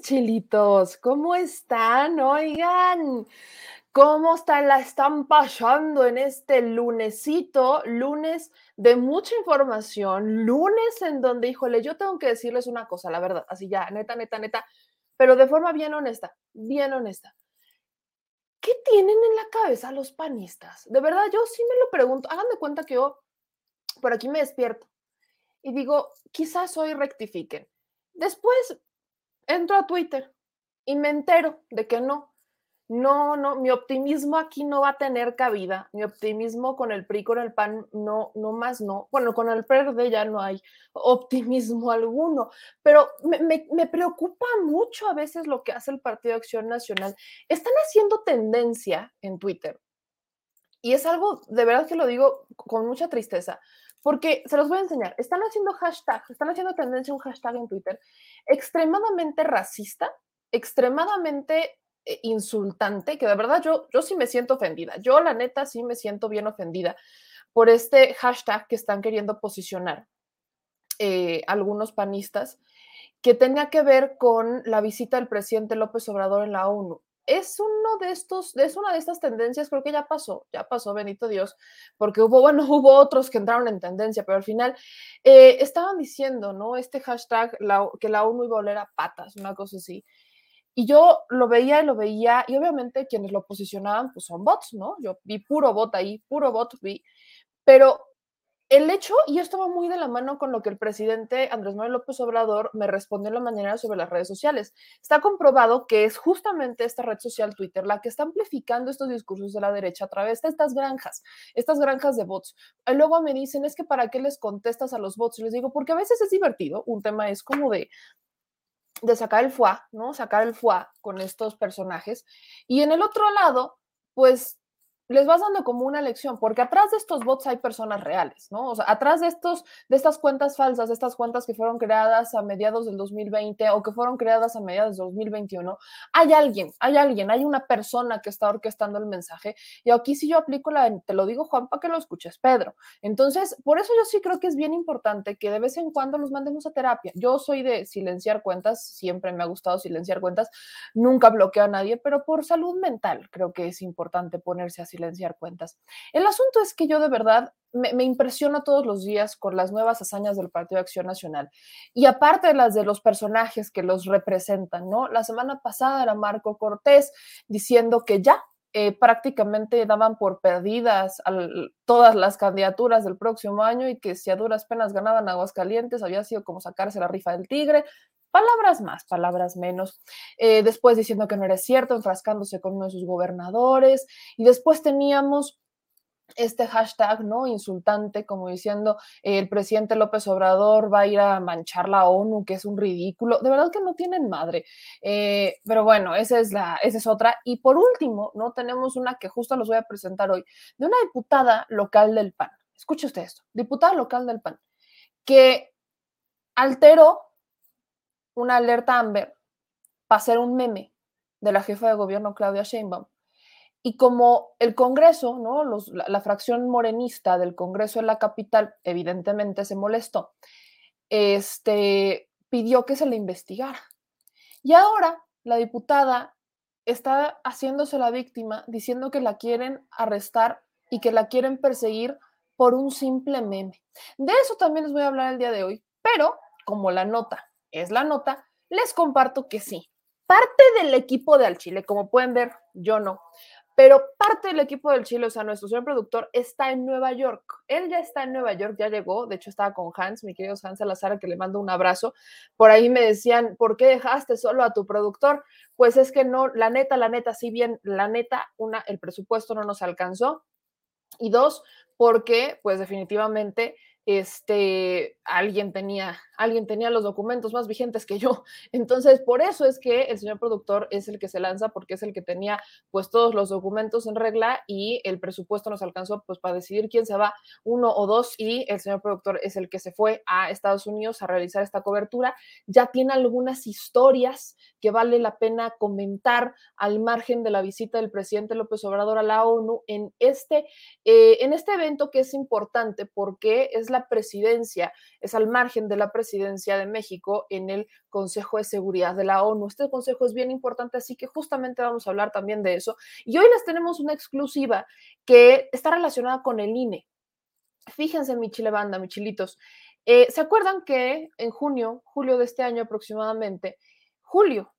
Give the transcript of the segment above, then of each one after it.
chilitos. ¿Cómo están? Oigan, ¿cómo están? La están pasando en este lunesito, lunes de mucha información, lunes en donde, híjole, yo tengo que decirles una cosa, la verdad, así ya, neta, neta, neta, pero de forma bien honesta, bien honesta. ¿Qué tienen en la cabeza los panistas? De verdad, yo sí me lo pregunto. Hagan de cuenta que yo por aquí me despierto y digo, quizás hoy rectifiquen. Después entro a Twitter y me entero de que no. No, no, mi optimismo aquí no va a tener cabida. Mi optimismo con el PRI, con el PAN, no, no más no. Bueno, con el PRD ya no hay optimismo alguno, pero me, preocupa mucho a veces lo que hace el Partido Acción Nacional. Están haciendo tendencia en Twitter y es algo, de verdad que lo digo con mucha tristeza, porque se los voy a enseñar. Están haciendo hashtag, están haciendo tendencia un hashtag en Twitter extremadamente racista, extremadamente eh, insultante, que de verdad yo, yo sí me siento ofendida. Yo, la neta, sí me siento bien ofendida por este hashtag que están queriendo posicionar eh, algunos panistas, que tenía que ver con la visita del presidente López Obrador en la ONU es uno de estos, es una de estas tendencias, creo que ya pasó, ya pasó, bendito Dios, porque hubo, bueno, hubo otros que entraron en tendencia, pero al final eh, estaban diciendo, ¿no? Este hashtag, que la ONU iba a oler a patas, una cosa así. Y yo lo veía y lo veía, y obviamente quienes lo posicionaban, pues son bots, ¿no? Yo vi puro bot ahí, puro bot vi, pero el hecho, y esto va muy de la mano con lo que el presidente Andrés Manuel López Obrador me respondió en la mañana sobre las redes sociales. Está comprobado que es justamente esta red social Twitter la que está amplificando estos discursos de la derecha a través de estas granjas, estas granjas de bots. Y luego me dicen, es que para qué les contestas a los bots. les digo, porque a veces es divertido. Un tema es como de, de sacar el fuá, ¿no? Sacar el fuá con estos personajes. Y en el otro lado, pues les vas dando como una lección, porque atrás de estos bots hay personas reales, ¿no? O sea, atrás de estos, de estas cuentas falsas, de estas cuentas que fueron creadas a mediados del 2020 o que fueron creadas a mediados del 2021, hay alguien, hay alguien, hay una persona que está orquestando el mensaje. Y aquí sí yo aplico la, te lo digo Juan, para que lo escuches, Pedro. Entonces, por eso yo sí creo que es bien importante que de vez en cuando los mandemos a terapia. Yo soy de silenciar cuentas, siempre me ha gustado silenciar cuentas, nunca bloqueo a nadie, pero por salud mental creo que es importante ponerse a silenciar cuentas. El asunto es que yo de verdad me, impresiono todos los días con las nuevas hazañas del Partido de Acción Nacional. Y aparte de las de los personajes que los representan, ¿no? La semana pasada era Marco Cortés diciendo que ya eh, prácticamente daban por perdidas todas las candidaturas del próximo año y que si a duras penas ganaban Aguascalientes había sido como sacarse la rifa del tigre. Palabras más, palabras menos. Eh, después diciendo que no era cierto, enfrascándose con uno de sus gobernadores. Y después teníamos este hashtag, ¿no? Insultante, como diciendo, el presidente López Obrador va a ir a manchar la ONU, que es un ridículo. De verdad que no tienen madre. Eh, pero bueno, esa es, la, esa es otra. Y por último, ¿no? Tenemos una que justo los voy a presentar hoy, de una diputada local del PAN. Escuche usted esto, diputada local del PAN, que alteró una alerta Amber para hacer un meme de la jefa de gobierno Claudia Sheinbaum y como el Congreso, ¿no? Los, la, la, fracción morenista del Congreso en la capital, evidentemente se molestó, este, pidió que se le investigara. Y ahora la diputada está haciéndose la víctima, diciendo que la quieren arrestar y que la quieren perseguir por un simple meme. De eso también les voy a hablar el día de hoy, pero como la nota es la nota, les comparto que sí. Parte del equipo de Al Chile, como pueden ver, yo no pero parte del equipo del Chile, o sea, nuestro señor productor, está en Nueva York. Él ya está en Nueva York, ya llegó. De hecho, estaba con Hans, mi querido Hans Salazar, que le mando un abrazo. Por ahí me decían, ¿por qué dejaste solo a tu productor? Pues es que no, la neta, la neta, si bien la neta, una, el presupuesto no nos alcanzó. Y dos, porque, pues definitivamente, este, alguien tenía, alguien tenía los documentos más vigentes que yo. Entonces, por eso es que el señor productor es el que se lanza, porque es el que tenía pues todos los documentos en regla y el presupuesto nos alcanzó pues para decidir quién se va, uno o dos, y el señor productor es el que se fue a Estados Unidos a realizar esta cobertura. Ya tiene algunas historias que vale la pena comentar al margen de la visita del presidente López Obrador a la ONU en este, eh, en este evento que es importante porque es la presidencia, es al margen de la presidencia de México en el Consejo de Seguridad de la ONU. Este consejo es bien importante, así que justamente vamos a hablar también de eso. Y hoy les tenemos una exclusiva que está relacionada con el INE. Fíjense, mi chile banda, mi chilitos. Eh, ¿Se acuerdan que en junio, julio de este año aproximadamente, julio,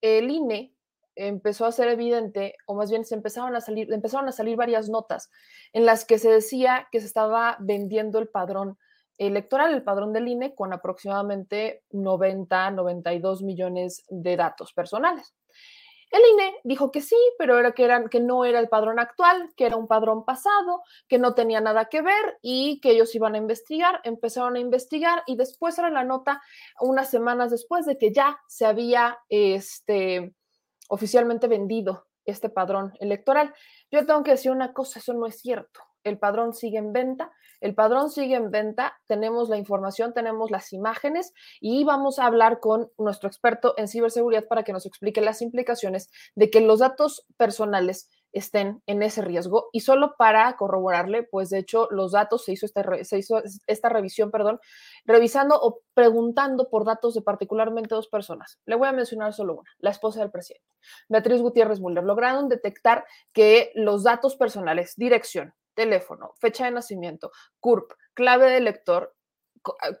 el INE empezó a ser evidente, o más bien se empezaron a salir, empezaron a salir varias notas en las que se decía que se estaba vendiendo el padrón electoral, el padrón del INE, con aproximadamente 90, 92 millones de datos personales. El INE dijo que sí, pero era que, eran, que no era el padrón actual, que era un padrón pasado, que no tenía nada que ver y que ellos iban a investigar. Empezaron a investigar y después era la nota unas semanas después de que ya se había este, oficialmente vendido este padrón electoral. Yo tengo que decir una cosa, eso no es cierto. El padrón sigue en venta, el padrón sigue en venta, tenemos la información, tenemos las imágenes y vamos a hablar con nuestro experto en ciberseguridad para que nos explique las implicaciones de que los datos personales estén en ese riesgo. Y solo para corroborarle, pues de hecho los datos, se hizo esta, se hizo esta revisión, perdón, revisando o preguntando por datos de particularmente dos personas. Le voy a mencionar solo una, la esposa del presidente, Beatriz Gutiérrez Müller. Lograron detectar que los datos personales, dirección, teléfono, fecha de nacimiento, CURP, clave de lector,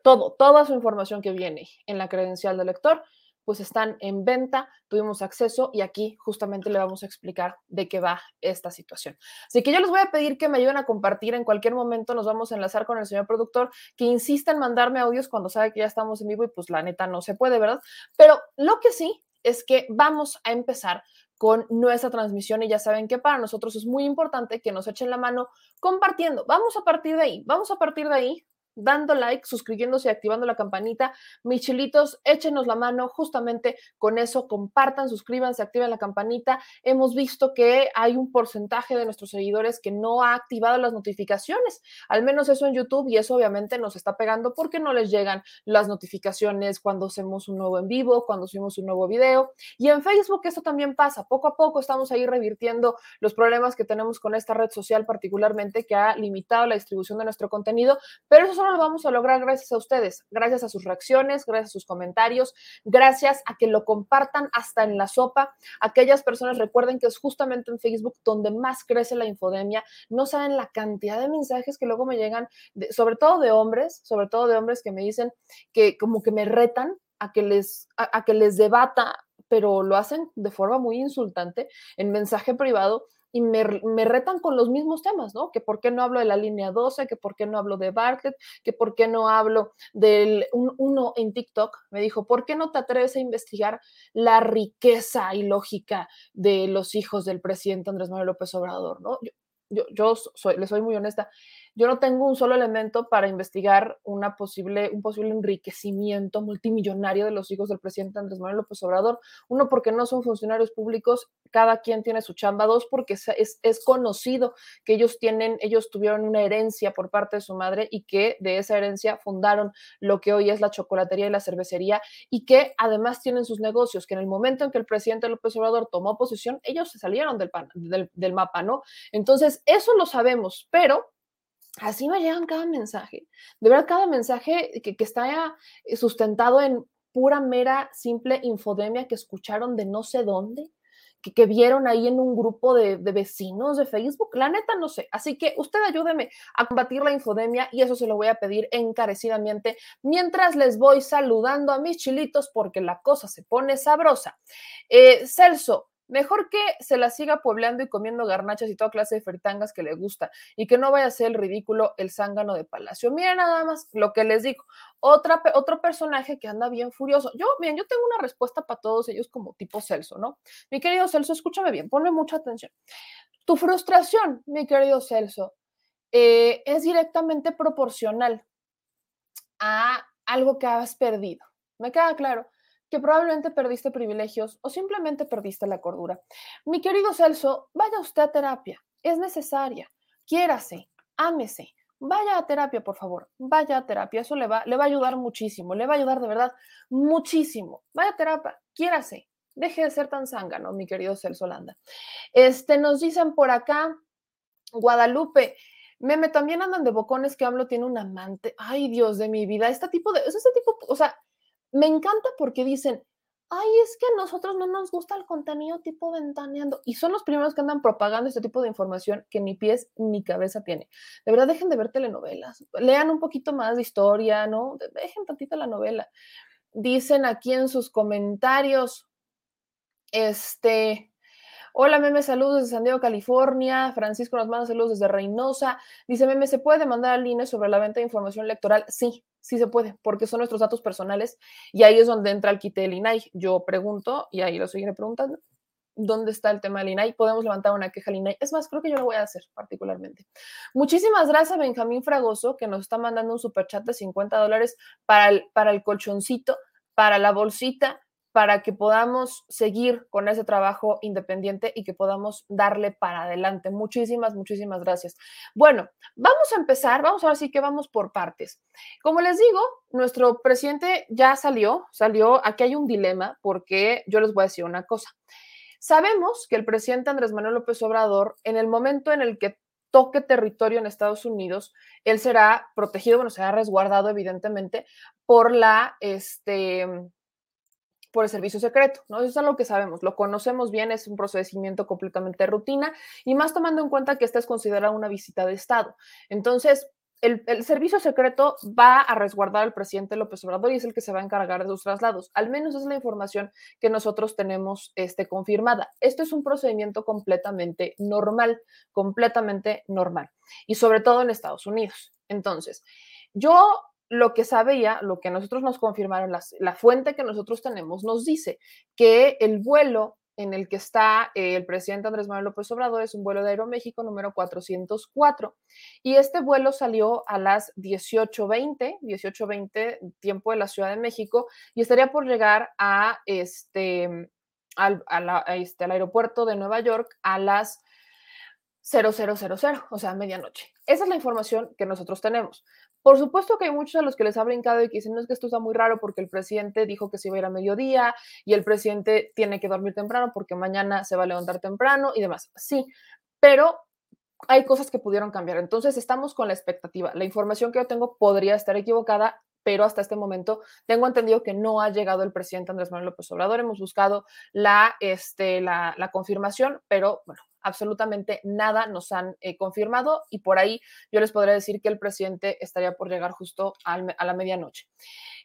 todo, toda su información que viene en la credencial del lector pues están en venta, tuvimos acceso y aquí justamente le vamos a explicar de qué va esta situación. Así que yo les voy a pedir que me ayuden a compartir en cualquier momento, nos vamos a enlazar con el señor productor, que insista en mandarme audios cuando sabe que ya estamos en vivo y pues la neta no se puede, ¿verdad? Pero lo que sí es que vamos a empezar con nuestra transmisión y ya saben que para nosotros es muy importante que nos echen la mano compartiendo. Vamos a partir de ahí, vamos a partir de ahí dando like, suscribiéndose y activando la campanita. Michilitos, échenos la mano justamente con eso, compartan, suscríbanse, activen la campanita. Hemos visto que hay un porcentaje de nuestros seguidores que no ha activado las notificaciones, al menos eso en YouTube y eso obviamente nos está pegando porque no les llegan las notificaciones cuando hacemos un nuevo en vivo, cuando subimos un nuevo video. Y en Facebook eso también pasa, poco a poco estamos ahí revirtiendo los problemas que tenemos con esta red social particularmente que ha limitado la distribución de nuestro contenido, pero eso lo vamos a lograr gracias a ustedes, gracias a sus reacciones, gracias a sus comentarios, gracias a que lo compartan hasta en la sopa. Aquellas personas recuerden que es justamente en Facebook donde más crece la infodemia. No saben la cantidad de mensajes que luego me llegan, sobre todo de hombres, sobre todo de hombres que me dicen que como que me retan a que les, a que les debata pero lo hacen de forma muy insultante en mensaje privado y me, retan con los mismos temas, ¿no? Que por qué no hablo de la línea 12, que por qué no hablo de Bartlett, que por qué no hablo del uno en TikTok, me dijo, ¿por qué no te atreves a investigar la riqueza y lógica de los hijos del presidente Andrés Manuel López Obrador, ¿no? Yo, yo, yo soy, le soy muy honesta, yo no tengo un solo elemento para investigar una posible, un posible enriquecimiento multimillonario de los hijos del presidente Andrés Manuel López Obrador. Uno, porque no son funcionarios públicos, cada quien tiene su chamba. Dos, porque es, es conocido que ellos tienen, ellos tuvieron una herencia por parte de su madre y que de esa herencia fundaron lo que hoy es la chocolatería y la cervecería y que además tienen sus negocios, que en el momento en que el presidente López Obrador tomó posesión, ellos se salieron del, del, del mapa, ¿no? Entonces, eso lo sabemos, pero así me llegan cada mensaje. De verdad, cada mensaje que, está eh, sustentado en pura, mera, simple infodemia que escucharon de no sé dónde, que, vieron ahí en un grupo de, vecinos de Facebook. La neta, no sé. Así que usted ayúdeme a combatir la infodemia y eso se lo voy a pedir encarecidamente mientras les voy saludando a mis chilitos porque la cosa se pone sabrosa. Eh, Celso, Mejor que se la siga puebleando y comiendo garnachas y toda clase de fritangas que le gusta y que no vaya a ser el ridículo el zángano de Palacio. Miren nada más lo que les digo. Otra, otro personaje que anda bien furioso. Yo, bien, yo tengo una respuesta para todos ellos como tipo Celso, ¿no? Mi querido Celso, escúchame bien, ponme mucha atención. Tu frustración, mi querido Celso, eh, es directamente proporcional a algo que has perdido. ¿Me queda claro? Que probablemente perdiste privilegios o simplemente perdiste la cordura. Mi querido Celso, vaya usted a terapia, es necesaria, quiérase, ámese, vaya a terapia, por favor, vaya a terapia, eso le va, le va a ayudar muchísimo, le va a ayudar de verdad muchísimo. Vaya a terapia, quiérase, deje de ser tan zángano, mi querido Celso Landa. Este, nos dicen por acá, Guadalupe, Meme, también andan de bocones que AMLO tiene un amante. Ay, Dios de mi vida. Este tipo de, es este tipo, o sea, me encanta porque dicen, ay, es que a nosotros no nos gusta el contenido tipo ventaneando. Y son los primeros que andan propagando este tipo de información que ni pies ni cabeza tiene. De verdad, dejen de ver telenovelas. Lean un poquito más de historia, ¿no? Dejen tantito la novela. Dicen aquí en sus comentarios, este, Hola, Meme, saludos desde San Diego, California. Francisco nos manda saludos desde Reynosa. Dice, Meme, ¿se puede demandar al INE sobre la venta de información electoral? Sí, sí se puede, porque son nuestros datos personales y ahí es donde entra el quite del INAI. Yo pregunto y ahí lo seguiré preguntando. ¿Dónde está el tema del INAI? Podemos levantar una queja al INAI. Es más, creo que yo lo voy a hacer particularmente. Muchísimas gracias a Benjamín Fragoso, que nos está mandando un superchat de 50 dólares para el, para el colchoncito, para la bolsita, para que podamos seguir con ese trabajo independiente y que podamos darle para adelante. Muchísimas, muchísimas gracias. Bueno, vamos a empezar, vamos a ver si que vamos por partes. Como les digo, nuestro presidente ya salió, salió, aquí hay un dilema porque yo les voy a decir una cosa. Sabemos que el presidente Andrés Manuel López Obrador, en el momento en el que toque territorio en Estados Unidos, él será protegido, bueno, será resguardado evidentemente por la, este, por el servicio secreto, ¿no? Eso es algo que sabemos, lo conocemos bien, es un procedimiento completamente rutina y más tomando en cuenta que esta es considerada una visita de Estado. Entonces, el, el, servicio secreto va a resguardar al presidente López Obrador y es el que se va a encargar de sus traslados. Al menos es la información que nosotros tenemos este, confirmada. Esto es un procedimiento completamente normal, completamente normal. Y sobre todo en Estados Unidos. Entonces, yo lo que sabía, lo que nosotros nos confirmaron, la fuente que nosotros tenemos nos dice que el vuelo en el que está el presidente Andrés Manuel López Obrador es un vuelo de Aeroméxico número 404 y este vuelo salió a las 18:20, 18:20 tiempo de la Ciudad de México y estaría por llegar a este al, este, al aeropuerto de Nueva York a las 0000, o sea, medianoche. Esa es la información que nosotros tenemos. Por supuesto que hay muchos a los que les ha brincado y que dicen, no es que esto está muy raro porque el presidente dijo que se iba a ir a mediodía y el presidente tiene que dormir temprano porque mañana se va a levantar temprano y demás. Sí, pero hay cosas que pudieron cambiar. Entonces estamos con la expectativa. La información que yo tengo podría estar equivocada, pero hasta este momento tengo entendido que no ha llegado el presidente Andrés Manuel López Obrador. Hemos buscado la, este, la, confirmación, pero bueno, absolutamente nada nos han eh, confirmado y por ahí yo les podría decir que el presidente estaría por llegar justo a la medianoche.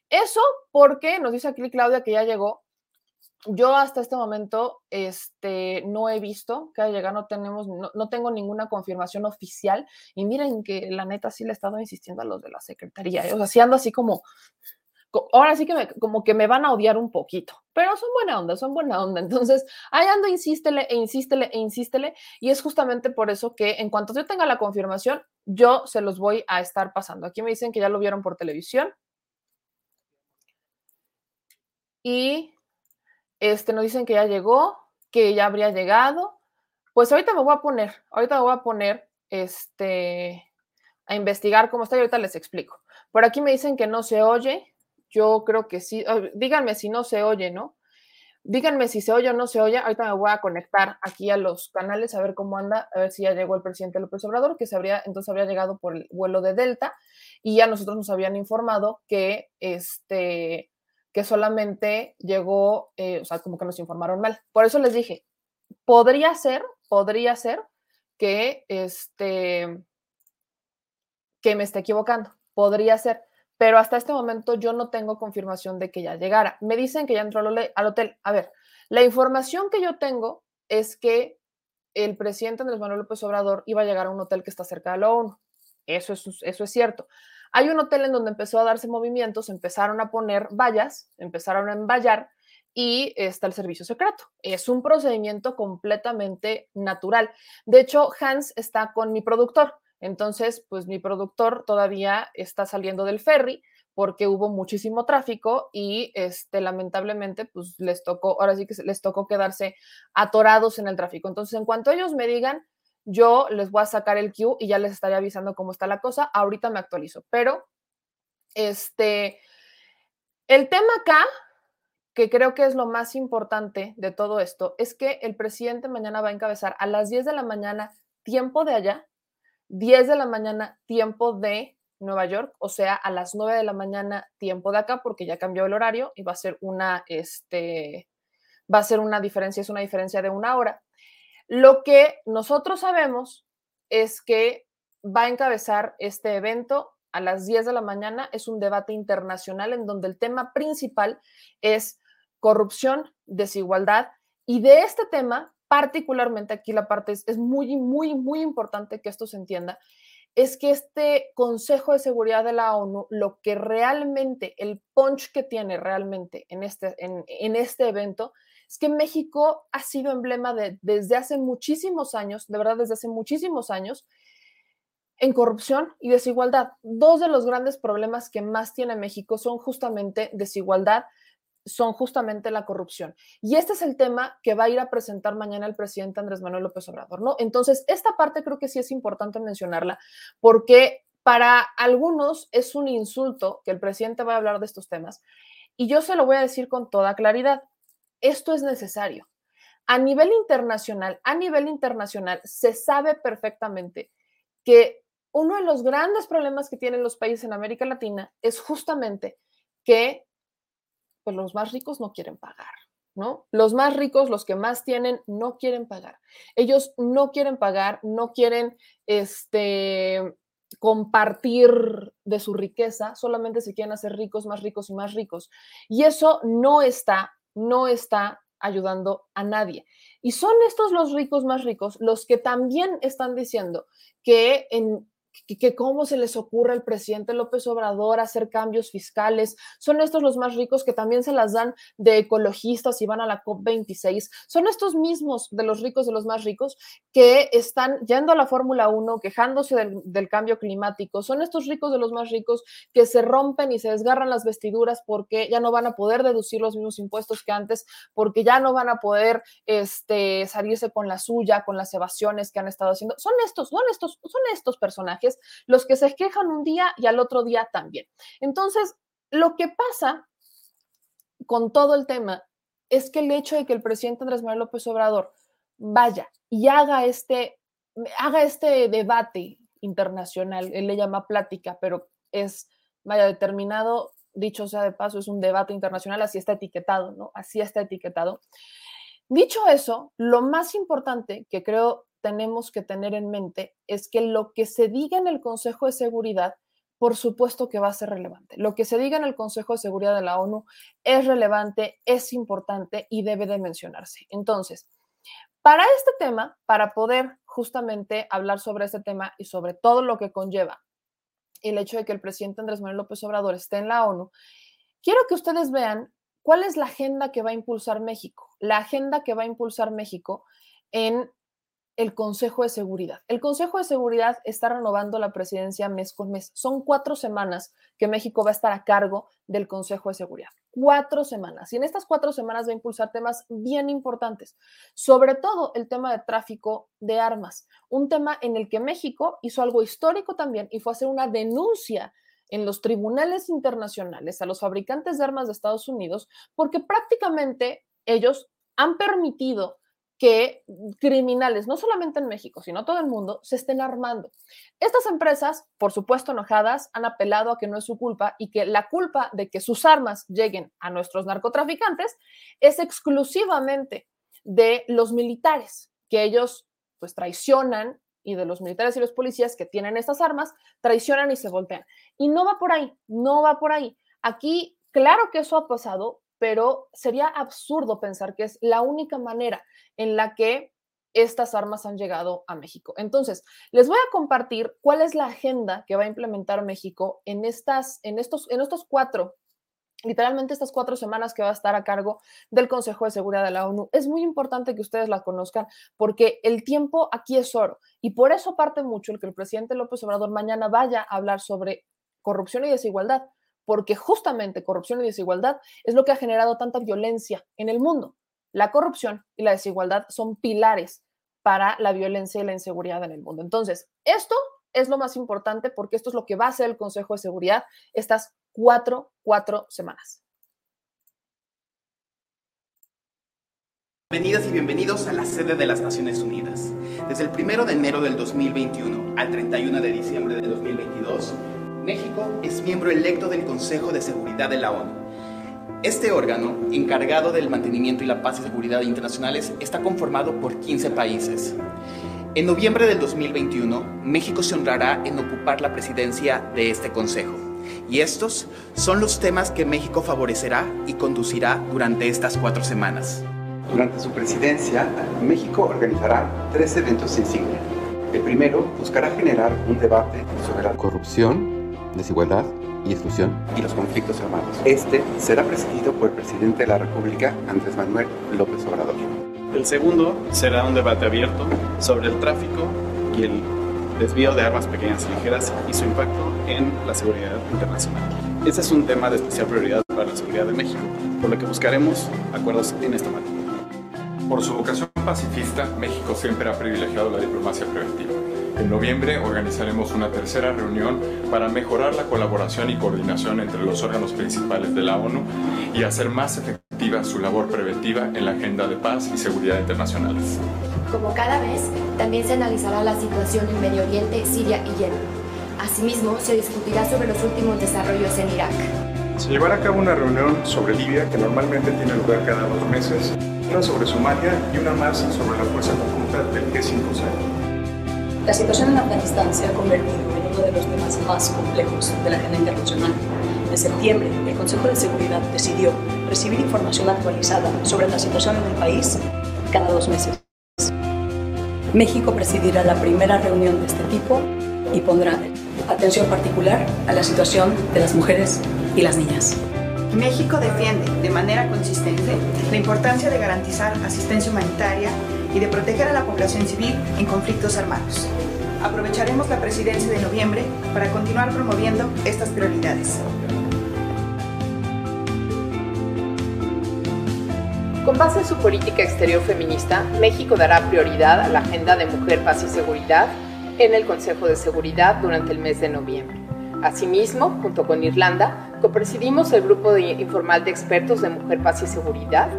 Eso porque nos dice aquí Claudia que ya llegó. Yo hasta este momento este, no he visto que haya llegado, no, tenemos, no, no, tengo ninguna confirmación oficial. Y miren que la neta sí le he estado insistiendo a los de la Secretaría. ¿eh? O sea, sí ando así como, ahora sí que me, como que me van a odiar un poquito, pero son buena onda, son buena onda. Entonces, ahí ando, insístele e insístele e insístele. Y es justamente por eso que en cuanto yo tenga la confirmación, yo se los voy a estar pasando. Aquí me dicen que ya lo vieron por televisión. Y este, nos dicen que ya llegó, que ya habría llegado. Pues ahorita me voy a poner, ahorita me voy a poner este, a investigar cómo está y ahorita les explico. Por aquí me dicen que no se oye, yo creo que sí. Díganme si no se oye, ¿no? Díganme si se oye o no se oye. Ahorita me voy a conectar aquí a los canales a ver cómo anda, a ver si ya llegó el presidente López Obrador, que se habría, entonces habría llegado por el vuelo de Delta y ya nosotros nos habían informado que este que solamente llegó, eh, o sea, como que nos informaron mal. Por eso les dije, podría ser, podría ser que este que me esté equivocando, podría ser pero hasta este momento yo no tengo confirmación de que ya llegara. Me dicen que ya entró al hotel. A ver, la información que yo tengo es que el presidente Andrés Manuel López Obrador iba a llegar a un hotel que está cerca de la ONU. Eso es, eso es cierto. Hay un hotel en donde empezó a darse movimientos, empezaron a poner vallas, empezaron a emballar y está el servicio secreto. Es un procedimiento completamente natural. De hecho, Hans está con mi productor. Entonces, pues mi productor todavía está saliendo del ferry porque hubo muchísimo tráfico y este lamentablemente pues les tocó, ahora sí que les tocó quedarse atorados en el tráfico. Entonces, en cuanto ellos me digan, yo les voy a sacar el queue y ya les estaré avisando cómo está la cosa. Ahorita me actualizo, pero este el tema acá que creo que es lo más importante de todo esto es que el presidente mañana va a encabezar a las 10 de la mañana tiempo de allá 10 de la mañana, tiempo de Nueva York, o sea, a las 9 de la mañana, tiempo de acá, porque ya cambió el horario y va a ser una, este, va a ser una diferencia, es una diferencia de una hora. Lo que nosotros sabemos es que va a encabezar este evento a las 10 de la mañana. Es un debate internacional en donde el tema principal es corrupción, desigualdad. Y de este tema, particularmente aquí la parte es, muy, muy, muy importante que esto se entienda, es que este Consejo de Seguridad de la ONU, lo que realmente, el punch que tiene realmente en este, en este evento, es que México ha sido emblema de, desde hace muchísimos años, de verdad desde hace muchísimos años, en corrupción y desigualdad. Dos de los grandes problemas que más tiene México son justamente desigualdad, son justamente la corrupción. Y este es el tema que va a ir a presentar mañana el presidente Andrés Manuel López Obrador, ¿no? Entonces, esta parte creo que sí es importante mencionarla porque para algunos es un insulto que el presidente va a hablar de estos temas. Y yo se lo voy a decir con toda claridad. Esto es necesario. A nivel internacional, a nivel internacional, se sabe perfectamente que uno de los grandes problemas que tienen los países en América Latina es justamente que pues, los más ricos no quieren pagar, ¿no? Los más ricos, los que más tienen, no quieren pagar. Ellos no quieren pagar, no quieren este, compartir de su riqueza, solamente se quieren hacer ricos, más ricos y más ricos. Y eso no está, no está ayudando a nadie. Y son estos los ricos más ricos los que también están diciendo que en que, cómo se les ocurre al presidente López Obrador hacer cambios fiscales. Son estos los más ricos que también se las dan de ecologistas y van a la COP26. Son estos mismos de los ricos de los más ricos que están yendo a la Fórmula 1, quejándose del, del cambio climático. Son estos ricos de los más ricos que se rompen y se desgarran las vestiduras porque ya no van a poder deducir los mismos impuestos que antes, porque ya no van a poder este, salirse con la suya, con las evasiones que han estado haciendo. Son estos, son estos, son estos personajes los que se quejan un día y al otro día también. Entonces, lo que pasa con todo el tema es que el hecho de que el presidente Andrés Manuel López Obrador vaya y haga este, haga este debate internacional, él le llama plática, pero es, vaya, determinado, dicho sea de paso, es un debate internacional, así está etiquetado, ¿no? Así está etiquetado. Dicho eso, lo más importante que creo tenemos que tener en mente es que lo que se diga en el Consejo de Seguridad, por supuesto que va a ser relevante. Lo que se diga en el Consejo de Seguridad de la ONU es relevante, es importante y debe de mencionarse. Entonces, para este tema, para poder justamente hablar sobre este tema y sobre todo lo que conlleva el hecho de que el presidente Andrés Manuel López Obrador esté en la ONU, quiero que ustedes vean cuál es la agenda que va a impulsar México. La agenda que va a impulsar México en el Consejo de Seguridad. El Consejo de Seguridad está renovando la presidencia mes con mes. Son cuatro semanas que México va a estar a cargo del Consejo de Seguridad. Cuatro semanas. Y en estas cuatro semanas va a impulsar temas bien importantes, sobre todo el tema de tráfico de armas, un tema en el que México hizo algo histórico también y fue hacer una denuncia en los tribunales internacionales a los fabricantes de armas de Estados Unidos porque prácticamente ellos han permitido que criminales, no solamente en México, sino todo el mundo, se estén armando. Estas empresas, por supuesto enojadas, han apelado a que no es su culpa y que la culpa de que sus armas lleguen a nuestros narcotraficantes es exclusivamente de los militares, que ellos pues traicionan y de los militares y los policías que tienen estas armas, traicionan y se voltean. Y no va por ahí, no va por ahí. Aquí, claro que eso ha pasado, pero sería absurdo pensar que es la única manera en la que estas armas han llegado a México. Entonces, les voy a compartir cuál es la agenda que va a implementar México en, estas, en, estos, en estos cuatro, literalmente estas cuatro semanas que va a estar a cargo del Consejo de Seguridad de la ONU. Es muy importante que ustedes la conozcan porque el tiempo aquí es oro y por eso parte mucho el que el presidente López Obrador mañana vaya a hablar sobre corrupción y desigualdad, porque justamente corrupción y desigualdad es lo que ha generado tanta violencia en el mundo. La corrupción y la desigualdad son pilares para la violencia y la inseguridad en el mundo. Entonces, esto es lo más importante porque esto es lo que va a hacer el Consejo de Seguridad estas cuatro, cuatro semanas. Bienvenidas y bienvenidos a la sede de las Naciones Unidas. Desde el 1 de enero del 2021 al 31 de diciembre de 2022, México es miembro electo del Consejo de Seguridad de la ONU. Este órgano, encargado del mantenimiento y la paz y seguridad internacionales, está conformado por 15 países. En noviembre del 2021, México se honrará en ocupar la presidencia de este Consejo. Y estos son los temas que México favorecerá y conducirá durante estas cuatro semanas. Durante su presidencia, México organizará tres eventos insignia. El primero buscará generar un debate sobre la corrupción, desigualdad y exclusión y los conflictos armados. Este será presidido por el presidente de la República, Andrés Manuel López Obrador. El segundo será un debate abierto sobre el tráfico y el desvío de armas pequeñas y ligeras y su impacto en la seguridad internacional. Este es un tema de especial prioridad para la seguridad de México, por lo que buscaremos acuerdos en esta materia. Por su vocación pacifista, México siempre ha privilegiado la diplomacia preventiva. En noviembre organizaremos una tercera reunión para mejorar la colaboración y coordinación entre los órganos principales de la ONU y hacer más efectiva su labor preventiva en la agenda de paz y seguridad internacionales. Como cada vez, también se analizará la situación en Medio Oriente, Siria y Yemen. Asimismo, se discutirá sobre los últimos desarrollos en Irak. Se llevará a cabo una reunión sobre Libia que normalmente tiene lugar cada dos meses una sobre Somalia y una más sobre la fuerza conjunta del G5 Sahel. La situación en Afganistán se ha convertido en uno de los temas más complejos de la agenda internacional. En septiembre, el Consejo de Seguridad decidió recibir información actualizada sobre la situación en el país cada dos meses. México presidirá la primera reunión de este tipo y pondrá atención particular a la situación de las mujeres y las niñas. México defiende de manera consistente la importancia de garantizar asistencia humanitaria y de proteger a la población civil en conflictos armados. Aprovecharemos la presidencia de noviembre para continuar promoviendo estas prioridades. Con base en su política exterior feminista, México dará prioridad a la agenda de mujer, paz y seguridad en el Consejo de Seguridad durante el mes de noviembre. Asimismo, junto con Irlanda, copresidimos el grupo de informal de expertos de Mujer, Paz y Seguridad,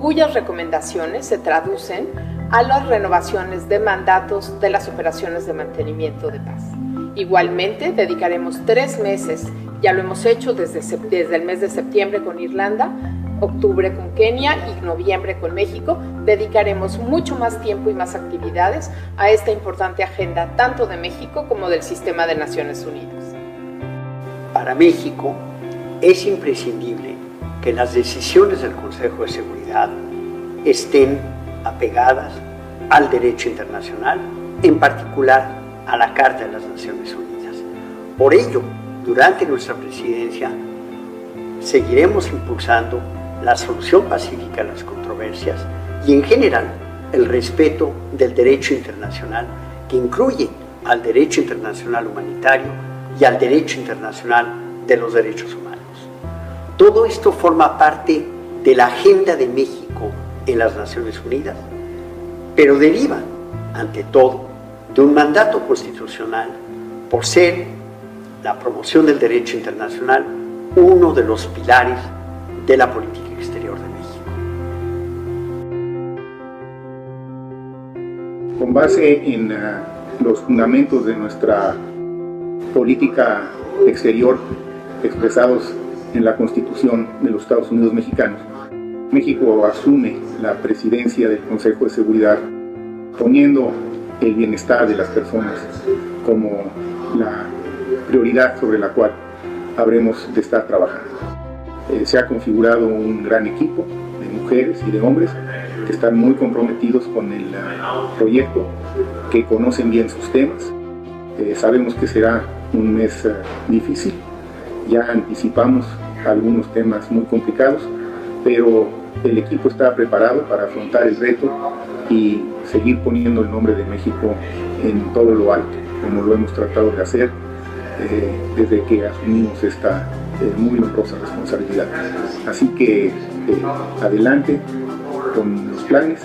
cuyas recomendaciones se traducen a las renovaciones de mandatos de las operaciones de mantenimiento de paz. Igualmente, dedicaremos tres meses, ya lo hemos hecho desde, el mes de septiembre con Irlanda, octubre con Kenia y noviembre con México, dedicaremos mucho más tiempo y más actividades a esta importante agenda tanto de México como del sistema de Naciones Unidas. Para México es imprescindible que las decisiones del Consejo de Seguridad estén apegadas al derecho internacional, en particular a la Carta de las Naciones Unidas. Por ello, durante nuestra presidencia, seguiremos impulsando la solución pacífica a las controversias y en general el respeto del derecho internacional que incluye al derecho internacional humanitario y al derecho internacional de los derechos humanos. Todo esto forma parte de la agenda de México en las Naciones Unidas, pero deriva, ante todo, de un mandato constitucional por ser la promoción del derecho internacional uno de los pilares de la política exterior de México. Con base en uh, los fundamentos de nuestra política exterior expresados en la Constitución de los Estados Unidos mexicanos. México asume la presidencia del Consejo de Seguridad poniendo el bienestar de las personas como la prioridad sobre la cual habremos de estar trabajando. Eh, se ha configurado un gran equipo de mujeres y de hombres que están muy comprometidos con el uh, proyecto, que conocen bien sus temas. Eh, sabemos que será un mes eh, difícil. Ya anticipamos algunos temas muy complicados, pero el equipo está preparado para afrontar el reto y seguir poniendo el nombre de México en todo lo alto, como lo hemos tratado de hacer eh, desde que asumimos esta eh, muy honrosa responsabilidad. Así que adelante con los planes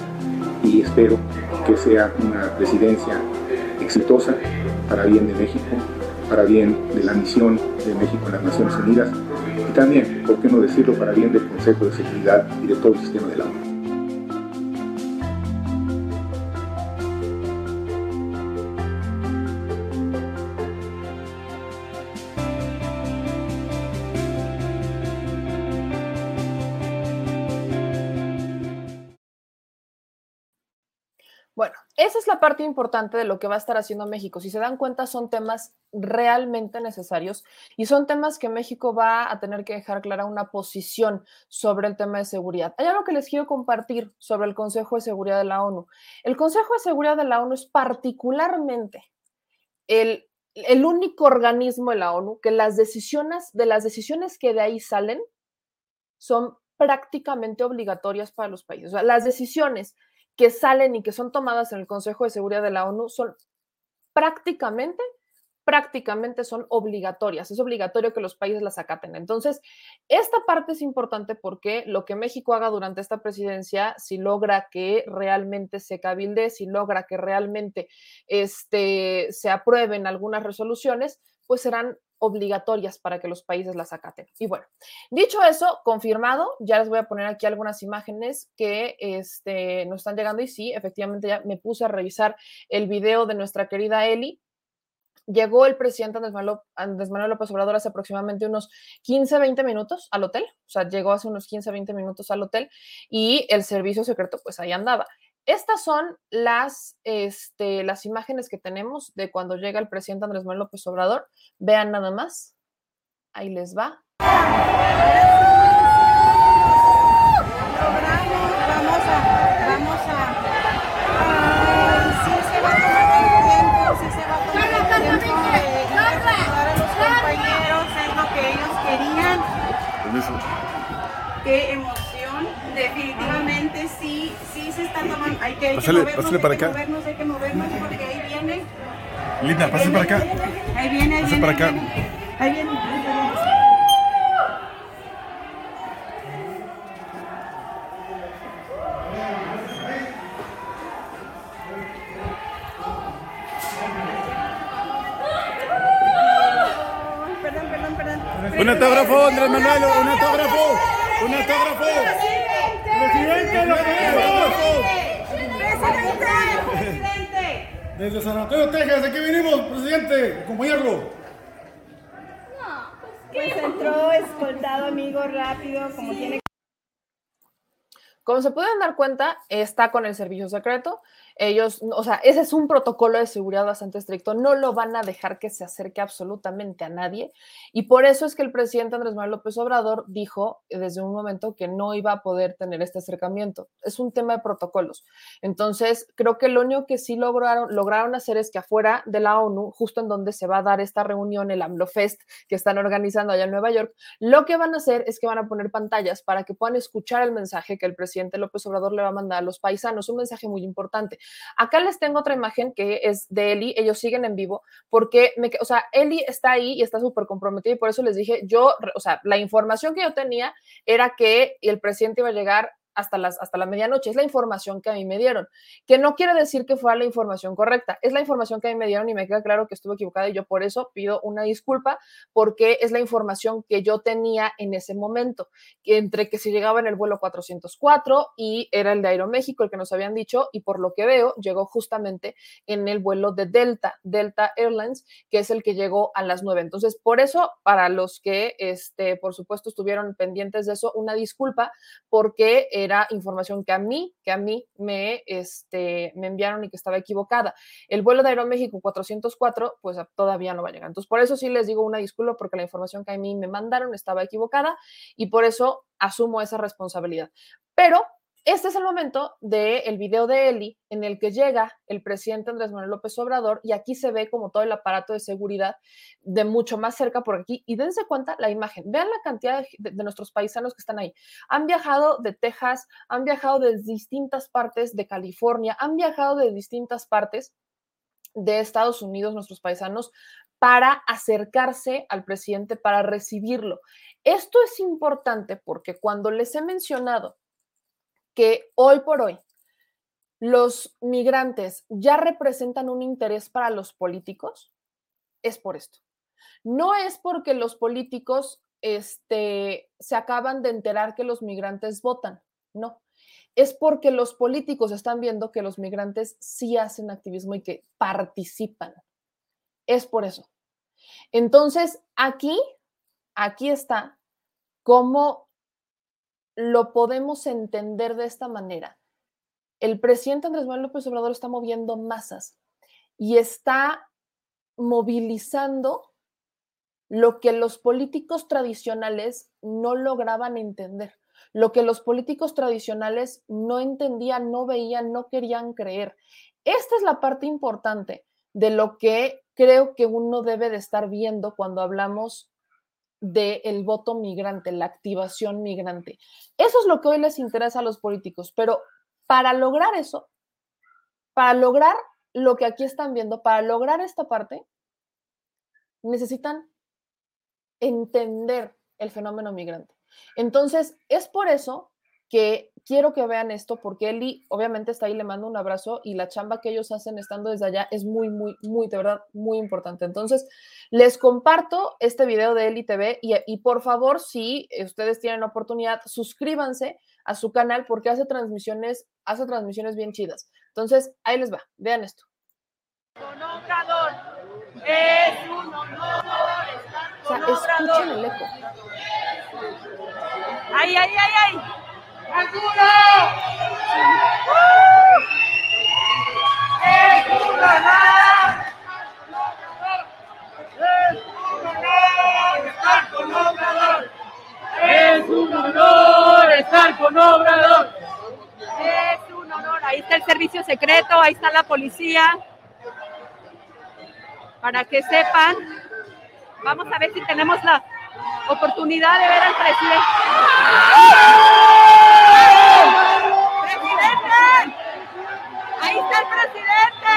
y espero que sea una presidencia exitosa para bien de México para bien de la misión de México en las Naciones Unidas y también, por qué no decirlo, para bien del Consejo de Seguridad y de todo el sistema de la ONU. Parte importante de lo que va a estar haciendo México. Si se dan cuenta, son temas realmente necesarios y son temas que México va a tener que dejar clara una posición sobre el tema de seguridad. Hay algo que les quiero compartir sobre el Consejo de Seguridad de la ONU. El Consejo de Seguridad de la ONU es particularmente el, el único organismo de la ONU que las decisiones, de las decisiones que de ahí salen, son prácticamente obligatorias para los países. O sea, las decisiones que salen y que son tomadas en el Consejo de Seguridad de la ONU son prácticamente, prácticamente son obligatorias. Es obligatorio que los países las acaten. Entonces, esta parte es importante porque lo que México haga durante esta presidencia, si logra que realmente se cabilde, si logra que realmente este, se aprueben algunas resoluciones, pues serán obligatorias para que los países las acaten. Y bueno, dicho eso, confirmado, ya les voy a poner aquí algunas imágenes que este, nos están llegando y sí, efectivamente ya me puse a revisar el video de nuestra querida Eli. Llegó el presidente Andrés Manuel, López Obrador hace aproximadamente unos 15, 20 minutos al hotel, o sea, llegó hace unos 15, 20 minutos al hotel y el servicio secreto pues ahí andaba. Estas son las, este, las imágenes que tenemos de cuando llega el presidente Andrés Manuel López Obrador. Vean nada más. Ahí les va. Qué emoción, tomando, hay que, hay que movernos, hay para que acá. movernos, hay que movernos porque ahí viene. Linda, pase para acá. Ahí viene, ahí viene. para acá. Ahí viene. Perdón, perdón, perdón. Un autógrafo, Andrés Manuel, un autógrafo. Un autógrafo. Presidente, lo queremos. Presidente. Desde San Antonio, Texas, aquí venimos, presidente, a acompañarlo. Pues entró escoltado, amigo, rápido, como tiene Como se pueden dar cuenta, está con el servicio secreto. Ellos, o sea, ese es un protocolo de seguridad bastante estricto. No lo van a dejar que se acerque absolutamente a nadie. Y por eso es que el presidente Andrés Manuel López Obrador dijo desde un momento que no iba a poder tener este acercamiento. Es un tema de protocolos. Entonces, creo que lo único que sí lograron, lograron hacer es que afuera de la ONU, justo en donde se va a dar esta reunión, el AMLOFest, que están organizando allá en Nueva York, lo que van a hacer es que van a poner pantallas para que puedan escuchar el mensaje que el presidente López Obrador le va a mandar a los paisanos. Un mensaje muy importante. Acá les tengo otra imagen que es de Eli, ellos siguen en vivo porque, me, o sea, Eli está ahí y está súper comprometida y por eso les dije, yo, o sea, la información que yo tenía era que el presidente iba a llegar hasta, las, hasta la medianoche. Es la información que a mí me dieron, que no quiere decir que fue la información correcta. Es la información que a mí me dieron y me queda claro que estuve equivocada y yo por eso pido una disculpa porque es la información que yo tenía en ese momento, entre que se llegaba en el vuelo 404 y era el de Aeroméxico el que nos habían dicho y por lo que veo llegó justamente en el vuelo de Delta, Delta Airlines, que es el que llegó a las 9. Entonces, por eso, para los que, este, por supuesto, estuvieron pendientes de eso, una disculpa porque era información que a mí, que a mí me, este, me enviaron y que estaba equivocada. El vuelo de Aeroméxico 404, pues todavía no va a llegar. Entonces, por eso sí les digo una disculpa porque la información que a mí me mandaron estaba equivocada y por eso asumo esa responsabilidad. Pero este es el momento del video de Eli en el que llega el presidente Andrés Manuel López Obrador y aquí se ve como todo el aparato de seguridad de mucho más cerca por aquí y dense cuenta la imagen, vean la cantidad de, de nuestros paisanos que están ahí. Han viajado de Texas, han viajado de distintas partes de California, han viajado de distintas partes de Estados Unidos, nuestros paisanos, para acercarse al presidente, para recibirlo. Esto es importante porque cuando les he mencionado que hoy por hoy los migrantes ya representan un interés para los políticos, es por esto. No es porque los políticos este, se acaban de enterar que los migrantes votan, no. Es porque los políticos están viendo que los migrantes sí hacen activismo y que participan. Es por eso. Entonces, aquí, aquí está cómo lo podemos entender de esta manera. el presidente Andrés Manuel López Obrador está moviendo masas y está movilizando lo que los políticos tradicionales no lograban entender, lo que los políticos tradicionales no entendían, no veían, no querían creer. Esta es la parte importante de lo que creo que uno debe de estar viendo cuando hablamos del voto migrante, la activación migrante. Eso es lo que hoy les interesa a los políticos, pero para lograr eso, para lograr lo que aquí están viendo, para lograr esta parte, necesitan entender el fenómeno migrante. Entonces, es por eso que quiero que vean esto, porque Eli obviamente está ahí, le mando un abrazo y la chamba que ellos hacen estando desde allá es muy, muy, muy, de verdad, muy importante. Entonces, les comparto este video de Eli TV y, y por favor, si ustedes tienen la oportunidad, suscríbanse a su canal porque hace transmisiones, hace transmisiones bien chidas. Entonces, ahí les va, vean esto. Es un honor estar con o sea, escuchen el eco. ¡Ay, ay, ay, ay! Secreto, ahí está la policía. Para que sepan, vamos a ver si tenemos la oportunidad de ver al presidente. ¡Presidente! ¡Ahí está el presidente!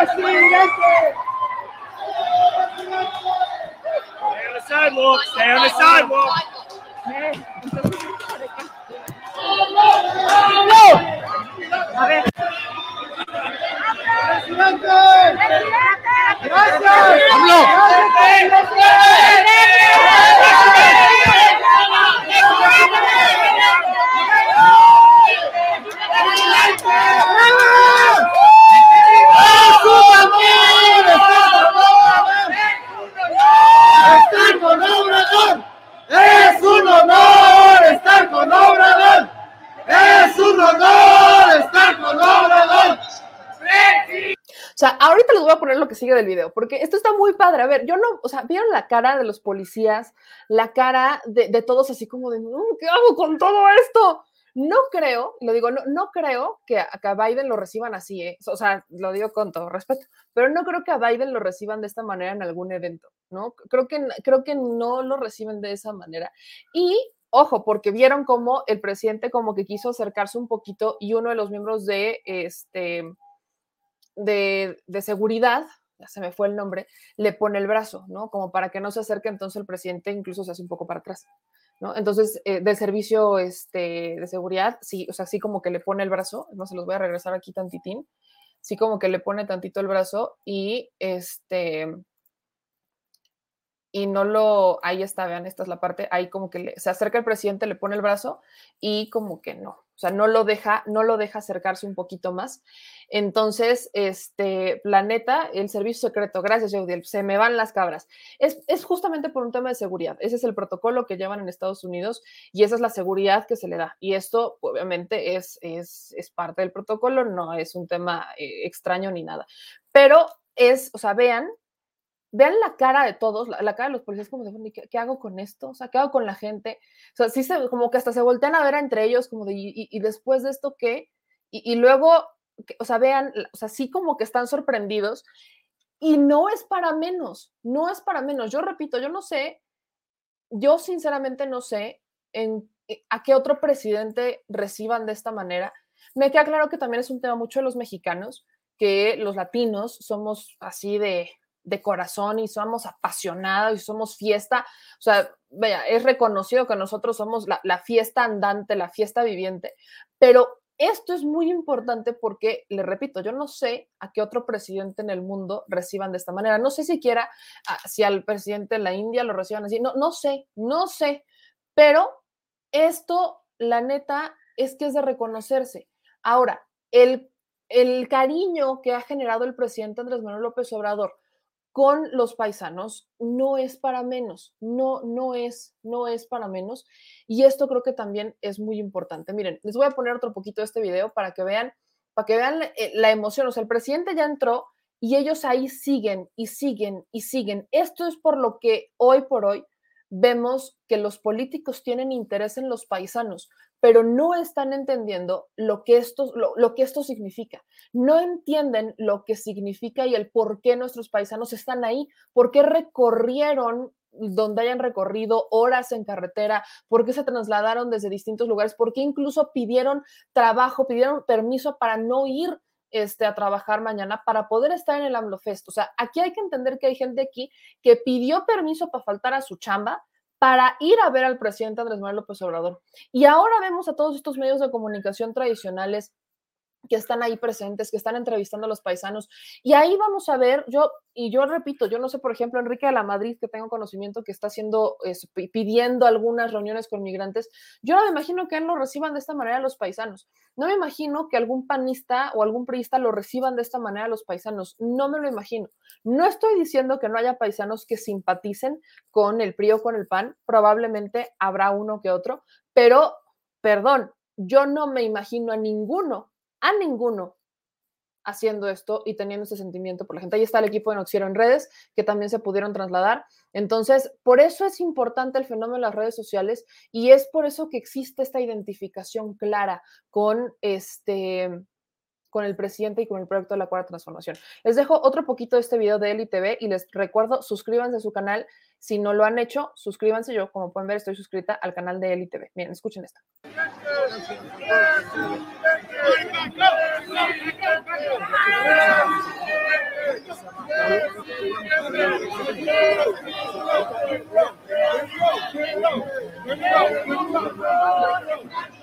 ¡Presidente! Stay on the sidewalk. Stay on the sidewalk. ¡Es un honor estar con Obrador! ¡Es un honor estar con Obrador! O sea, ahorita les voy a poner lo que sigue del video, porque esto está muy padre. A ver, yo no, o sea, vieron la cara de los policías, la cara de, todos así como de, "Mm, ¿qué hago con todo esto? No creo, lo digo, no, no creo que a, Biden lo reciban así, ¿eh? o sea, lo digo con todo respeto, pero no creo que a Biden lo reciban de esta manera en algún evento, ¿no? Creo que, creo que no lo reciben de esa manera. Y ojo, porque vieron cómo el presidente como que quiso acercarse un poquito y uno de los miembros de este de, de seguridad, ya se me fue el nombre, le pone el brazo, ¿no? Como para que no se acerque, entonces el presidente incluso se hace un poco para atrás, ¿no? Entonces, eh, del servicio este, de seguridad, sí, o sea, sí como que le pone el brazo, no se los voy a regresar aquí tantitín, sí como que le pone tantito el brazo y este, y no lo, ahí está, vean, esta es la parte, ahí como que le- se acerca el presidente, le pone el brazo y como que no, o sea, no lo deja, no lo deja acercarse un poquito más. Entonces, este, planeta, el servicio secreto, gracias, Yaudiel, se me van las cabras. Es, es justamente por un tema de seguridad, ese es el protocolo que llevan en Estados Unidos y esa es la seguridad que se le da. Y esto, obviamente, es, es, es parte del protocolo, no es un tema eh, extraño ni nada, pero es, o sea, vean, vean la cara de todos, la, cara de los policías como de, "Bueno, ¿qué, qué hago con esto? O sea, ¿qué hago con la gente? O sea, sí se, como que hasta se voltean a ver entre ellos, como de, ¿y, después de esto qué? Y, y luego, o sea, vean, o sea, sí como que están sorprendidos y no es para menos, no es para menos. Yo repito, yo no sé, yo sinceramente no sé en, eh, a qué otro presidente reciban de esta manera. Me queda claro que también es un tema mucho de los mexicanos, que los latinos somos así de, de corazón y somos apasionados y somos fiesta. O sea, vaya, es reconocido que nosotros somos la, la fiesta andante, la fiesta viviente, pero esto es muy importante porque, le repito, yo no sé a qué otro presidente en el mundo reciban de esta manera. No sé siquiera ah, si al presidente de la India lo reciban así. No, no sé, no sé. Pero esto, la neta, es que es de reconocerse. Ahora, el, el cariño que ha generado el presidente Andrés Manuel López Obrador con los paisanos no es para menos, no, no es, no es para menos. Y esto creo que también es muy importante. Miren, les voy a poner otro poquito de este video para que vean, para que vean eh, la emoción. O sea, el presidente ya entró y ellos ahí siguen y siguen y siguen. Esto es por lo que hoy por hoy vemos que los políticos tienen interés en los paisanos, pero no están entendiendo lo que esto, lo, que esto significa. No entienden lo que significa y el por qué nuestros paisanos están ahí, por qué recorrieron donde hayan recorrido horas en carretera, por qué se trasladaron desde distintos lugares, por qué incluso pidieron trabajo, pidieron permiso para no ir este, a trabajar mañana para poder estar en el AMLOFest. O sea, aquí hay que entender que hay gente aquí que pidió permiso para faltar a su chamba para ir a ver al presidente Andrés Manuel López Obrador. Y ahora vemos a todos estos medios de comunicación tradicionales que están ahí presentes, que están entrevistando a los paisanos. Y ahí vamos a ver, yo, y yo repito, yo no sé, por ejemplo, Enrique de la Madrid, que tengo conocimiento que está haciendo, pidiendo algunas reuniones con migrantes, yo no me imagino que él lo reciban de esta manera los paisanos. No me imagino que algún panista o algún priista lo reciban de esta manera los paisanos. No me lo imagino. No estoy diciendo que no haya paisanos que simpaticen con el PRI o con el PAN, probablemente habrá uno que otro, pero, perdón, yo no me imagino a ninguno a ninguno haciendo esto y teniendo ese sentimiento por la gente. Ahí está el equipo de Noxiero en redes que también se pudieron trasladar. Entonces, por eso es importante el fenómeno de las redes sociales y es por eso que existe esta identificación clara con este con el presidente y con el proyecto de la cuarta transformación. Les dejo otro poquito de este video de Eli TV y les recuerdo, suscríbanse a su canal. Si no lo han hecho, suscríbanse. Yo, como pueden ver, estoy suscrita al canal de Eli. Miren, escuchen esto.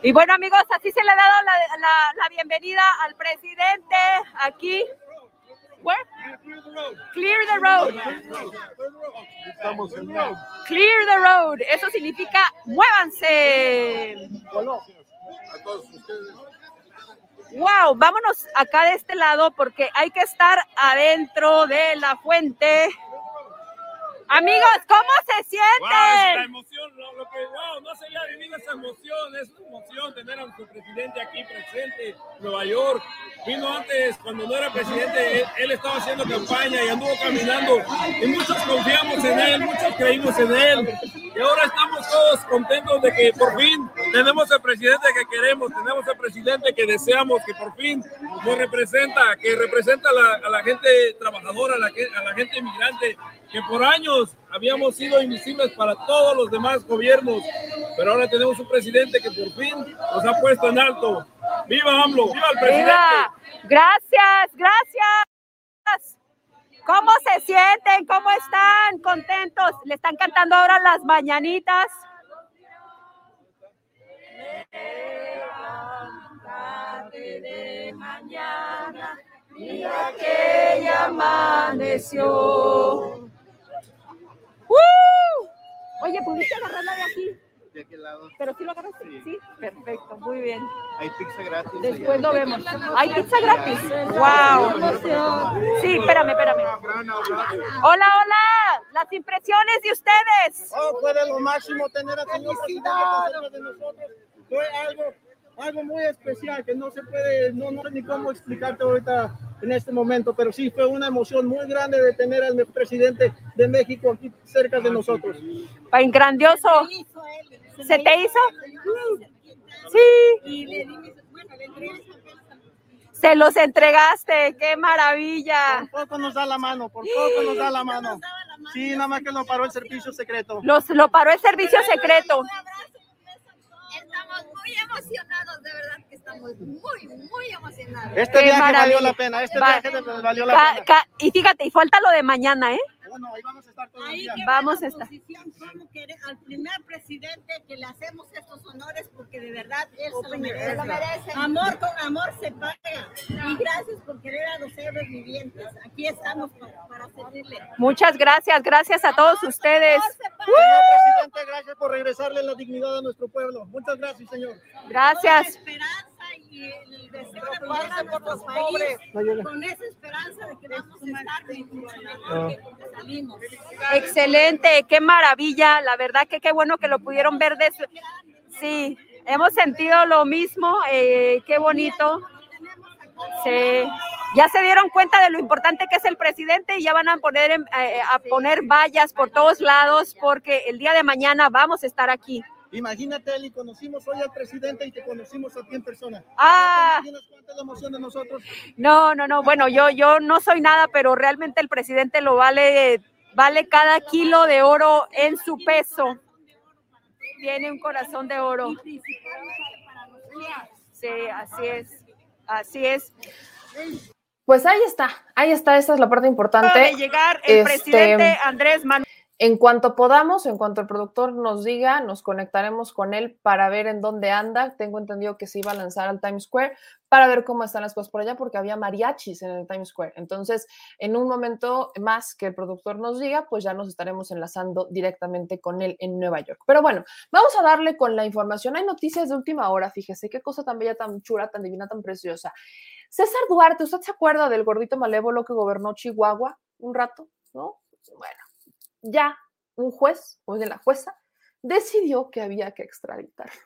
Y bueno amigos, así se le ha dado la, bienvenida al presidente aquí. Clear the road. Clear the road. Eso significa muévanse. Wow, vámonos acá de este lado porque hay que estar adentro de la fuente. Amigos, ¿cómo se sienten? Wow, la emoción, lo, que, wow, no se había vivido esa emoción, es una emoción tener a nuestro presidente aquí presente, Nueva York. Vino antes, cuando no era presidente, él, estaba haciendo campaña y anduvo caminando. Y muchos confiamos en él, muchos creímos en él. Y ahora estamos todos contentos de que por fin tenemos el presidente que queremos, tenemos el presidente que deseamos, que por fin nos representa, que representa a la, a la gente trabajadora, a la, a la gente inmigrante, que por años habíamos sido invisibles para todos los demás gobiernos, pero ahora tenemos un presidente que por fin nos ha puesto en alto. ¡Viva AMLO! ¡Viva el presidente! Gracias, gracias. ¿Cómo se sienten? ¿Cómo están? ¿Contentos? ¿Le están cantando ahora las mañanitas? de mañana, mira que ya amaneció. ¡Uh! Oye, ¿pudiste agarrarla de aquí? De aquel lado. ¿Pero sí lo agarraste? Sí. Perfecto, muy bien. Hay pizza gratis. Después lo vemos. ¿Hay pizza gratis? ¡Wow! Sí, espérame, espérame. Hola, hola. Las impresiones de ustedes. Oh, fue de lo máximo tener a señor presidente de nosotros. Fue algo algo muy especial que no se puede, no, no sé ni cómo explicarte ahorita en este momento, pero sí fue una emoción muy grande de tener al presidente de México aquí cerca de nosotros. Grandioso. ¿Se te hizo? Sí. Se los entregaste, qué maravilla. Por poco nos da la mano, por poco nos da la mano. Sí, nada más que lo paró el servicio secreto. Los, lo paró el servicio secreto. Estamos muy emocionados, de verdad estamos muy, muy emocionados. Este viaje valió la pena, este viaje valió la pena. Y fíjate, y falta lo de mañana, ¿eh? Bueno, ahí vamos a estar todos ahí Vamos a estar. Como que al primer presidente que le hacemos estos honores porque de verdad él se lo merece. Amor con amor se paga. Y gracias por querer a los héroes vivientes. Aquí estamos para, servirle. Muchas gracias, gracias a todos ustedes. Señor presidente, gracias por regresarle la dignidad a nuestro pueblo. Muchas gracias, señor. Gracias y el deseo de por los país, con esa esperanza de que vamos a estar bien funcionando porque salimos. Excelente, qué maravilla, la verdad que qué bueno que lo pudieron ver de su- Sí, hemos sentido lo mismo, eh, qué bonito. Sí. Ya se dieron cuenta de lo importante que es el presidente y ya van a poner, eh, a poner vallas por todos lados porque el día de mañana vamos a estar aquí. Imagínate, Eli, conocimos hoy al presidente y te conocimos a ti en persona. Ah. ¿Te imaginas cuánta la emoción de nosotros? No, no, no, bueno, yo, yo no soy nada, pero realmente el presidente lo vale, vale cada kilo de oro en su peso. Tiene un corazón de oro. Sí, así es, así es. Pues ahí está, ahí está, esta es la parte importante. de llegar el Este, presidente Andrés Manuel. En cuanto podamos, en cuanto el productor nos diga, nos conectaremos con él para ver en dónde anda. Tengo entendido que se iba a lanzar al Times Square para ver cómo están las cosas por allá, porque había mariachis en el Times Square. Entonces, en un momento más que el productor nos diga, pues ya nos estaremos enlazando directamente con él en Nueva York. Pero bueno, vamos a darle con la información. Hay noticias de última hora, fíjese, qué cosa tan bella, tan chula, tan divina, tan preciosa. César Duarte, ¿usted se acuerda del gordito malévolo que gobernó Chihuahua un rato? ¿No? Bueno, ya un juez, o de la jueza, decidió que había que extraditarlo.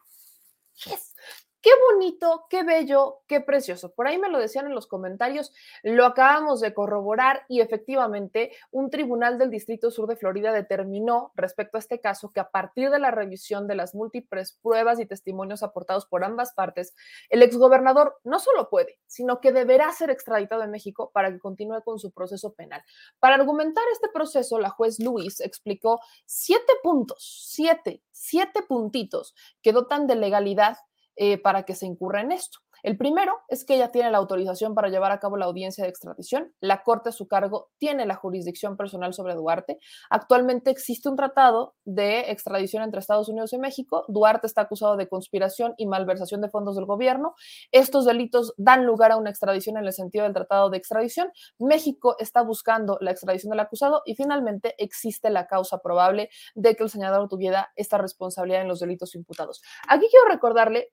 Yes. Qué bonito, qué bello, qué precioso. Por ahí me lo decían en los comentarios, lo acabamos de corroborar y efectivamente un tribunal del Distrito Sur de Florida determinó respecto a este caso que a partir de la revisión de las múltiples pruebas y testimonios aportados por ambas partes, el exgobernador no solo puede, sino que deberá ser extraditado en México para que continúe con su proceso penal. Para argumentar este proceso, la juez Luis explicó siete puntos, siete, siete puntitos que dotan de legalidad eh, para que se incurra en esto. El primero es que ella tiene la autorización para llevar a cabo la audiencia de extradición. La Corte a su cargo tiene la jurisdicción personal sobre Duarte. Actualmente existe un tratado de extradición entre Estados Unidos y México. Duarte está acusado de conspiración y malversación de fondos del gobierno. Estos delitos dan lugar a una extradición en el sentido del tratado de extradición. México está buscando la extradición del acusado y finalmente existe la causa probable de que el señalador tuviera esta responsabilidad en los delitos imputados. Aquí quiero recordarle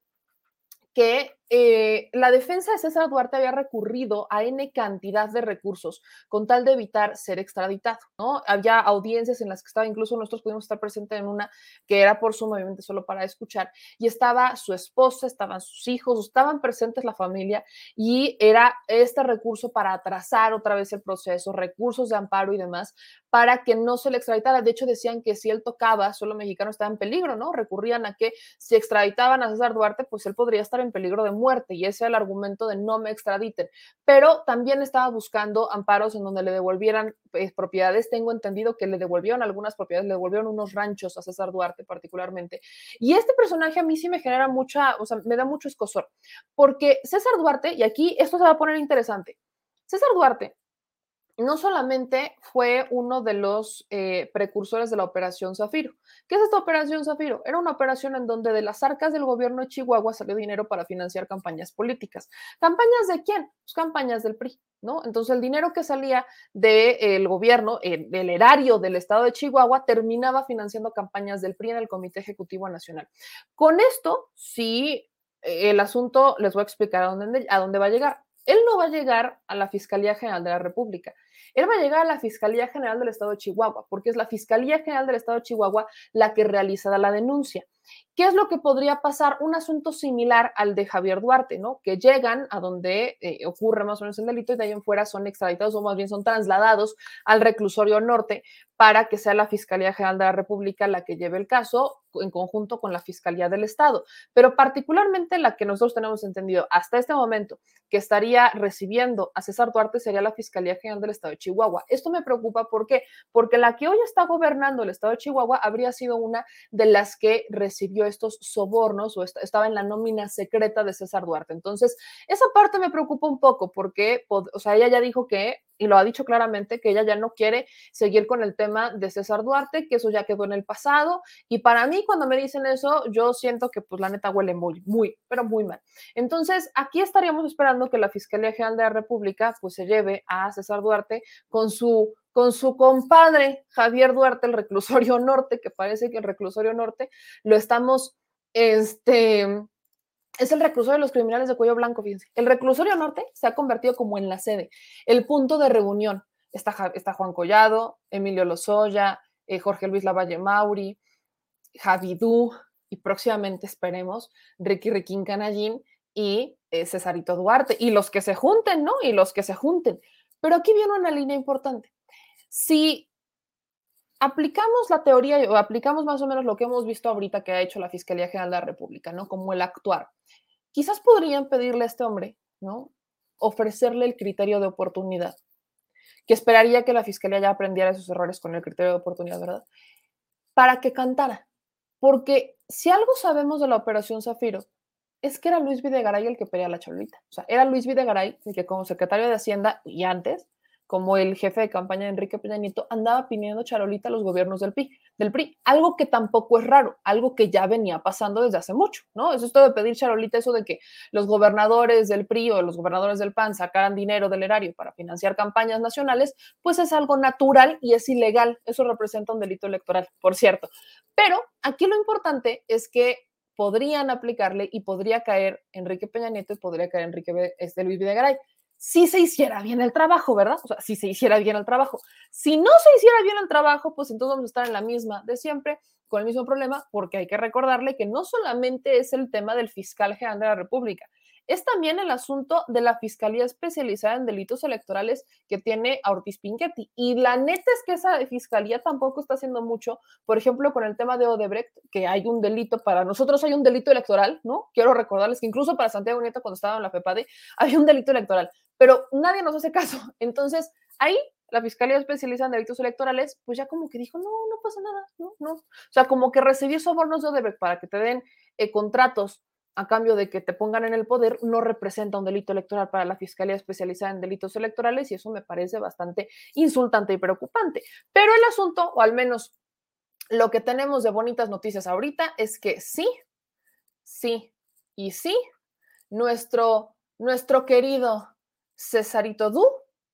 que eh, la defensa de César Duarte había recurrido a N cantidad de recursos con tal de evitar ser extraditado, ¿no? Había audiencias en las que estaba, incluso nosotros pudimos estar presentes en una que era por Zoom, obviamente solo para escuchar, y estaba su esposa, estaban sus hijos, estaban presentes la familia, y era este recurso para atrasar otra vez el proceso, recursos de amparo y demás, para que no se le extraditara. De hecho, decían que si él tocaba, solo mexicano estaba en peligro, ¿no? Recurrían a que si extraditaban a César Duarte, pues él podría estar en peligro de muerte y ese era el argumento de no me extraditen. Pero también estaba buscando amparos en donde le devolvieran eh, propiedades. Tengo entendido que le devolvieron algunas propiedades, le devolvieron unos ranchos a César Duarte particularmente. Y este personaje a mí sí me genera mucha, o sea, me da mucho escosor, porque César Duarte, y aquí esto se va a poner interesante, César Duarte no solamente fue uno de los eh, precursores de la Operación Zafiro. ¿Qué es esta Operación Zafiro? Era una operación en donde de las arcas del gobierno de Chihuahua salió dinero para financiar campañas políticas. ¿Campañas de quién? Pues campañas del PRI, ¿no? Entonces el dinero que salía del gobierno, eh, del erario del estado de Chihuahua, terminaba financiando campañas del PRI en el Comité Ejecutivo Nacional. Con esto, sí, eh, el asunto, les voy a explicar a dónde va a llegar. Él no va a llegar a la Fiscalía General de la República. Él va a llegar a la Fiscalía General del Estado de Chihuahua, porque es la Fiscalía General del Estado de Chihuahua la que realiza la denuncia. ¿Qué es lo que podría pasar? Un asunto similar al de Javier Duarte, ¿no? Que llegan a donde eh, ocurre más o menos el delito y de ahí en fuera son extraditados o más bien son trasladados al reclusorio norte para que sea la Fiscalía General de la República la que lleve el caso en conjunto con la Fiscalía del Estado. Pero particularmente la que nosotros tenemos entendido hasta este momento que estaría recibiendo a César Duarte sería la Fiscalía General del Estado de Chihuahua. Esto me preocupa, ¿por qué? Porque la que hoy está gobernando el Estado de Chihuahua habría sido una de las que recibió estos sobornos o estaba en la nómina secreta de César Duarte. Entonces, esa parte me preocupa un poco porque, o sea, ella ya dijo que, y lo ha dicho claramente, que ella ya no quiere seguir con el tema de César Duarte, que eso ya quedó en el pasado. Y para mí, cuando me dicen eso, yo siento que, pues, la neta huele muy, muy, pero muy mal. Entonces, aquí estaríamos esperando que la Fiscalía General de la República, pues, se lleve a César Duarte con su con su compadre Javier Duarte, el reclusorio norte, que parece que el reclusorio norte lo estamos, este, es el reclusorio de los criminales de cuello blanco, fíjense. El reclusorio norte se ha convertido como en la sede, el punto de reunión. Está, está Juan Collado, Emilio Lozoya, eh, Jorge Luis Lavalle Mauri, Javidú y próximamente esperemos Ricky Riquín Canallín y eh, Cesarito Duarte y los que se junten, ¿no? Y los que se junten. Pero aquí viene una línea importante. Si aplicamos la teoría o aplicamos más o menos lo que hemos visto ahorita que ha hecho la Fiscalía General de la República, ¿no? Como el actuar. Quizás podrían pedirle a este hombre, ¿no? Ofrecerle el criterio de oportunidad, que esperaría que la Fiscalía ya aprendiera sus errores con el criterio de oportunidad, ¿verdad? Para que cantara. Porque si algo sabemos de la Operación Zafiro, es que era Luis Videgaray el que pedía la cholita. O sea, era Luis Videgaray el que como secretario de Hacienda y antes como el jefe de campaña de Enrique Peña Nieto, andaba pidiendo charolita a los gobiernos del PRI, del PRI, algo que tampoco es raro, algo que ya venía pasando desde hace mucho, ¿no? Es todo de pedir charolita, eso de que los gobernadores del PRI o los gobernadores del PAN sacaran dinero del erario para financiar campañas nacionales, pues es algo natural y es ilegal, eso representa un delito electoral, por cierto. Pero aquí lo importante es que podrían aplicarle y podría caer Enrique Peña Nieto y podría caer Enrique este, Luis Videgaray si se hiciera bien el trabajo, ¿verdad? O sea, si se hiciera bien el trabajo. Si no se hiciera bien el trabajo, pues entonces vamos a estar en la misma de siempre, con el mismo problema, porque hay que recordarle que no solamente es el tema del fiscal general de la República, es también el asunto de la Fiscalía Especializada en Delitos Electorales que tiene a Ortiz Pinchetti. Y la neta es que esa fiscalía tampoco está haciendo mucho, por ejemplo, con el tema de Odebrecht, que hay un delito, para nosotros hay un delito electoral, ¿no? Quiero recordarles que incluso para Santiago Nieto, cuando estaba en la FEPADE, hay un delito electoral, pero nadie nos hace caso. Entonces, ahí la Fiscalía Especializada en Delitos Electorales, pues ya como que dijo, no, no pasa nada, no, no. O sea, como que recibió sobornos de Odebrecht para que te den eh, contratos a cambio de que te pongan en el poder, no representa un delito electoral para la Fiscalía Especializada en Delitos Electorales y eso me parece bastante insultante y preocupante. Pero el asunto, o al menos lo que tenemos de bonitas noticias ahorita, es que sí, sí y sí, nuestro, nuestro querido Cesarito Du,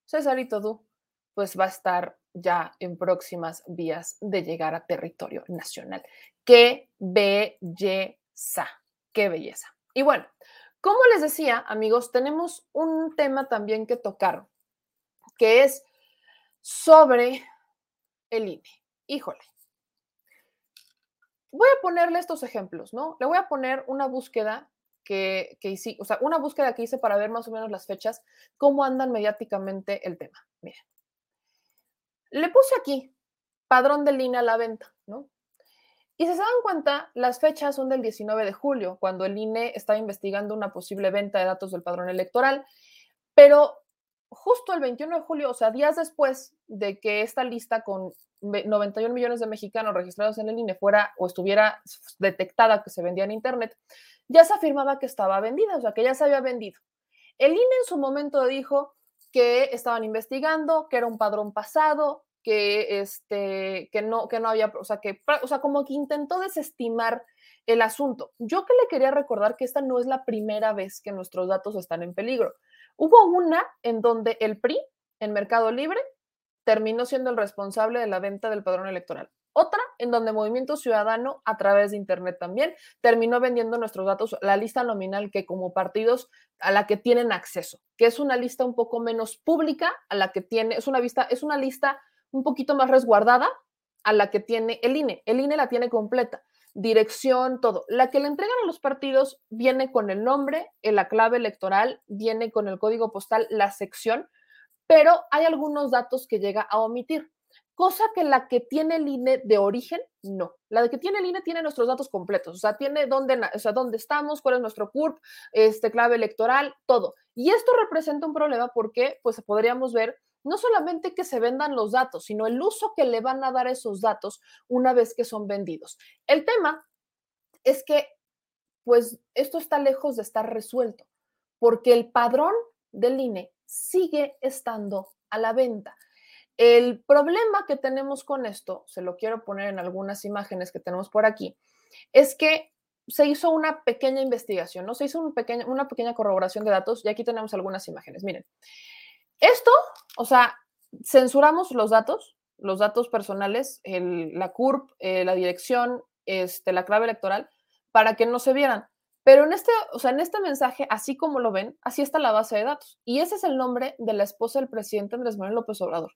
Cesarito Du, pues va a estar ya en próximas vías de llegar a territorio nacional. ¡Qué belleza! Qué belleza. Y bueno, como les decía, amigos, tenemos un tema también que tocar, que es sobre el INE. Híjole. Voy a ponerle estos ejemplos, ¿no? Le voy a poner una búsqueda que, que hice, o sea, una búsqueda que hice para ver más o menos las fechas, cómo andan mediáticamente el tema. Miren. Le puse aquí, padrón del INE a la venta. Y si se dan cuenta, las fechas son del 19 de julio, cuando el INE estaba investigando una posible venta de datos del padrón electoral, pero justo el 21 de julio, o sea, días después de que esta lista con 91 millones de mexicanos registrados en el INE fuera o estuviera detectada que se vendía en Internet, ya se afirmaba que estaba vendida, o sea, que ya se había vendido. El INE en su momento dijo que estaban investigando, que era un padrón pasado, que, este, que, no, que no había, o sea, que, o sea, como que intentó desestimar el asunto. Yo que le quería recordar que esta no es la primera vez que nuestros datos están en peligro. Hubo una en donde el PRI, en Mercado Libre, terminó siendo el responsable de la venta del padrón electoral. Otra en donde Movimiento Ciudadano, a través de Internet también, terminó vendiendo nuestros datos, la lista nominal que como partidos a la que tienen acceso, que es una lista un poco menos pública, a la que tiene, es una, vista, es una lista un poquito más resguardada a la que tiene el INE. El INE la tiene completa, dirección, todo. La que le entregan a los partidos viene con el nombre, la clave electoral, viene con el código postal, la sección, pero hay algunos datos que llega a omitir. Cosa que la que tiene el INE de origen, no. La de que tiene el INE tiene nuestros datos completos, o sea, tiene dónde, o sea, dónde estamos, cuál es nuestro CURP, este, clave electoral, todo. Y esto representa un problema porque, pues, podríamos ver no solamente que se vendan los datos, sino el uso que le van a dar esos datos una vez que son vendidos. El tema es que, pues, esto está lejos de estar resuelto, porque el padrón del INE sigue estando a la venta. El problema que tenemos con esto, se lo quiero poner en algunas imágenes que tenemos por aquí, es que se hizo una pequeña investigación, ¿no? Se hizo una pequeña corroboración de datos y aquí tenemos algunas imágenes. Miren, esto, o sea, censuramos los datos, los datos personales, la CURP, eh, la dirección, este, la clave electoral, para que no se vieran. Pero en este, o sea, en este mensaje, así como lo ven, así está la base de datos. Y ese es el nombre de la esposa del presidente Andrés Manuel López Obrador.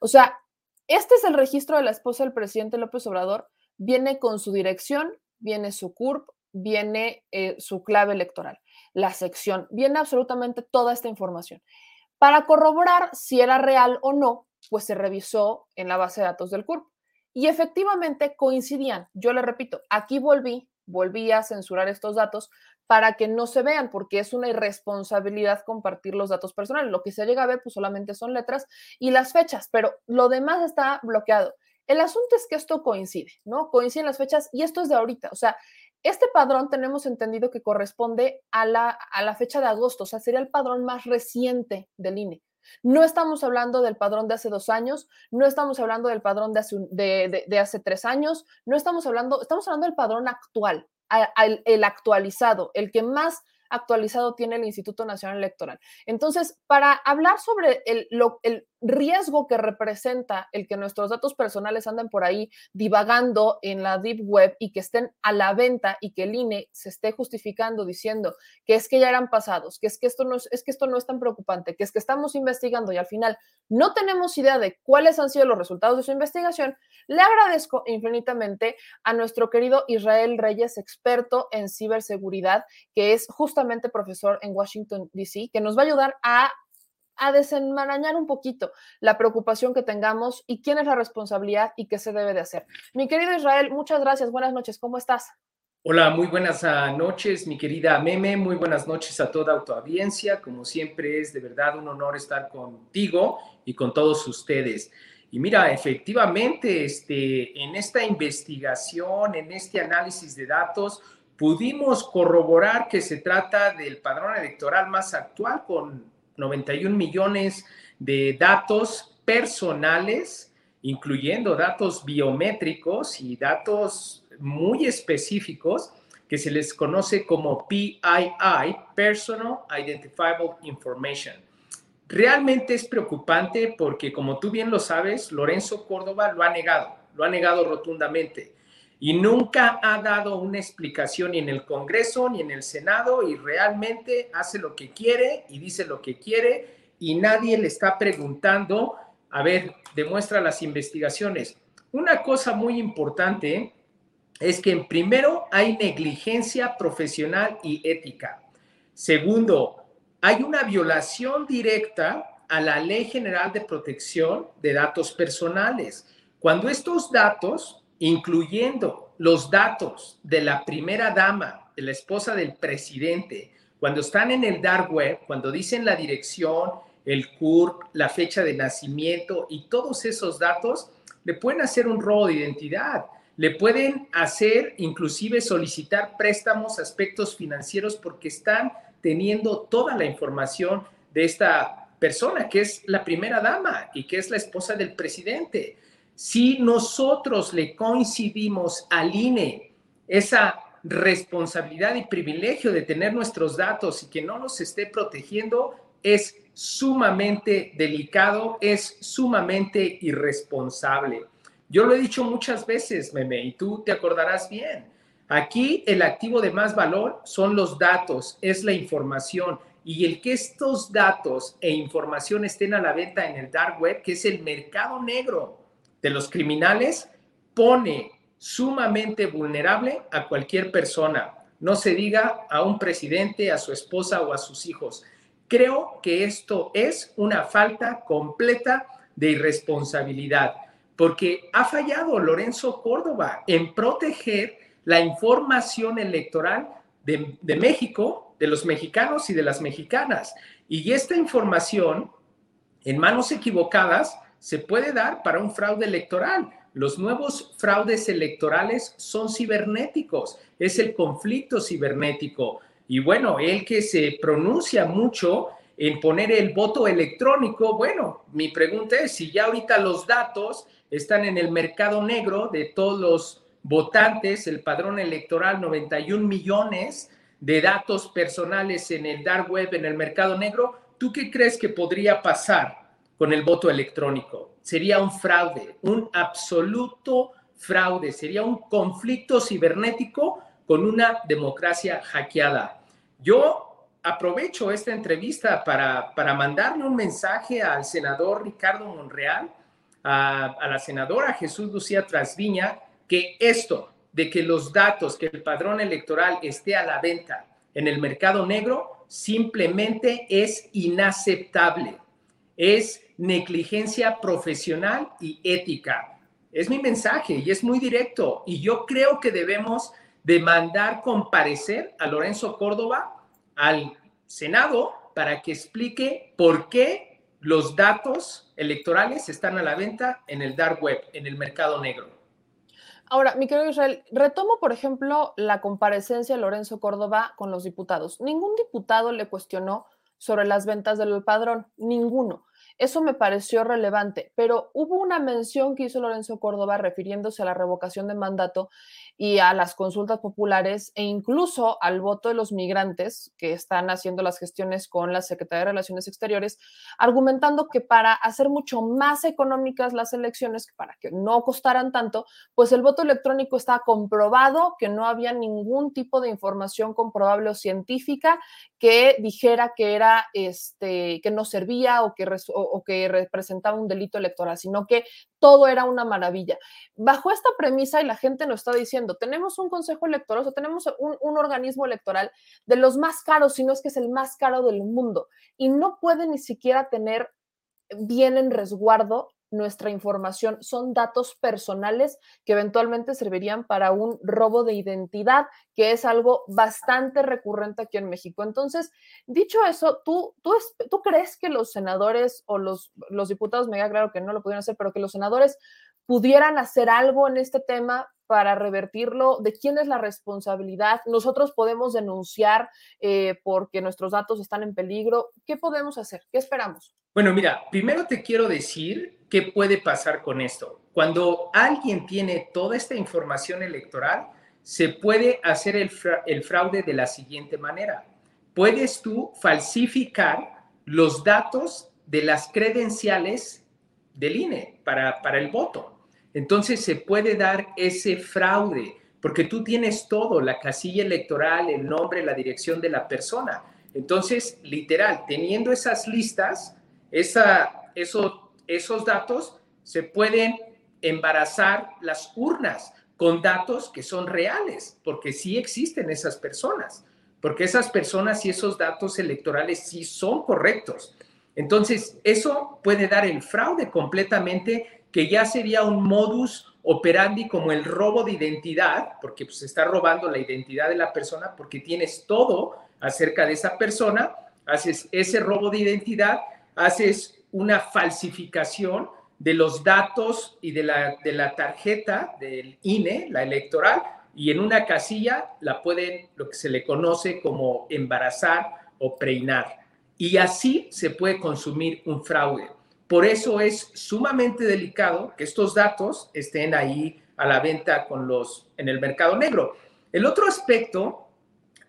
O sea, este es el registro de la esposa del presidente López Obrador. Viene con su dirección, viene su CURP, viene eh, su clave electoral, la sección, viene absolutamente toda esta información. Para corroborar si era real o no, pues se revisó en la base de datos del CURP. Y efectivamente coincidían. Yo le repito, aquí volví, volví a censurar estos datos para que no se vean, porque es una irresponsabilidad compartir los datos personales. Lo que se llega a ver, pues solamente son letras y las fechas, pero lo demás está bloqueado. El asunto es que esto coincide, ¿no? Coinciden las fechas y esto es de ahorita. O sea, este padrón tenemos entendido que corresponde a la, a la fecha de agosto, o sea, sería el padrón más reciente del INE. No estamos hablando del padrón de hace dos años, no estamos hablando del padrón de hace, de, hace tres años, no estamos hablando, estamos hablando del padrón actual, el actualizado, el que más actualizado tiene el Instituto Nacional Electoral. Entonces, para hablar sobre el, riesgo que representa el que nuestros datos personales anden por ahí divagando en la deep web y que estén a la venta y que el INE se esté justificando diciendo que es que ya eran pasados, que es que esto no es, es que esto no es tan preocupante, que es que estamos investigando y al final no tenemos idea de cuáles han sido los resultados de su investigación, le agradezco infinitamente a nuestro querido Israel Reyes, experto en ciberseguridad, que es justamente profesor en Washington DC, que nos va a ayudar a a desenmarañar un poquito la preocupación que tengamos y quién es la responsabilidad y qué se debe de hacer. Mi querido Israel, muchas gracias. Buenas noches. ¿Cómo estás? Hola, muy buenas ah, noches, mi querida Meme. Muy buenas noches a toda tu audiencia. Como siempre es de verdad un honor estar contigo y con todos ustedes. Y mira, efectivamente, este, en esta investigación, en este análisis de datos, pudimos corroborar que se trata del padrón electoral más actual con 91 millones de datos personales, incluyendo datos biométricos y datos muy específicos que se les conoce como PII, Personal Identifiable Information. Realmente es preocupante porque, como tú bien lo sabes, Lorenzo Córdoba lo ha negado, lo ha negado rotundamente y nunca ha dado una explicación ni en el Congreso ni en el Senado y realmente hace lo que quiere y dice lo que quiere y nadie le está preguntando, a ver, demuestra las investigaciones. Una cosa muy importante es que en primero hay negligencia profesional y ética. Segundo, hay una violación directa a la Ley General de Protección de Datos Personales. Cuando estos datos incluyendo los datos de la primera dama, de la esposa del presidente, cuando están en el dark web, cuando dicen la dirección, el CURP, la fecha de nacimiento y todos esos datos, le pueden hacer un robo de identidad, le pueden hacer inclusive solicitar préstamos, aspectos financieros, porque están teniendo toda la información de esta persona, que es la primera dama y que es la esposa del presidente. Si nosotros le coincidimos al INE esa responsabilidad y privilegio de tener nuestros datos y que no nos esté protegiendo, es sumamente delicado, es sumamente irresponsable. Yo lo he dicho muchas veces, Meme, y tú te acordarás bien. Aquí el activo de más valor son los datos, es la información. Y el que estos datos e información estén a la venta en el dark web, que es el mercado negro, de los criminales pone sumamente vulnerable a cualquier persona. No se diga a un presidente, a su esposa o a sus hijos. Creo que esto es una falta completa de irresponsabilidad, porque ha fallado Lorenzo Córdoba en proteger la información electoral de, de, México, de los mexicanos y de las mexicanas. Y esta información, en manos equivocadas, se puede dar para un fraude electoral. Los nuevos fraudes electorales son cibernéticos, es el conflicto cibernético. Y bueno, el que se pronuncia mucho en poner el voto electrónico, bueno, mi pregunta es si ya ahorita los datos están en el mercado negro de todos los votantes, el padrón electoral, 91 millones de datos personales en el dark web, en el mercado negro, ¿tú qué crees que podría pasar? Con el voto electrónico. Sería un fraude, un absoluto fraude, sería un conflicto cibernético con una democracia hackeada. Yo aprovecho esta entrevista para, para mandarle un mensaje al senador Ricardo Monreal, a, a la senadora Jesús Lucía Trasviña, que esto de que los datos, que el padrón electoral esté a la venta en el mercado negro, simplemente es inaceptable. Es negligencia profesional y ética. Es mi mensaje y es muy directo. Y yo creo que debemos demandar comparecer a Lorenzo Córdoba al Senado para que explique por qué los datos electorales están a la venta en el dark web, en el mercado negro. Ahora, mi querido Israel, retomo, por ejemplo, la comparecencia de Lorenzo Córdoba con los diputados. Ningún diputado le cuestionó sobre las ventas del padrón, ninguno. Eso me pareció relevante, pero hubo una mención que hizo Lorenzo Córdoba refiriéndose a la revocación de mandato y a las consultas populares e incluso al voto de los migrantes que están haciendo las gestiones con la Secretaría de Relaciones Exteriores, argumentando que para hacer mucho más económicas las elecciones, para que no costaran tanto, pues el voto electrónico está comprobado, que no había ningún tipo de información comprobable o científica que dijera que era este que no servía o que o, que representaba un delito electoral, sino que todo era una maravilla. Bajo esta premisa, y la gente nos está diciendo, tenemos un consejo electoral, o tenemos un, un organismo electoral de los más caros, si no es que es el más caro del mundo, y no puede ni siquiera tener bien en resguardo nuestra información son datos personales que eventualmente servirían para un robo de identidad, que es algo bastante recurrente aquí en México. Entonces, dicho eso, ¿tú, tú, tú crees que los senadores o los, los diputados, me queda claro que no lo pudieron hacer, pero que los senadores pudieran hacer algo en este tema para revertirlo? ¿De quién es la responsabilidad? ¿Nosotros podemos denunciar eh, porque nuestros datos están en peligro? ¿Qué podemos hacer? ¿Qué esperamos? Bueno, mira, primero te quiero decir ¿qué puede pasar con esto? Cuando alguien tiene toda esta información electoral, se puede hacer el, fraude de la siguiente manera. Puedes tú falsificar los datos de las credenciales del INE para, para el voto. Entonces se puede dar ese fraude porque tú tienes todo, la casilla electoral, el nombre, la dirección de la persona. Entonces, literal, teniendo esas listas, esa, eso esos datos se pueden embarazar las urnas con datos que son reales, porque sí existen esas personas, porque esas personas y esos datos electorales sí son correctos. Entonces, eso puede dar el fraude completamente, que ya sería un modus operandi como el robo de identidad, porque pues, se está robando la identidad de la persona, porque tienes todo acerca de esa persona, haces ese robo de identidad, haces una falsificación de los datos y de la, de la tarjeta del INE, la electoral, y en una casilla la pueden, lo que se le conoce como embarazar o preinar. Y así se puede consumir un fraude. Por eso es sumamente delicado que estos datos estén ahí a la venta con los, en el mercado negro. El otro aspecto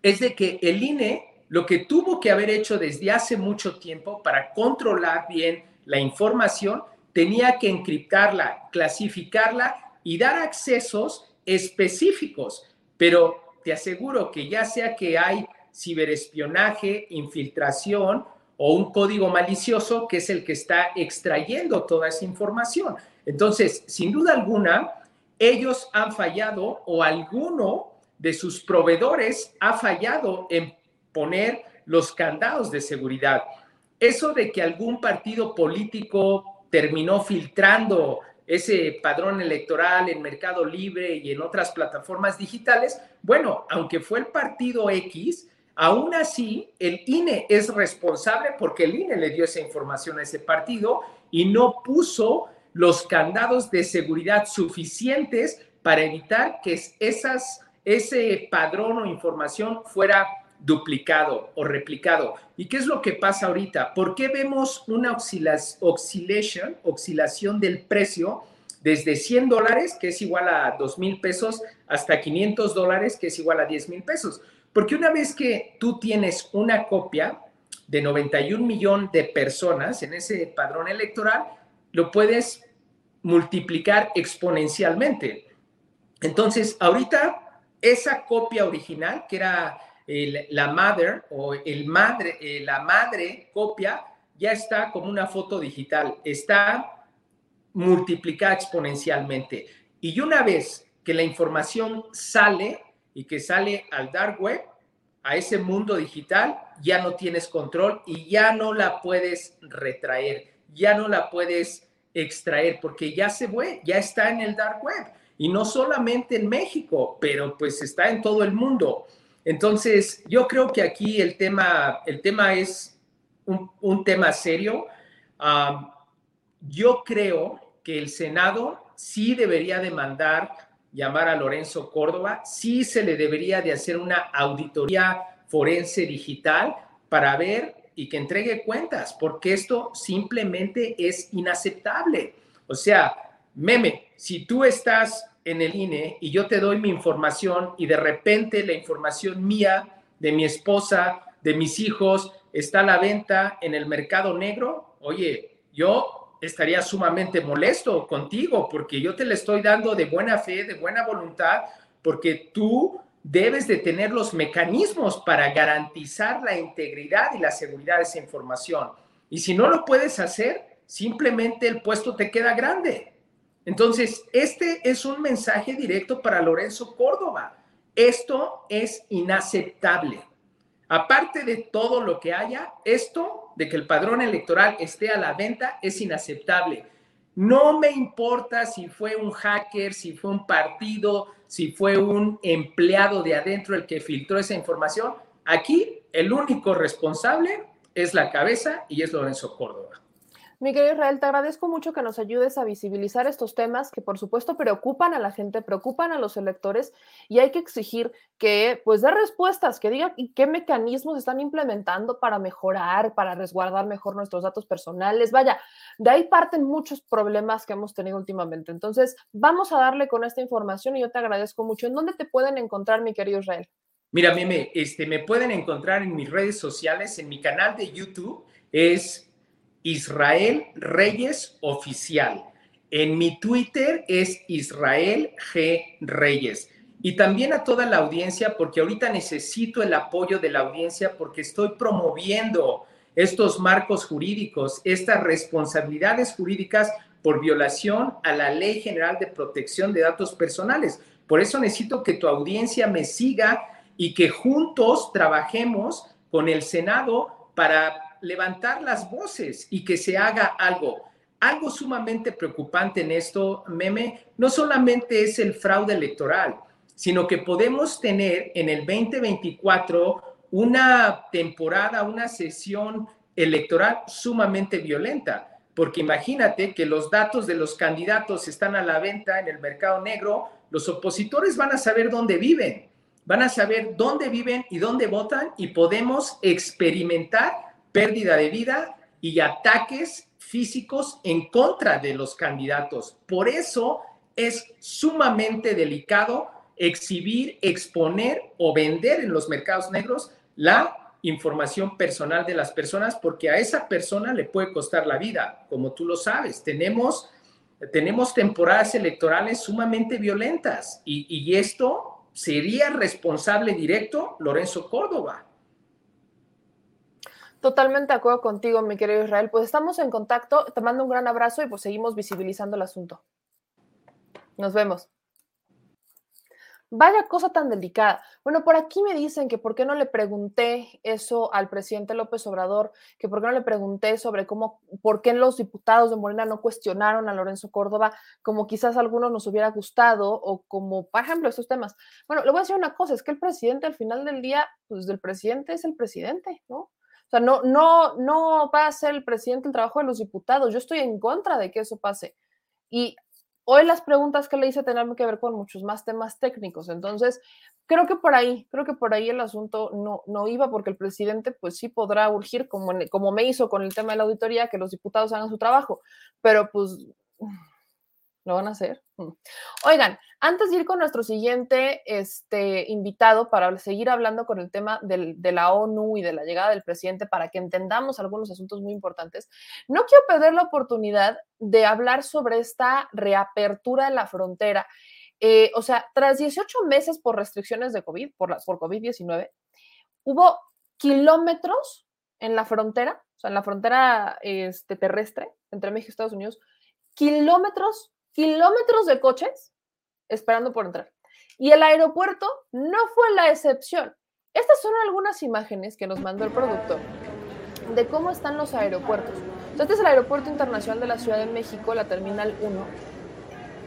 es de que el INE lo que tuvo que haber hecho desde hace mucho tiempo para controlar bien la información, tenía que encriptarla, clasificarla y dar accesos específicos. Pero te aseguro que ya sea que hay ciberespionaje, infiltración o un código malicioso que es el que está extrayendo toda esa información. Entonces, sin duda alguna, ellos han fallado o alguno de sus proveedores ha fallado en poner los candados de seguridad. Eso de que algún partido político terminó filtrando ese padrón electoral en Mercado Libre y en otras plataformas digitales, bueno, aunque fue el partido X, aún así el INE es responsable porque el INE le dio esa información a ese partido y no puso los candados de seguridad suficientes para evitar que esas, ese padrón o información fuera duplicado o replicado. ¿Y qué es lo que pasa ahorita? ¿Por qué vemos una oscilación, oscilación del precio desde 100 dólares, que es igual a 2 mil pesos, hasta 500 dólares, que es igual a 10 mil pesos? Porque una vez que tú tienes una copia de 91 millones de personas en ese padrón electoral, lo puedes multiplicar exponencialmente. Entonces, ahorita esa copia original, que era la mother o el madre, eh, la madre copia, ya está como una foto digital, está multiplicada exponencialmente. Y una vez que la información sale y que sale al dark web, a ese mundo digital, ya no tienes control y ya no la puedes retraer, ya no la puedes extraer porque ya se fue, ya está en el dark web y no solamente en México, pero pues está en todo el mundo. Entonces, yo creo que aquí el tema, el tema es un, tema serio. yo creo que el Senado sí debería demandar llamar a Lorenzo Córdoba, sí se le debería de hacer una auditoría forense digital para ver y que entregue cuentas, porque esto simplemente es inaceptable. O sea, meme, si tú estás en el INE y yo te doy mi información y de repente la información mía, de mi esposa, de mis hijos, está a la venta en el mercado negro, oye, yo estaría sumamente molesto contigo porque yo te le estoy dando de buena fe, de buena voluntad, porque tú debes de tener los mecanismos para garantizar la integridad y la seguridad de esa información. Y si no lo puedes hacer, simplemente el puesto te queda grande. Entonces, este es un mensaje directo para Lorenzo Córdoba. Esto es inaceptable. Aparte de todo lo que haya, esto de que el padrón electoral esté a la venta es inaceptable. No me importa si fue un hacker, si fue un partido, si fue un empleado de adentro el que filtró esa información. Aquí el único responsable es la cabeza y es Lorenzo Córdoba. Miguel Israel, te agradezco mucho que nos ayudes a visibilizar estos temas que por supuesto preocupan a la gente, preocupan a los electores y hay que exigir que pues dé respuestas, que diga qué mecanismos están implementando para mejorar, para resguardar mejor nuestros datos personales. Vaya, de ahí parten muchos problemas que hemos tenido últimamente. Entonces, vamos a darle con esta información y yo te agradezco mucho. ¿En dónde te pueden encontrar, mi querido Israel? Mira, Meme, este, me pueden encontrar en mis redes sociales, en mi canal de YouTube, es Israel Reyes Oficial. En mi Twitter es Israel G. Reyes. Y también a toda la audiencia, porque ahorita necesito el apoyo de la audiencia porque estoy promoviendo estos marcos jurídicos, estas responsabilidades jurídicas por violación a la Ley General de Protección de Datos Personales. Por eso necesito que tu audiencia me siga y que juntos trabajemos con el Senado para levantar las voces y que se haga algo. Algo sumamente preocupante en esto, meme, no solamente es el fraude electoral, sino que podemos tener en el 2024 una temporada, una sesión electoral sumamente violenta, porque imagínate que los datos de los candidatos están a la venta en el mercado negro, los opositores van a saber dónde viven, van a saber dónde viven y dónde votan y podemos experimentar pérdida de vida y ataques físicos en contra de los candidatos. Por eso es sumamente delicado exhibir, exponer o vender en los mercados negros la información personal de las personas porque a esa persona le puede costar la vida, como tú lo sabes. Tenemos, tenemos temporadas electorales sumamente violentas y, y esto sería responsable directo Lorenzo Córdoba. Totalmente de acuerdo contigo, mi querido Israel. Pues estamos en contacto, te mando un gran abrazo y pues seguimos visibilizando el asunto. Nos vemos. Vaya cosa tan delicada. Bueno, por aquí me dicen que por qué no le pregunté eso al presidente López Obrador, que por qué no le pregunté sobre cómo, por qué los diputados de Morena no cuestionaron a Lorenzo Córdoba, como quizás a algunos nos hubiera gustado, o como, por ejemplo, estos temas. Bueno, le voy a decir una cosa, es que el presidente al final del día, pues el presidente es el presidente, ¿no? O sea, no, no, no va a ser el presidente el trabajo de los diputados. Yo estoy en contra de que eso pase. Y hoy las preguntas que le hice tenían que ver con muchos más temas técnicos. Entonces, creo que por ahí, creo que por ahí el asunto no, no iba porque el presidente pues sí podrá urgir, como, como me hizo con el tema de la auditoría, que los diputados hagan su trabajo. Pero pues ¿Lo van a hacer? Mm. Oigan, antes de ir con nuestro siguiente este, invitado para seguir hablando con el tema de la ONU y de la llegada del presidente para que entendamos algunos asuntos muy importantes, no quiero perder la oportunidad de hablar sobre esta reapertura de la frontera Eh, o sea, tras 18 meses por restricciones de COVID, por, la, por COVID-19, hubo kilómetros en la frontera, o sea, en la frontera este, terrestre entre México y Estados Unidos, kilómetros, kilómetros de coches esperando por entrar. Y el aeropuerto no fue la excepción. Estas son algunas imágenes que nos mandó el productor de cómo están los aeropuertos. este es el Aeropuerto Internacional de la Ciudad de México, la Terminal 1.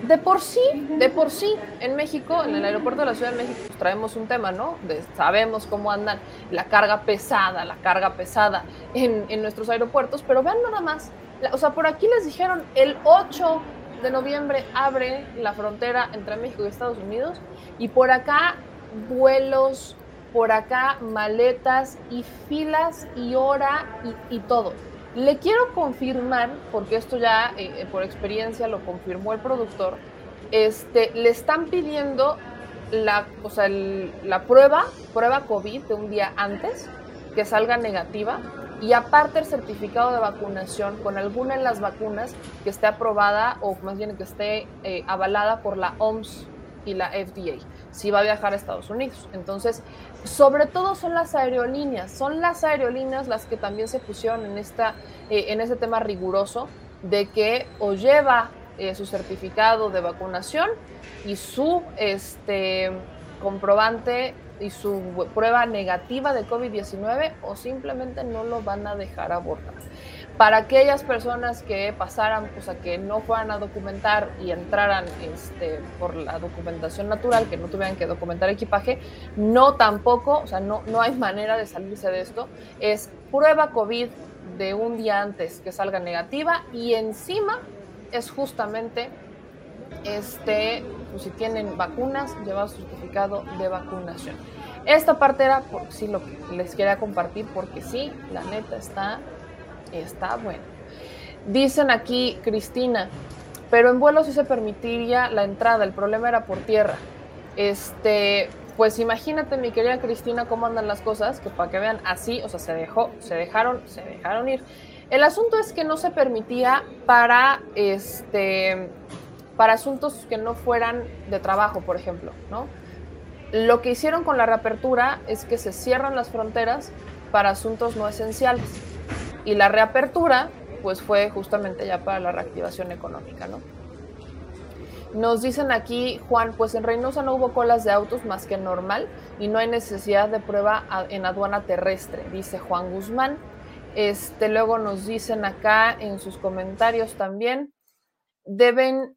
De por sí, de por sí, en México, en el aeropuerto de la Ciudad de México, pues, traemos un tema, ¿no? sabemos cómo andan la carga pesada, la carga pesada en, en nuestros aeropuertos, pero vean nada más, o sea, por aquí les dijeron el 8 de noviembre abre la frontera entre México y Estados Unidos y por acá vuelos, por acá maletas y filas y hora y, todo. Le quiero confirmar, porque esto ya eh, eh, por experiencia lo confirmó el productor, este, le están pidiendo la, o sea, la prueba, prueba COVID de un día antes, que salga negativa, y aparte el certificado de vacunación con alguna de las vacunas que esté aprobada o más bien que esté eh, avalada por la OMS y la FDA, si va a viajar a Estados Unidos. Entonces, sobre todo son las aerolíneas, son las aerolíneas las que también se pusieron en, esta, eh, en este tema riguroso de que o lleva eh, su certificado de vacunación y su este, comprobante y su prueba negativa de COVID-19 o simplemente no lo van a dejar abordar. Para aquellas personas que pasaran, o sea, que no fueran a documentar y entraran este, por la documentación natural, que no tuvieran que documentar equipaje, no tampoco, o sea, no, no hay manera de salirse de esto. Es prueba COVID de un día antes que salga negativa y encima es justamente este, pues, si tienen vacunas, llevar su certificado de vacunación. Esta parte era, por, sí, lo que les quería compartir, porque sí, la neta está, está bueno. Dicen aquí, Cristina, pero en vuelo sí se permitiría la entrada, el problema era por tierra. Este, pues imagínate, mi querida Cristina, cómo andan las cosas, que para que vean así, o sea, se dejó, se dejaron, se dejaron ir. El asunto es que no se permitía para este para asuntos que no fueran de trabajo, por ejemplo, ¿no? Lo que hicieron con la reapertura es que se cierran las fronteras para asuntos no esenciales. Y la reapertura, pues fue justamente ya para la reactivación económica, ¿no? Nos dicen aquí, Juan, pues en Reynosa no hubo colas de autos más que normal y no hay necesidad de prueba en aduana terrestre, dice Juan Guzmán. Este, luego nos dicen acá en sus comentarios también, deben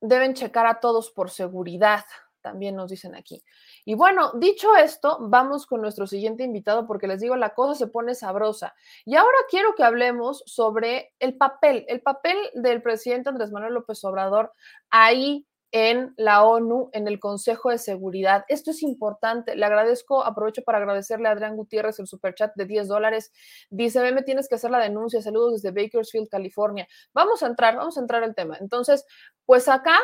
deben checar a todos por seguridad, también nos dicen aquí. Y bueno, dicho esto, vamos con nuestro siguiente invitado porque les digo, la cosa se pone sabrosa. Y ahora quiero que hablemos sobre el papel, el papel del presidente Andrés Manuel López Obrador ahí en la ONU, en el Consejo de Seguridad. Esto es importante. Le agradezco, aprovecho para agradecerle a Adrián Gutiérrez el superchat de 10 dólares. Dice, me tienes que hacer la denuncia. Saludos desde Bakersfield, California. Vamos a entrar, vamos a entrar al tema. Entonces, pues acá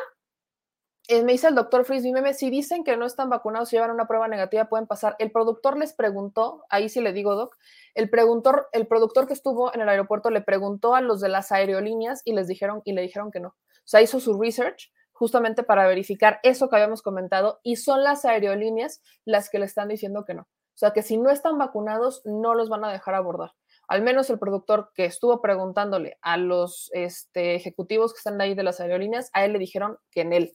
eh, me dice el doctor Frisby Meme, si dicen que no están vacunados y llevan una prueba negativa, pueden pasar. El productor les preguntó, ahí sí le digo, Doc, el productor, el productor que estuvo en el aeropuerto le preguntó a los de las aerolíneas y les dijeron, y le dijeron que no. O sea, hizo su research justamente para verificar eso que habíamos comentado y son las aerolíneas las que le están diciendo que no. O sea, que si no están vacunados, no los van a dejar abordar. Al menos el productor que estuvo preguntándole a los este, ejecutivos que están ahí de las aerolíneas, a él le dijeron que en él,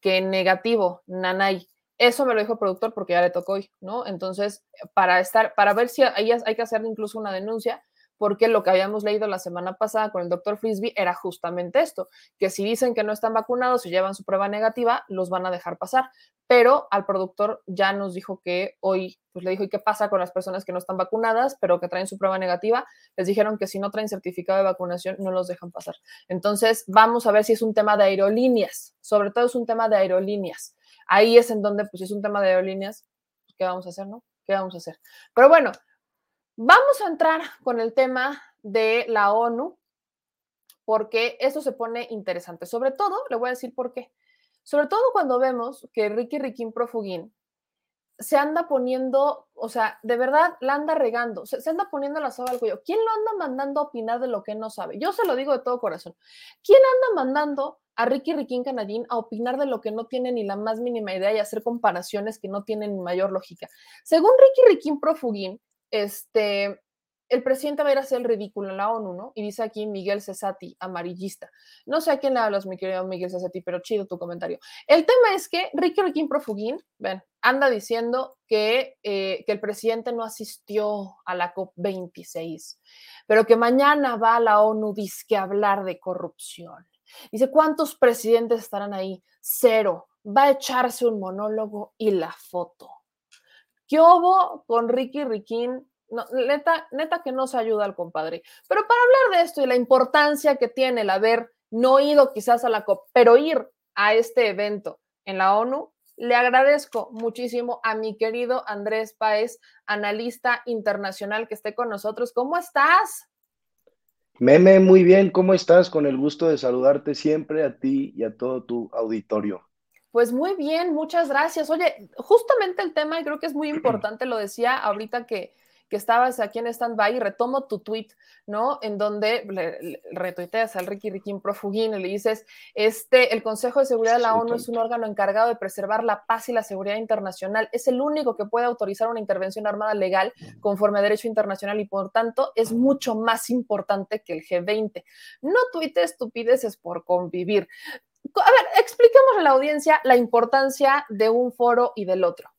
que negativo, nanay. Eso me lo dijo el productor porque ya le tocó hoy, ¿no? Entonces, para estar, para ver si hay, hay que hacer incluso una denuncia, porque lo que habíamos leído la semana pasada con el doctor Frisby era justamente esto, que si dicen que no están vacunados y llevan su prueba negativa, los van a dejar pasar. Pero al productor ya nos dijo que hoy, pues le dijo, ¿y qué pasa con las personas que no están vacunadas, pero que traen su prueba negativa? Les dijeron que si no traen certificado de vacunación, no los dejan pasar. Entonces, vamos a ver si es un tema de aerolíneas, sobre todo es un tema de aerolíneas. Ahí es en donde, pues si es un tema de aerolíneas, ¿qué vamos a hacer, no? ¿Qué vamos a hacer? Pero bueno, Vamos a entrar con el tema de la ONU, porque esto se pone interesante. Sobre todo, le voy a decir por qué. Sobre todo cuando vemos que Ricky Riquín Profugín se anda poniendo, o sea, de verdad la anda regando, se, anda poniendo la soga al cuello. ¿Quién lo anda mandando a opinar de lo que no sabe? Yo se lo digo de todo corazón. ¿Quién anda mandando a Ricky Riquín Canallín a opinar de lo que no tiene ni la más mínima idea y hacer comparaciones que no tienen ni mayor lógica. Según Ricky Riquín Profugín, este, el presidente va a ir a hacer el ridículo en la ONU, ¿no? Y dice aquí Miguel Cesati, amarillista. No sé a quién le hablas, mi querido Miguel Cesati, pero chido tu comentario. El tema es que Ricky Riquín Profugín, ven, anda diciendo que, eh, que el presidente no asistió a la COP26, pero que mañana va a la ONU disque a hablar de corrupción. Dice, ¿cuántos presidentes estarán ahí? Cero. Va a echarse un monólogo y la foto. ¿Qué hubo con Ricky Riquín no, neta, neta que no se ayuda al compadre. Pero para hablar de esto y la importancia que tiene el haber no ido quizás a la COP, pero ir a este evento en la ONU, le agradezco muchísimo a mi querido Andrés Páez, analista internacional que esté con nosotros. ¿Cómo estás? Meme, muy bien, ¿cómo estás? Con el gusto de saludarte siempre a ti y a todo tu auditorio. Pues muy bien, muchas gracias. Oye, justamente el tema, y creo que es muy importante, lo decía ahorita que, que estabas aquí en stand-by y retomo tu tweet, ¿no? En donde le, retuiteas al Ricky Riquín Profugín y le dices, este, el Consejo de Seguridad de la ONU es un órgano encargado de preservar la paz y la seguridad internacional. Es el único que puede autorizar una intervención armada legal conforme a derecho internacional y por tanto es mucho más importante que el G20. No tuite estupideces por convivir. A ver, expliquemos a la audiencia la importancia de un foro y del otro.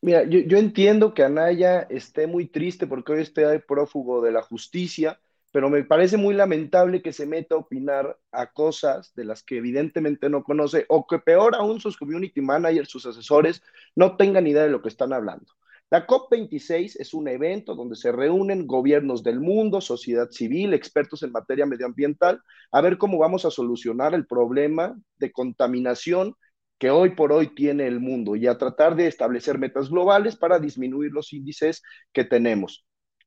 Mira, yo, entiendo que Anaya esté muy triste porque hoy esté prófugo de la justicia, pero me parece muy lamentable que se meta a opinar a cosas de las que evidentemente no conoce o que peor aún sus community managers, sus asesores, no tengan idea de lo que están hablando. La COP26 es un evento donde se reúnen gobiernos del mundo, sociedad civil, expertos en materia medioambiental, a ver cómo vamos a solucionar el problema de contaminación que hoy por hoy tiene el mundo y a tratar de establecer metas globales para disminuir los índices que tenemos.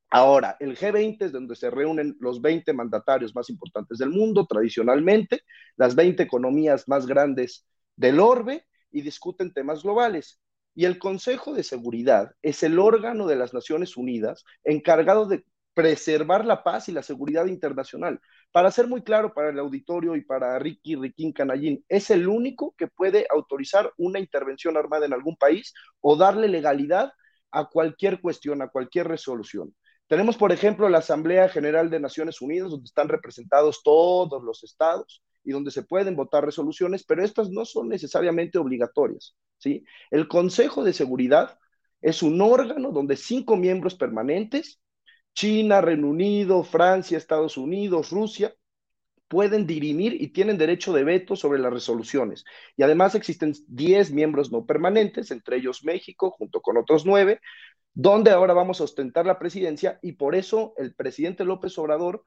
Ahora, el G20 es donde se reúnen los 20 mandatarios más importantes del mundo, tradicionalmente, las 20 economías más grandes del orbe y discuten temas globales. Y el Consejo de Seguridad es el órgano de las Naciones Unidas encargado de preservar la paz y la seguridad internacional. Para ser muy claro para el auditorio y para Ricky Riquín Canallín, es el único que puede autorizar una intervención armada en algún país o darle legalidad a cualquier cuestión, a cualquier resolución. Tenemos, por ejemplo, la Asamblea General de Naciones Unidas, donde están representados todos los estados y donde se pueden votar resoluciones, pero estas no son necesariamente obligatorias. ¿sí? El Consejo de Seguridad es un órgano donde cinco miembros permanentes China, Reino Unido, Francia, Estados Unidos, Rusia, pueden dirimir y tienen derecho de veto sobre las resoluciones. Y además existen 10 miembros no permanentes, entre ellos México, junto con otros nueve, donde ahora vamos a ostentar la presidencia y por eso el presidente López Obrador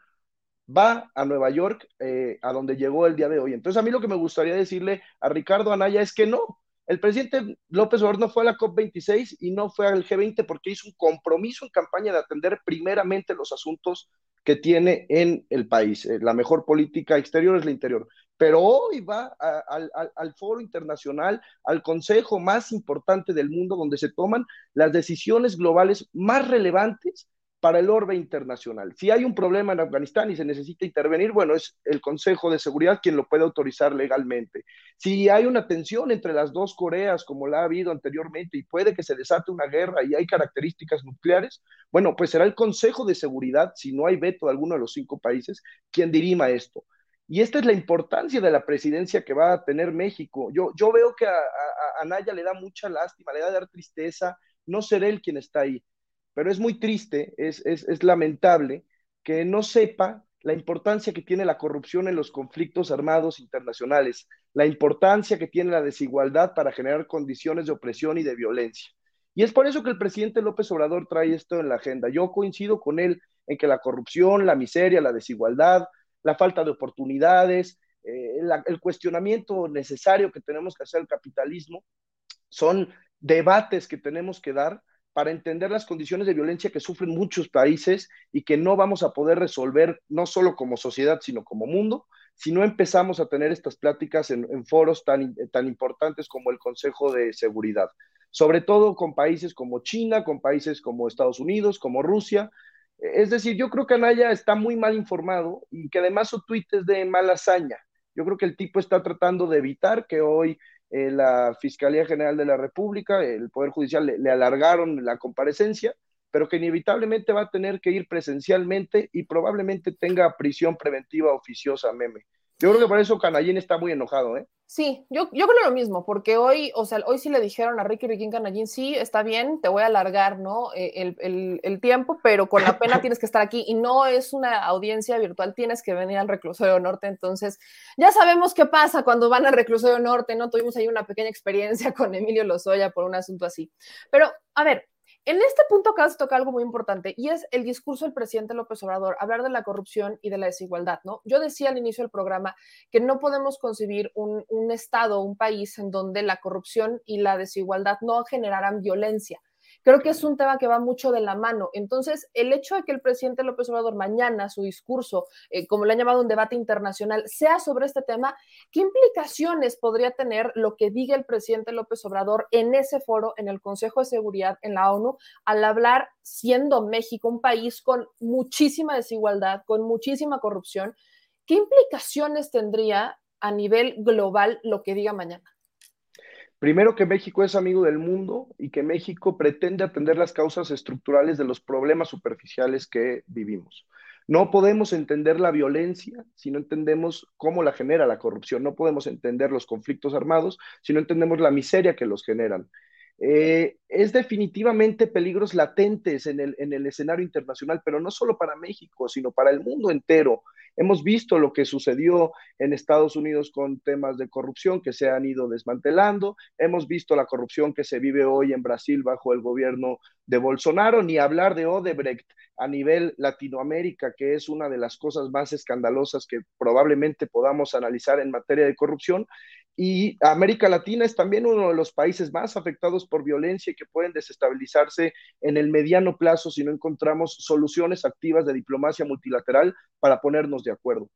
va a Nueva York, eh, a donde llegó el día de hoy. Entonces a mí lo que me gustaría decirle a Ricardo Anaya es que no, el presidente López Obrador no fue a la COP26 y no fue al G20 porque hizo un compromiso en campaña de atender primeramente los asuntos que tiene en el país. Eh, la mejor política exterior es la interior. Pero hoy va al foro internacional, al consejo más importante del mundo, donde se toman las decisiones globales más relevantes para el orbe internacional. Si hay un problema en Afganistán y se necesita intervenir, bueno, es el Consejo de Seguridad quien lo puede autorizar legalmente. Si hay una tensión entre las dos Coreas, como la ha habido anteriormente, y puede que se desate una guerra y hay características nucleares, bueno, pues será el Consejo de Seguridad, si no hay veto de alguno de los cinco países, quien dirima esto. Y esta es la importancia de la presidencia que va a tener México. Yo, yo veo que a, a, a Naya le da mucha lástima, le da dar tristeza, no ser él quien está ahí pero es muy triste, es, es, lamentable que no sepa la importancia que tiene la corrupción en los conflictos armados internacionales, la importancia que tiene la desigualdad para generar condiciones de opresión y de violencia. Y es por eso que el presidente López Obrador trae esto en la agenda. Yo coincido con él en que la corrupción, la miseria, la desigualdad, la falta de oportunidades, eh, el cuestionamiento necesario que tenemos que hacer al capitalismo son debates que tenemos que dar para entender las condiciones de violencia que sufren muchos países y que no vamos a poder resolver no solo como sociedad, sino como mundo, si no empezamos a tener estas pláticas en, foros tan, tan importantes como el Consejo de Seguridad, sobre todo con países como China, con países como Estados Unidos, como Rusia. Es decir, yo creo que Anaya está muy mal informado y que además su tweet es de mala hazaña. Yo creo que el tipo está tratando de evitar que hoy eh, la Fiscalía General de la República, el Poder Judicial le, le alargaron la comparecencia, pero que inevitablemente va a tener que ir presencialmente y probablemente tenga prisión preventiva oficiosa, meme. Yo creo que por eso Canallín está muy enojado, ¿eh? Sí, yo, yo creo lo mismo, porque hoy, o sea, hoy sí le dijeron a Ricky Riquín Canallín, sí, está bien, te voy a alargar, ¿no? Eh, el, el, el, tiempo, pero con la pena tienes que estar aquí y no es una audiencia virtual, tienes que venir al reclusorio norte. Entonces, ya sabemos qué pasa cuando van al reclusorio norte, ¿no? Tuvimos ahí una pequeña experiencia con Emilio Lozoya por un asunto así. Pero, a ver, en este punto acá se toca algo muy importante y es el discurso del presidente López Obrador, hablar de la corrupción y de la desigualdad, ¿no? Yo decía al inicio del programa que no podemos concebir un, un Estado, un país en donde la corrupción y la desigualdad no generaran violencia creo que es un tema que va mucho de la mano. Entonces, el hecho de que el presidente López Obrador mañana su discurso, eh, como le han llamado un debate internacional, sea sobre este tema, ¿qué implicaciones podría tener lo que diga el presidente López Obrador en ese foro, en el Consejo de Seguridad, en la ONU, al hablar siendo México un país con muchísima desigualdad, con muchísima corrupción? ¿Qué implicaciones tendría a nivel global lo que diga mañana? Primero que México es amigo del mundo y que México pretende atender las causas estructurales de los problemas superficiales que vivimos. No podemos entender la violencia si no entendemos cómo la genera la corrupción. No podemos entender los conflictos armados si no entendemos la miseria que los generan. Eh, es definitivamente peligros latentes en el, en el escenario internacional, pero no solo para México, sino para el mundo entero. Hemos visto lo que sucedió en Estados Unidos con temas de corrupción que se han ido desmantelando. Hemos visto la corrupción que se vive hoy en Brasil bajo el gobierno de Bolsonaro, ni hablar de Odebrecht a nivel Latinoamérica, que es una de las cosas más escandalosas que probablemente podamos analizar en materia de corrupción. Y América Latina es también uno de los países más afectados por violencia y que pueden desestabilizarse en el mediano plazo si no encontramos soluciones activas de diplomacia multilateral para ponernos de acuerdo.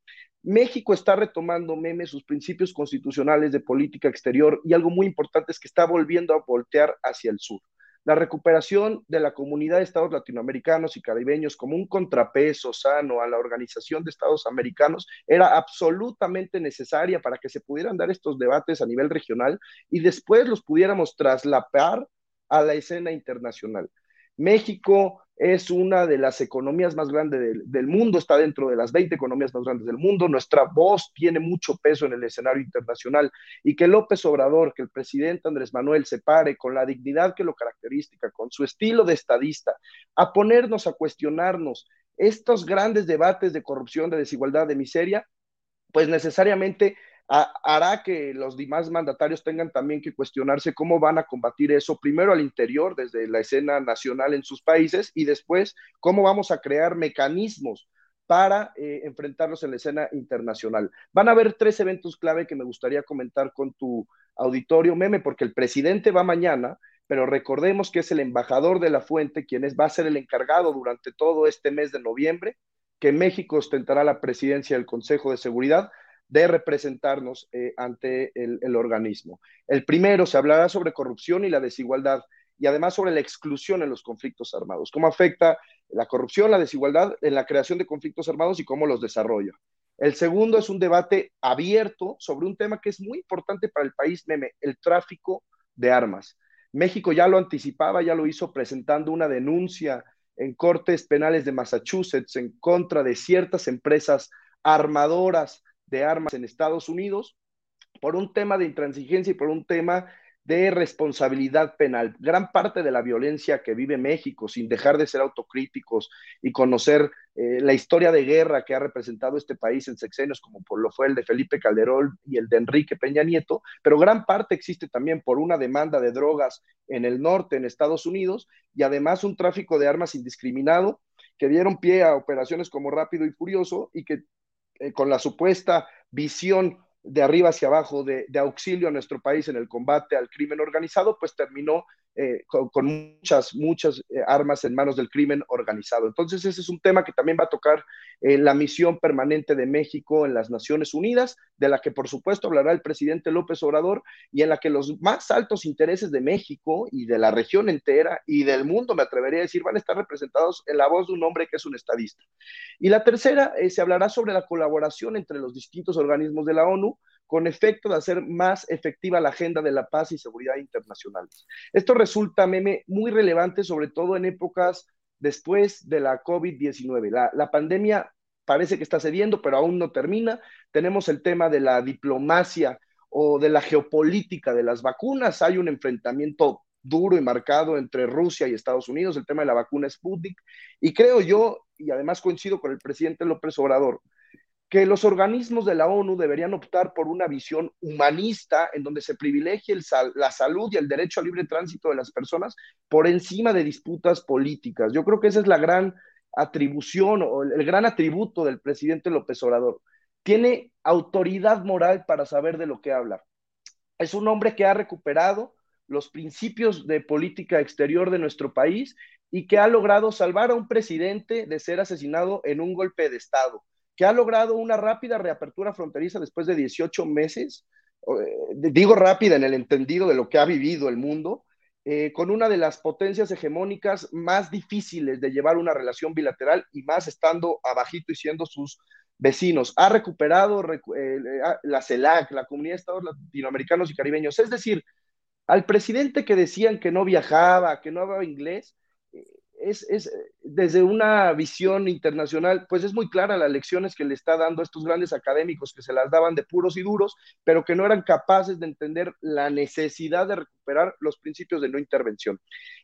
México está retomando, meme, sus principios constitucionales de política exterior y algo muy importante es que está volviendo a voltear hacia el sur la recuperación de la comunidad de estados latinoamericanos y caribeños como un contrapeso sano a la Organización de Estados Americanos era absolutamente necesaria para que se pudieran dar estos debates a nivel regional y después los pudiéramos traslapar a la escena internacional. México es una de las economías más grandes del, del, mundo, está dentro de las 20 economías más grandes del mundo, nuestra voz tiene mucho peso en el escenario internacional y que López Obrador, que el presidente Andrés Manuel se pare con la dignidad que lo caracteriza, con su estilo de estadista, a ponernos a cuestionarnos estos grandes debates de corrupción, de desigualdad, de miseria, pues necesariamente hará que los demás mandatarios tengan también que cuestionarse cómo van a combatir eso, primero al interior, desde la escena nacional en sus países, y después cómo vamos a crear mecanismos para eh, enfrentarlos en la escena internacional. Van a haber tres eventos clave que me gustaría comentar con tu auditorio, Meme, porque el presidente va mañana, pero recordemos que es el embajador de la fuente quien es, va a ser el encargado durante todo este mes de noviembre, que México ostentará la presidencia del Consejo de Seguridad, de representarnos eh, ante el, el, organismo. El primero se hablará sobre corrupción y la desigualdad y además sobre la exclusión en los conflictos armados, cómo afecta la corrupción, la desigualdad en la creación de conflictos armados y cómo los desarrolla. El segundo es un debate abierto sobre un tema que es muy importante para el país, meme, el tráfico de armas. México ya lo anticipaba, ya lo hizo presentando una denuncia en cortes penales de Massachusetts en contra de ciertas empresas armadoras de armas en Estados Unidos por un tema de intransigencia y por un tema de responsabilidad penal. Gran parte de la violencia que vive México, sin dejar de ser autocríticos y conocer eh, la historia de guerra que ha representado este país en sexenios, como por lo fue el de Felipe Calderón y el de Enrique Peña Nieto, pero gran parte existe también por una demanda de drogas en el norte, en Estados Unidos, y además un tráfico de armas indiscriminado que dieron pie a operaciones como Rápido y Furioso y que eh, con la supuesta visión de arriba hacia abajo de, de, auxilio a nuestro país en el combate al crimen organizado, pues terminó eh, con, muchas, muchas eh, armas en manos del crimen organizado. Entonces, ese es un tema que también va a tocar eh, la misión permanente de México en las Naciones Unidas, de la que por supuesto hablará el presidente López Obrador y en la que los más altos intereses de México y de la región entera y del mundo, me atrevería a decir, van a estar representados en la voz de un hombre que es un estadista. Y la tercera, se hablará sobre la colaboración entre los distintos organismos de la ONU, con efecto de hacer más efectiva la agenda de la paz y seguridad internacionales. Esto resulta, meme, muy relevante, sobre todo en épocas después de la COVID-19. La, la pandemia parece que está cediendo, pero aún no termina. Tenemos el tema de la diplomacia o de la geopolítica de las vacunas. Hay un enfrentamiento duro y marcado entre Rusia y Estados Unidos, el tema de la vacuna Sputnik. Y creo yo, y además coincido con el presidente López Obrador, que los organismos de la ONU deberían optar por una visión humanista en donde se privilegie la salud y el derecho al libre tránsito de las personas por encima de disputas políticas. Yo creo que esa es la gran atribución o el gran atributo del presidente López Obrador. Tiene autoridad moral para saber de lo que habla. Es un hombre que ha recuperado los principios de política exterior de nuestro país y que ha logrado salvar a un presidente de ser asesinado en un golpe de Estado que ha logrado una rápida reapertura fronteriza después de 18 meses, eh, digo rápida en el entendido de lo que ha vivido el mundo, eh, con una de las potencias hegemónicas más difíciles de llevar una relación bilateral y más estando abajito y siendo sus vecinos. Ha recuperado eh, la CELAC, la Comunidad de Estados Latinoamericanos y Caribeños. Es decir, al presidente que decían que no viajaba, que no hablaba inglés, es, desde una visión internacional, pues es muy clara las lecciones que le está dando a estos grandes académicos que se las daban de puros y duros, pero que no eran capaces de entender la necesidad de recuperar los principios de no intervención.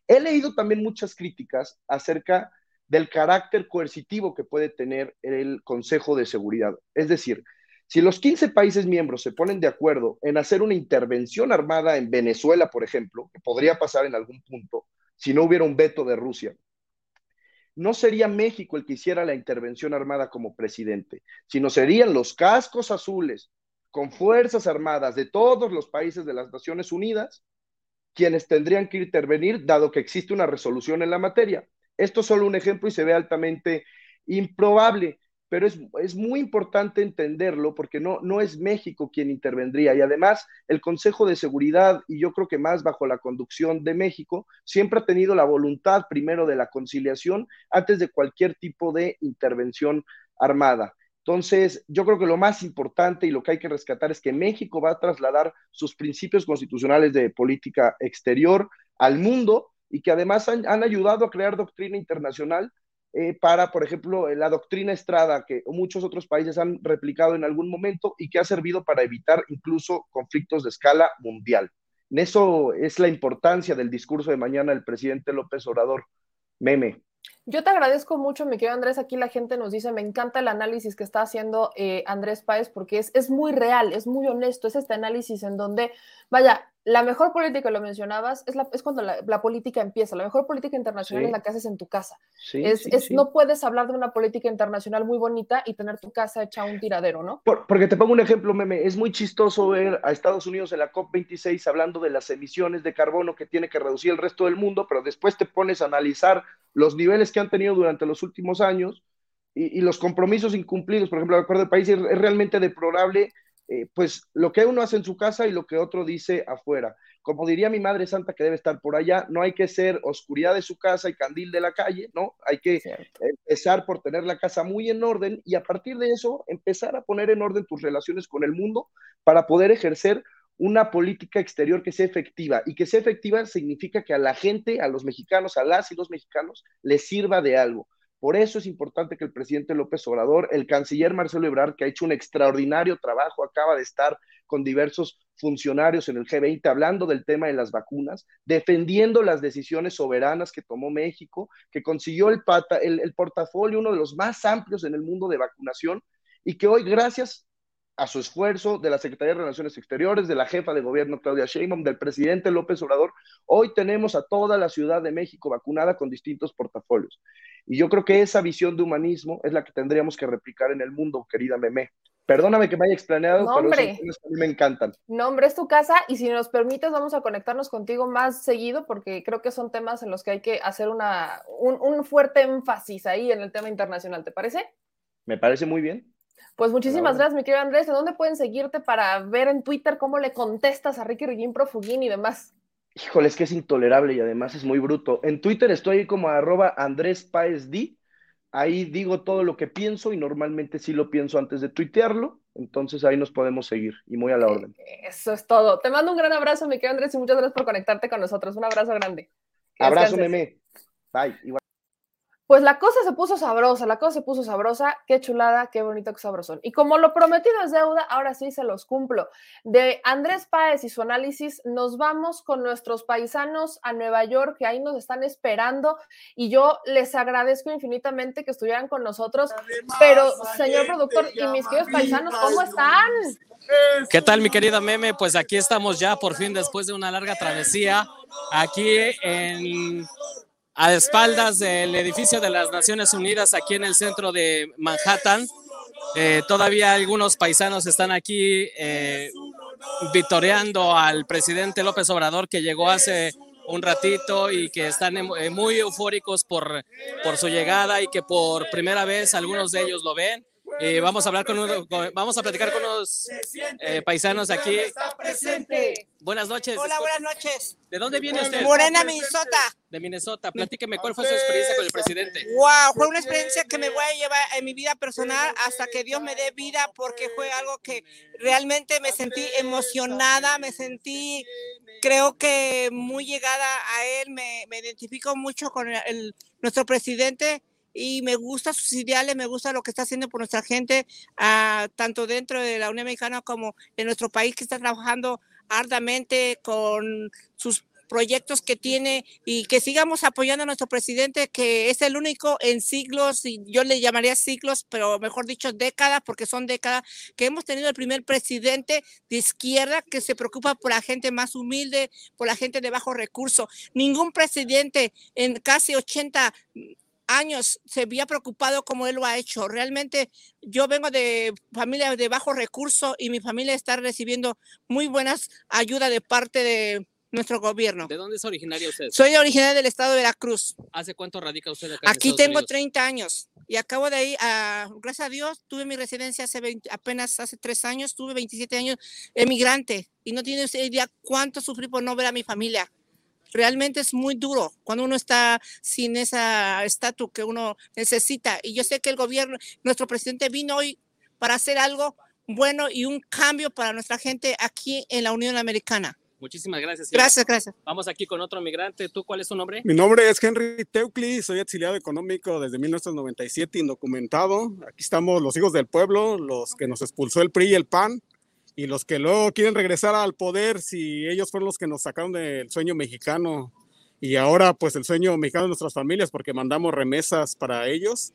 He leído también muchas críticas acerca del carácter coercitivo que puede tener el Consejo de Seguridad. Es decir, si los 15 países miembros se ponen de acuerdo en hacer una intervención armada en Venezuela, por ejemplo, podría pasar en algún punto, si no hubiera un veto de Rusia, no sería México el que hiciera la intervención armada como presidente, sino serían los cascos azules con fuerzas armadas de todos los países de las Naciones Unidas quienes tendrían que intervenir, dado que existe una resolución en la materia. Esto es solo un ejemplo y se ve altamente improbable, pero es, muy importante entenderlo porque no, no es México quien intervendría y además el Consejo de Seguridad, y yo creo que más bajo la conducción de México, siempre ha tenido la voluntad primero de la conciliación antes de cualquier tipo de intervención armada. Entonces, yo creo que lo más importante y lo que hay que rescatar es que México va a trasladar sus principios constitucionales de política exterior al mundo y que además han, han ayudado a crear doctrina internacional eh, para, por ejemplo, la doctrina Estrada, que muchos otros países han replicado en algún momento y que ha servido para evitar incluso conflictos de escala mundial. En eso es la importancia del discurso de mañana del presidente López Obrador. Meme. Yo te agradezco mucho, mi querido Andrés. Aquí la gente nos dice, me encanta el análisis que está haciendo eh, Andrés Páez porque es, es muy real, es muy honesto, es este análisis en donde, vaya, la mejor política, lo mencionabas, es, la, es cuando la, política empieza. La mejor política internacional es la que haces en tu casa. es, No puedes hablar de una política internacional muy bonita y tener tu casa hecha un tiradero, ¿no? porque te pongo un ejemplo, meme. Es muy chistoso ver a Estados Unidos en la COP26 hablando de las emisiones de carbono que tiene que reducir el resto del mundo, pero después te pones a analizar los niveles que han tenido durante los últimos años y, los compromisos incumplidos. Por ejemplo, el acuerdo de país es realmente deplorable eh, pues lo que uno hace en su casa y lo que otro dice afuera. Como diría mi madre santa que debe estar por allá, no hay que ser oscuridad de su casa y candil de la calle, ¿no? Hay que empezar por tener la casa muy en orden y a partir de eso empezar a poner en orden tus relaciones con el mundo para poder ejercer una política exterior que sea efectiva. Y que sea efectiva significa que a la gente, a los mexicanos, a las y los mexicanos, les sirva de algo. Por eso es importante que el presidente López Obrador, el canciller Marcelo Ebrard, que ha hecho un extraordinario trabajo, acaba de estar con diversos funcionarios en el G20 hablando del tema de las vacunas, defendiendo las decisiones soberanas que tomó México, que consiguió el, el portafolio, uno de los más amplios en el mundo de vacunación, y que hoy, gracias a su esfuerzo de la Secretaría de Relaciones Exteriores, de la jefa de gobierno Claudia Sheinbaum, del presidente López Obrador, hoy tenemos a toda la Ciudad de México vacunada con distintos portafolios. Y yo creo que esa visión de humanismo es la que tendríamos que replicar en el mundo, querida Meme. Perdóname que me haya extrañado, No, pero a mí me encantan. Nombre es tu casa y si nos permites vamos a conectarnos contigo más seguido porque creo que son temas en los que hay que hacer una, un, un fuerte énfasis ahí en el tema internacional, ¿te parece? Me parece muy bien. Pues muchísimas gracias, mi querido Andrés. ¿En dónde pueden seguirte para ver en Twitter cómo le contestas a Ricky Riguín Profugín y demás? Híjole, es que es intolerable y además es muy bruto. En Twitter estoy como arroba Andrés Páez D. Ahí digo todo lo que pienso y normalmente sí lo pienso antes de tuitearlo. Entonces ahí nos podemos seguir y muy a la orden. Eso es todo. Te mando un gran abrazo, mi querido Andrés, y muchas gracias por conectarte con nosotros. Un abrazo grande. Abrazo, meme. Bye. Pues la cosa se puso sabrosa, la cosa se puso sabrosa, qué chulada, qué bonito, qué sabrosón. Y como lo prometido es deuda, ahora sí se los cumplo. De Andrés Páez y su análisis, nos vamos con nuestros paisanos a Nueva York, que ahí nos están esperando, y yo les agradezco infinitamente que estuvieran con nosotros. Pero, señor productor y mis queridos paisanos, ¿cómo están? ¿Qué tal, mi querida Meme? Pues aquí estamos ya por fin después de una larga travesía, aquí en a espaldas del edificio de las Naciones Unidas, aquí en el centro de Manhattan. Eh, todavía algunos paisanos están aquí eh, vitoreando al presidente López Obrador que llegó hace un ratito y que están em- eh, muy eufóricos por, por su llegada y que por primera vez algunos de ellos lo ven. Eh, vamos a hablar con, uno- con- vamos a platicar con unos eh, paisanos aquí. Buenas noches. Hola, buenas noches. ¿De dónde viene usted? Morena, Minnesota. De Minnesota. Platíqueme, ¿cuál fue su experiencia con el presidente? Wow, fue una experiencia que me voy a llevar en mi vida personal hasta que Dios me dé vida porque fue algo que realmente me sentí emocionada, me sentí, creo que muy llegada a él, me, me identifico mucho con el- el- nuestro presidente y me gusta sus ideales, me gusta lo que está haciendo por nuestra gente, ah, tanto dentro de la Unión Americana como en nuestro país que está trabajando arduamente con sus proyectos que tiene y que sigamos apoyando a nuestro presidente, que es el único en siglos, y yo le llamaría siglos, pero mejor dicho décadas, porque son décadas, que hemos tenido el primer presidente de izquierda que se preocupa por la gente más humilde, por la gente de bajos recursos. Ningún presidente en casi 80 años se había preocupado como él lo ha hecho. Realmente yo vengo de familia de bajos recursos y mi familia está recibiendo muy buenas ayudas de parte de nuestro gobierno. ¿De dónde es originario usted? Soy originaria del estado de Veracruz. ¿Hace cuánto radica usted acá en Aquí Estados tengo Unidos? 30 años y acabo de ir, a, gracias a Dios, tuve mi residencia hace 20 apenas hace tres años, tuve 27 años emigrante y no tiene usted idea cuánto sufrí por no ver a mi familia. Realmente es muy duro cuando uno está sin esa estatus que uno necesita. Y yo sé que el gobierno, nuestro presidente vino hoy para hacer algo bueno y un cambio para nuestra gente aquí en la Unión Americana. Muchísimas gracias. señora. Gracias, gracias. Vamos aquí con otro migrante. ¿Tú cuál es tu nombre? Mi nombre es Henry Teucli, soy exiliado económico desde 1997, indocumentado. Aquí estamos los hijos del pueblo, los que nos expulsó el PRI y el PAN, y los que luego quieren regresar al poder si ellos fueron los que nos sacaron del sueño mexicano. Y ahora pues el sueño mexicano de nuestras familias porque mandamos remesas para ellos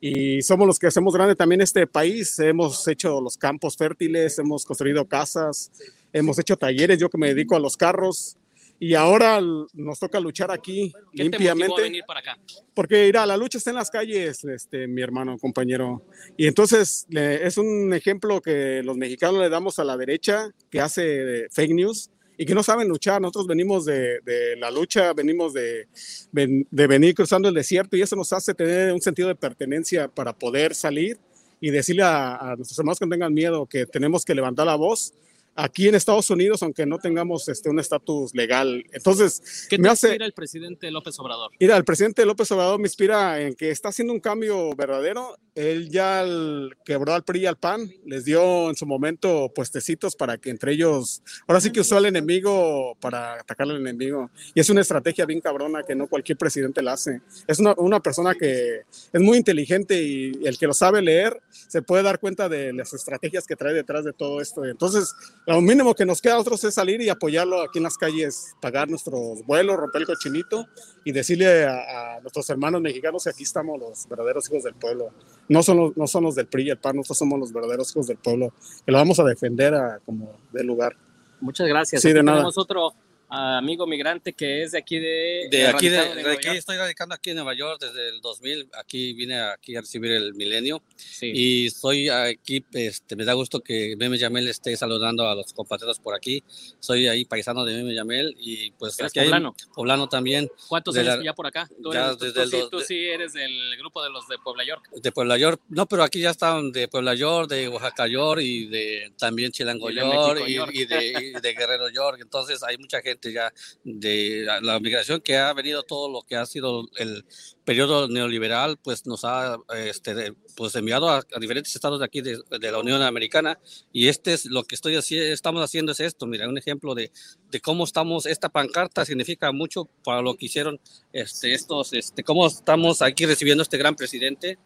y somos los que hacemos grande también este país. Hemos hecho los campos fértiles, hemos construido casas, hemos hecho talleres, yo que me dedico a los carros. Y ahora nos toca luchar aquí ¿Qué te limpiamente. venir para acá? Porque irá, la lucha está en las calles, este, mi hermano, compañero. Y entonces le- es un ejemplo que los mexicanos le damos a la derecha, que hace fake news y que no saben luchar. Nosotros venimos de, de la lucha, venimos de, de venir cruzando el desierto y eso nos hace tener un sentido de pertenencia para poder salir y decirle a, a nuestros hermanos que no tengan miedo que tenemos que levantar la voz aquí en Estados Unidos, aunque no tengamos este, un estatus legal. Entonces, ¿Qué te me hace... inspira el presidente López Obrador? Mira, el presidente López Obrador me inspira en que está haciendo un cambio verdadero. Él ya el- quebró al PRI y al PAN, les dio en su momento puestecitos para que entre ellos, ahora sí que usó al enemigo para atacar al enemigo. Y es una estrategia bien cabrona que no cualquier presidente la hace. Es una, una persona que es muy inteligente y el que lo sabe leer se puede dar cuenta de las estrategias que trae detrás de todo esto. Entonces, lo mínimo que nos queda a nosotros es salir y apoyarlo aquí en las calles, pagar nuestros vuelos, romper el cochinito y decirle a, a nuestros hermanos mexicanos que aquí estamos los verdaderos hijos del pueblo. No son los, no son los del PRI y el PAN, nosotros somos los verdaderos hijos del pueblo, que lo vamos a defender a como de lugar. Muchas gracias. Sí, Aquí de nada. Otro amigo migrante que es de aquí de... De aquí, de, de Nueva aquí York. estoy radicando aquí en Nueva York desde el 2000. Aquí vine aquí a recibir el milenio y estoy aquí. Este, me da gusto que Meme Yamel esté saludando a los compatriotas por aquí. Soy ahí paisano de Meme Yamel y pues ¿Eres aquí hay- poblano? poblano también. ¿Cuántos de años la- ya por acá? Tú, ya eres, tú- desde tú el sí, tú de- sí eres del grupo de los de Puebla York. de Puebla York. No, pero aquí ya están de Puebla York, de Oaxaca York y de también Chilango Y de York México y, York. y de, y de Guerrero York. Entonces hay mucha gente ya de la, la migración que ha venido todo lo que ha sido el periodo neoliberal, pues nos ha este, pues enviado a, a diferentes estados de aquí de, de la Unión Americana. Y este es lo que estoy estamos haciendo es esto, mira, un ejemplo de, de cómo estamos, esta pancarta significa mucho para lo que hicieron este, estos, este, cómo estamos aquí recibiendo a este gran presidente,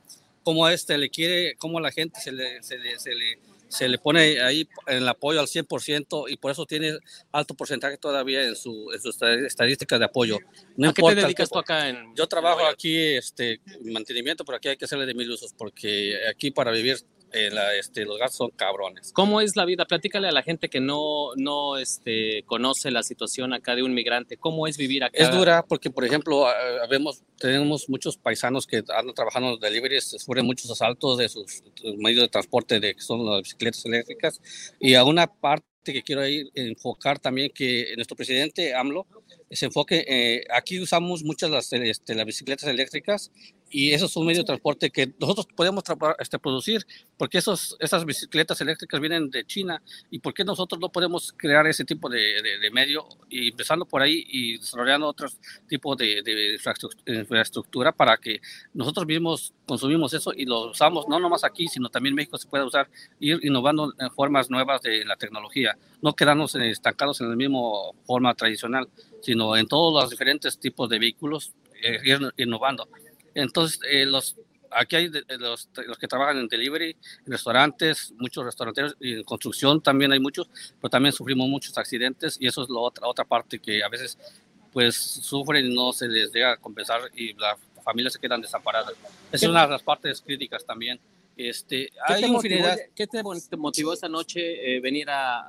cómo a este le quiere, cómo la gente se le, se le, se le, se le pone ahí el apoyo al 100% y por eso tiene alto porcentaje todavía en, su, en sus estadísticas de apoyo. No ¿A qué te dedicas tú acá en Yo trabajo aquí, este, mantenimiento, pero aquí hay que hacerle de mil usos porque aquí para vivir eh, la, este, los gastos son cabrones. ¿Cómo es la vida? Platícale a la gente que no, no este, conoce la situación acá de un migrante. ¿Cómo es vivir acá? Es dura porque, por ejemplo, vemos, tenemos muchos paisanos que andan trabajando en los deliveries, sufren muchos asaltos de sus medios de transporte, de, que son las bicicletas eléctricas. Y a una parte que quiero ahí enfocar también que nuestro presidente AMLO se enfoque, eh, aquí usamos muchas las, este, las bicicletas eléctricas y eso es un medio de transporte que nosotros podemos este, producir, porque esos, esas bicicletas eléctricas vienen de China y por qué nosotros no podemos crear ese tipo de, de- medio y empezando por ahí y desarrollando otros tipos de, de infraestru- infraestructura para que nosotros mismos consumimos eso y lo usamos no nomás aquí, sino también en México se puede usar, ir innovando en formas nuevas de la tecnología, no quedarnos estancados en la misma forma tradicional, sino en todos los diferentes tipos de vehículos, eh, ir innovando. Entonces, eh, los, aquí hay de- de los, los que trabajan en delivery, en restaurantes, muchos restauranteros, y en construcción también hay muchos, pero también sufrimos muchos accidentes y eso es la otra, otra parte que a veces pues sufren y no se les llega a compensar y las familias se quedan desamparadas. Esa es una de las partes críticas también. Este, ¿Qué hay te, motivó, qué te mo- te motivó esta noche eh, venir a,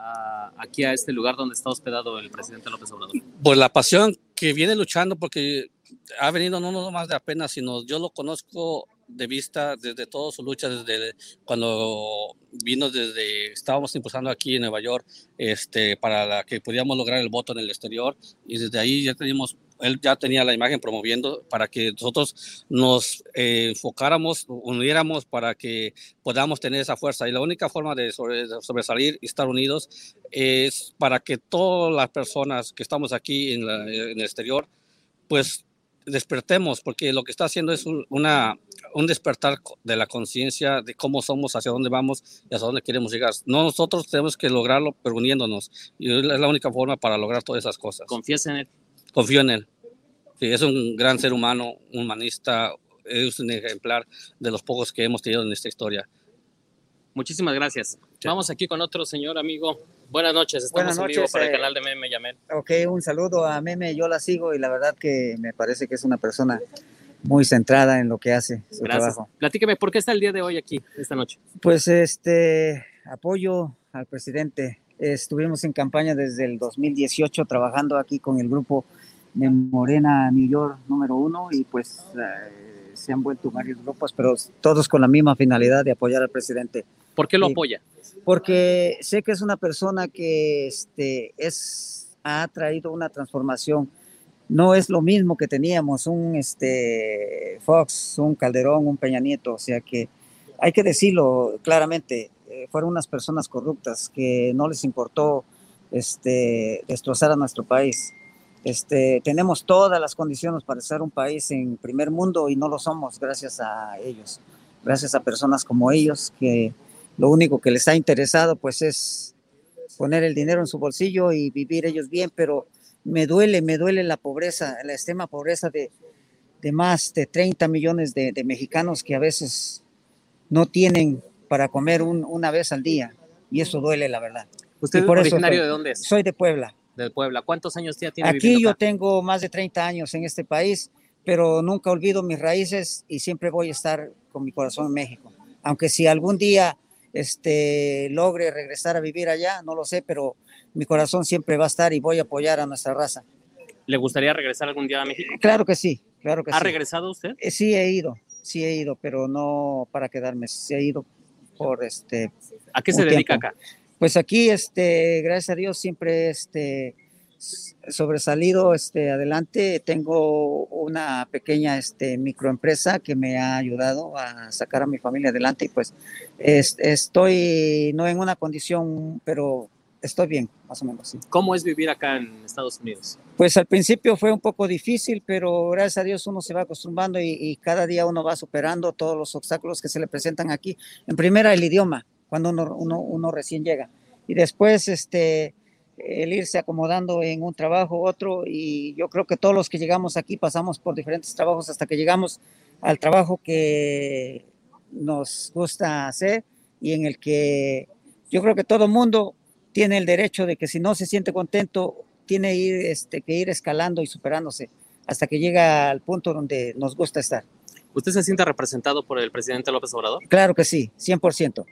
a- aquí a este lugar donde está hospedado el presidente López Obrador? Pues la pasión que viene luchando porque ha venido no no más de apenas, sino yo lo conozco de vista desde toda su lucha, desde cuando vino desde, estábamos impulsando aquí en Nueva York, este, para la que pudiéramos lograr el voto en el exterior y desde ahí ya teníamos, él ya tenía la imagen promoviendo para que nosotros nos eh, enfocáramos, uniéramos para que podamos tener esa fuerza. Y la única forma de sobre- de sobresalir y estar unidos es para que todas las personas que estamos aquí en, la- en el exterior, pues despertemos, porque lo que está haciendo es un, una, un despertar de la conciencia de cómo somos, hacia dónde vamos y hacia dónde queremos llegar. No nosotros tenemos que lograrlo, pero uniéndonos. Y es la única forma para lograr todas esas cosas. ¿Confías en él? Confío en él. Sí, es un gran ser humano, un humanista, es un ejemplar de los pocos que hemos tenido en esta historia. Muchísimas gracias. Vamos aquí con otro señor amigo. Buenas noches, estamos Buenas en vivo noches, para el eh, canal de Meme Yamel. Ok, un saludo a Meme, yo la sigo y la verdad que me parece que es una persona muy centrada en lo que hace su Gracias. trabajo. Platíqueme, ¿por qué está el día de hoy aquí, esta noche? Pues este apoyo al presidente. Estuvimos en campaña desde el 2018 trabajando aquí con el grupo de Morena New York número uno y pues eh, se han vuelto varios grupos, pero todos con la misma finalidad de apoyar al presidente. ¿Por qué lo apoya? Porque sé que es una persona que este, es, ha traído una transformación. No es lo mismo que teníamos un este, Fox, un Calderón, un Peña Nieto. O sea que hay que decirlo claramente, eh, fueron unas personas corruptas que no les importó este, destrozar a nuestro país. Este, tenemos todas las condiciones para ser un país en primer mundo y no lo somos gracias a ellos, gracias a personas como ellos que lo único que les ha interesado pues es poner el dinero en su bolsillo y vivir ellos bien, pero me duele, me duele la pobreza, la extrema pobreza de, de más de 30 millones de, de mexicanos que a veces no tienen para comer un- una vez al día y eso duele la verdad. ¿Usted Y es por eso originario estoy- de dónde es? Soy de Puebla. De Puebla. ¿Cuántos años ya tiene Aquí yo acá? tengo más de 30 años en este país, pero nunca olvido mis raíces y siempre voy a estar con mi corazón en México. Aunque si algún día este, logre regresar a vivir allá, no lo sé, pero mi corazón siempre va a estar y voy a apoyar a nuestra raza. ¿Le gustaría regresar algún día a México? Claro que sí, claro que ¿Ha sí. regresado usted? Eh, sí he ido, sí he ido, pero no para quedarme, sí he ido por este. ¿A qué se dedica tiempo. acá? Pues aquí, este, gracias a Dios, siempre este sobresalido este adelante. Tengo una pequeña este microempresa que me ha ayudado a sacar a mi familia adelante y pues es- estoy no en una condición, pero estoy bien, más o menos. sí. ¿Cómo es vivir acá en Estados Unidos? Pues al principio fue un poco difícil, pero gracias a Dios uno se va acostumbrando y, y cada día uno va superando todos los obstáculos que se le presentan aquí. En primera, el idioma, cuando uno, uno, uno recién llega. Y después, este, el irse acomodando en un trabajo, otro. Y yo creo que todos los que llegamos aquí pasamos por diferentes trabajos hasta que llegamos al trabajo que nos gusta hacer y en el que yo creo que todo mundo tiene el derecho de que si no se siente contento, tiene ir, este, que ir escalando y superándose hasta que llega al punto donde nos gusta estar. ¿Usted se siente representado por el presidente López Obrador? Claro que sí, 100%.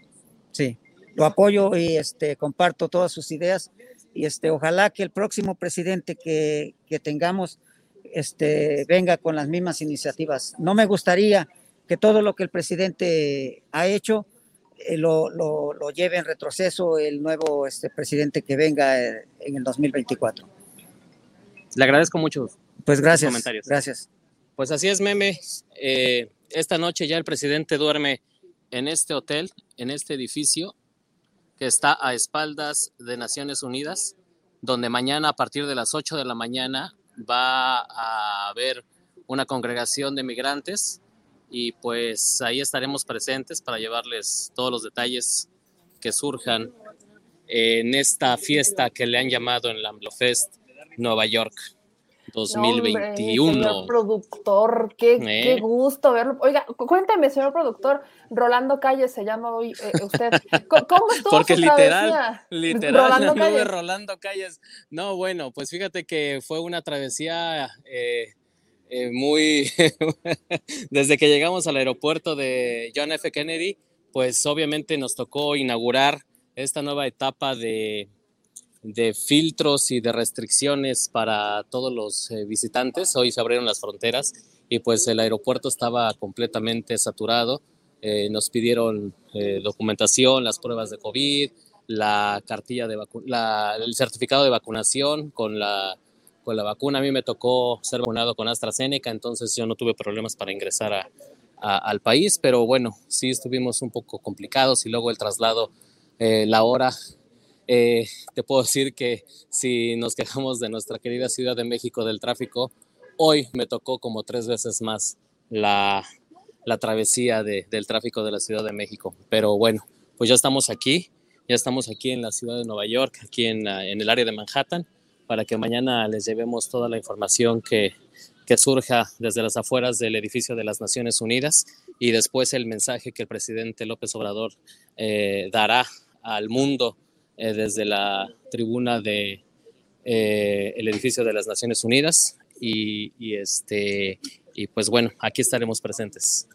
Sí, lo apoyo y este, comparto todas sus ideas y este, ojalá que el próximo presidente que, que tengamos este, venga con las mismas iniciativas. No me gustaría que todo lo que el presidente ha hecho eh, lo, lo, lo lleve en retroceso el nuevo este, presidente que venga eh, en el 2024. Le agradezco mucho. Pues gracias, comentarios. gracias. Pues así es, meme. Eh, esta noche ya el presidente duerme en este hotel, en este edificio que está a espaldas de Naciones Unidas, donde mañana a partir de las 8 de la mañana va a haber una congregación de migrantes y pues ahí estaremos presentes para llevarles todos los detalles que surjan en esta fiesta que le han llamado en la AMLOFest Nueva York No, hombre, 2021. señor productor, qué, ¿Eh? qué gusto verlo. Oiga, cu- cuénteme, señor productor, Rolando Calles se llama hoy eh, usted. Co- ¿Cómo estuvo Porque su literal, travesía? literal, Rolando Calles. Rolando Calles. No, bueno, pues fíjate que fue una travesía eh, eh, muy... Desde que llegamos al aeropuerto de John F. Kennedy, pues obviamente nos tocó inaugurar esta nueva etapa de, de filtros y de restricciones para todos los eh, visitantes. Hoy se abrieron las fronteras y pues el aeropuerto estaba completamente saturado. Eh, nos pidieron eh, documentación, las pruebas de COVID, la cartilla de la- el certificado de vacunación con la, con la vacuna. A mí me tocó ser vacunado con AstraZeneca, entonces yo no tuve problemas para ingresar a- al país, pero bueno, sí estuvimos un poco complicados y luego el traslado, la hora. Eh, te puedo decir que si nos quejamos de nuestra querida Ciudad de México del tráfico, hoy me tocó como tres veces más la, la travesía de- del tráfico de la Ciudad de México. Pero bueno, pues ya estamos aquí, ya estamos aquí en la ciudad de Nueva York, aquí en, en el área de Manhattan, para que mañana les llevemos toda la información que, que surja desde las afueras del edificio de las Naciones Unidas y después el mensaje que el presidente López Obrador eh, dará al mundo eh, desde la tribuna de eh, el edificio de las Naciones Unidas y, y este y pues bueno aquí estaremos presentes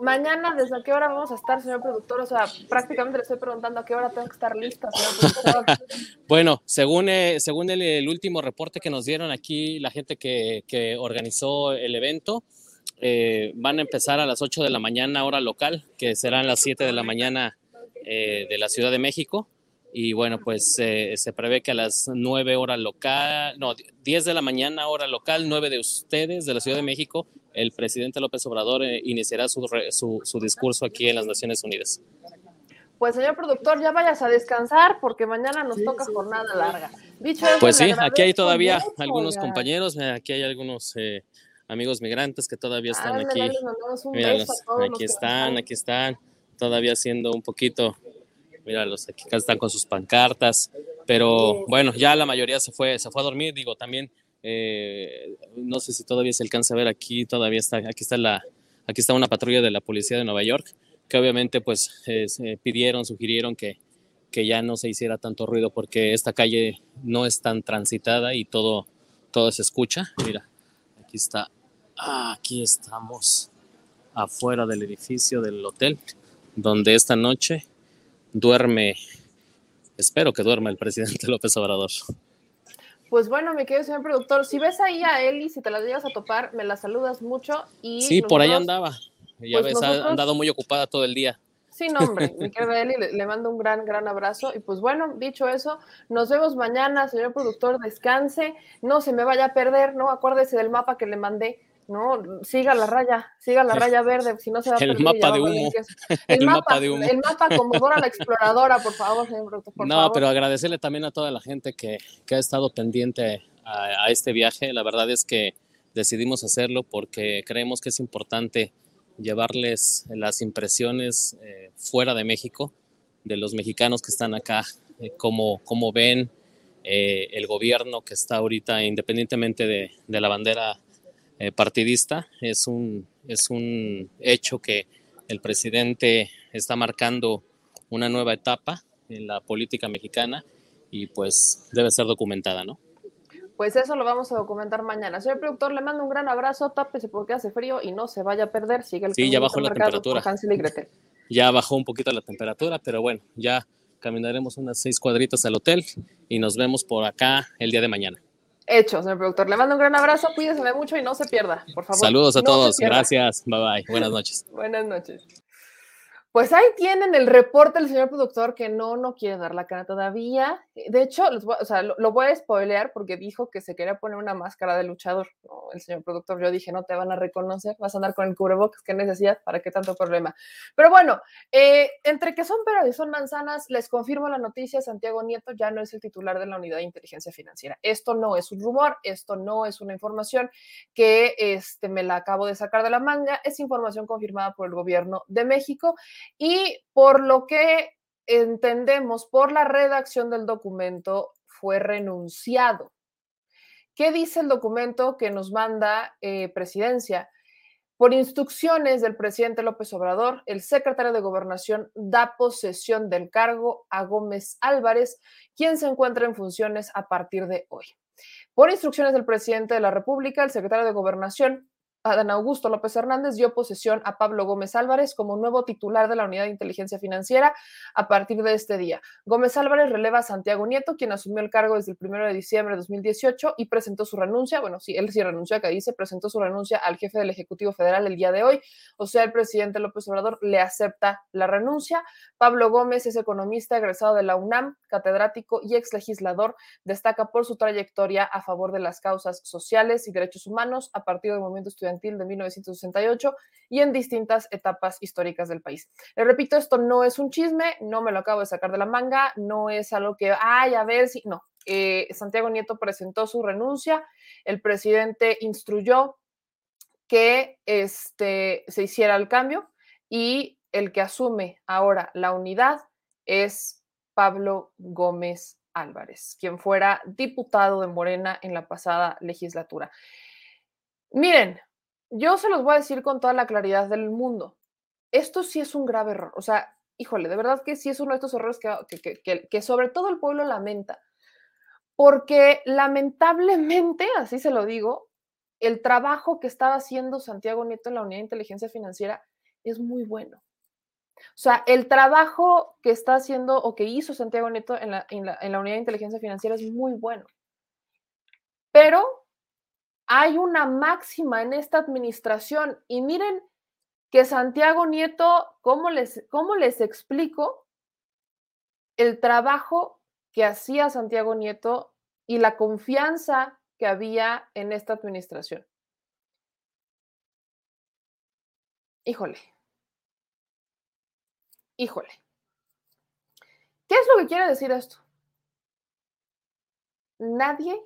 Mañana, ¿desde qué hora vamos a estar, señor productor? O sea, prácticamente le estoy preguntando a qué hora tengo que estar lista, señor productor. Bueno, según, eh, según el, el último reporte que nos dieron aquí, la gente que, que organizó el evento, eh, van a empezar a las 8 de la mañana hora local, que serán las 7 de la mañana eh, de la Ciudad de México. Y bueno, pues eh, se prevé que a las 9 hora local, no, 10 de la mañana hora local, 9 de ustedes de la Ciudad de México, el presidente López Obrador eh, iniciará su, re- su, su discurso aquí en las Naciones Unidas. Pues, señor productor, ya vayas a descansar porque mañana nos toca jornada larga. Dicho eso, Pues sí, aquí hay todavía algunos compañeros, eh, aquí hay algunos eh, amigos migrantes que todavía están aquí. les mandamos un Míralos, beso a todos los aquí están, aquí están, todavía haciendo un poquito, míralos, aquí están con sus pancartas, pero bueno, ya la mayoría se fue, se fue a dormir, digo, también, eh, no sé si todavía se alcanza a ver aquí, todavía está, aquí está la, aquí está una patrulla de la policía de Nueva York, que obviamente pues eh, pidieron, sugirieron que, que ya no se hiciera tanto ruido porque esta calle no es tan transitada y todo, todo se escucha. Mira, aquí está, ah, aquí estamos afuera del edificio del hotel, donde esta noche duerme, espero que duerma el presidente López Obrador. Pues bueno, mi querido señor productor, si ves ahí a Eli, si te la llegas a topar, me la saludas mucho y... Sí, por ahí andaba. Ya pues ves, ha nosotros- andado muy ocupada todo el día. Sí, no, hombre, mi querida Eli, le, le mando un gran, gran abrazo. Y pues bueno, dicho eso, nos vemos mañana, señor productor, descanse, no se me vaya a perder, ¿no? Acuérdese del mapa que le mandé, ¿no? Siga la raya, siga la raya verde, si no se va a El perder. mapa de humo. El El, mapa mapa, de humo. El mapa como Dora la exploradora, por favor, señor por no, favor. pero agradecerle también a toda la gente que, que ha estado pendiente a, a este viaje. La verdad es que decidimos hacerlo porque creemos que es importante llevarles las impresiones eh, fuera de México, de los mexicanos que están acá, eh, cómo, cómo ven eh, el gobierno que está ahorita, independientemente de, de la bandera eh, partidista. Es un, es un hecho que el presidente está marcando una nueva etapa en la política mexicana y pues debe ser documentada, ¿no? Pues eso lo vamos a documentar mañana. Señor productor, le mando un gran abrazo, tápese porque hace frío y no se vaya a perder. Sigue el Sí, ya bajó la temperatura. Hansel y Gretel. Ya bajó un poquito la temperatura, pero bueno, ya caminaremos unas seis cuadritas al hotel y nos vemos por acá el día de mañana. Hecho, señor productor. Le mando un gran abrazo, cuídese mucho y no se pierda, por favor. Saludos a No todos, gracias, bye bye, buenas noches. Buenas noches. Pues ahí tienen el reporte del señor productor que no, no quiere dar la cara todavía. De hecho, les voy- o sea, lo, lo voy a spoilear porque dijo que se quería poner una máscara de luchador. ¿no? El señor productor, yo dije, no te van a reconocer, vas a andar con el cubrebocas, qué necesidad, para qué tanto problema. Pero bueno, eh, entre que son peras y son manzanas, les confirmo la noticia, Santiago Nieto ya no es el titular de la unidad de inteligencia financiera. Esto no es un rumor, esto no es una información que este, me la acabo de sacar de la manga, es información confirmada por el gobierno de México y por lo que entendemos por la redacción del documento fue renunciado. ¿Qué dice el documento que nos manda eh, presidencia? Por instrucciones del presidente López Obrador, el secretario de Gobernación da posesión del cargo a Gómez Álvarez, quien se encuentra en funciones a partir de hoy. Por instrucciones del presidente de la República, el secretario de Gobernación, Adán Augusto López Hernández, dio posesión a Pablo Gómez Álvarez como nuevo titular de la Unidad de Inteligencia Financiera a partir de este día. Gómez Álvarez releva a Santiago Nieto, quien asumió el cargo desde el 1 de diciembre de 2018 y presentó su renuncia. Bueno, sí, él sí renunció, acá dice, presentó su renuncia al jefe del Ejecutivo Federal el día de hoy. O sea, el presidente López Obrador le acepta la renuncia. Pablo Gómez es economista egresado de la UNAM, catedrático y ex legislador. Destaca por su trayectoria a favor de las causas sociales y derechos humanos a partir del movimiento estudiantil de 1968 y en distintas etapas históricas del país. Le repito, esto no es un chisme, no me lo acabo de sacar de la manga, no es algo que, ay, a ver si, no. Eh, Santiago Nieto presentó su renuncia, el presidente instruyó que este, se hiciera el cambio y el que asume ahora la unidad es Pablo Gómez Álvarez, quien fuera diputado de Morena en la pasada legislatura. Miren, yo se los voy a decir con toda la claridad del mundo. Esto sí es un grave error. O sea, híjole, de verdad que sí es uno de estos errores que, que, que, sobre todo el pueblo lamenta. Porque lamentablemente, así se lo digo, el trabajo que estaba haciendo Santiago Nieto en la Unidad de Inteligencia Financiera es muy bueno. O sea, el trabajo que está haciendo o que hizo Santiago Nieto en la, en la, en la Unidad de Inteligencia Financiera es muy bueno. Pero hay una máxima en esta administración y miren que Santiago Nieto, ¿cómo les, cómo les explico el trabajo que hacía Santiago Nieto y la confianza que había en esta administración? Híjole. Híjole. ¿Qué es lo que quiere decir esto? Nadie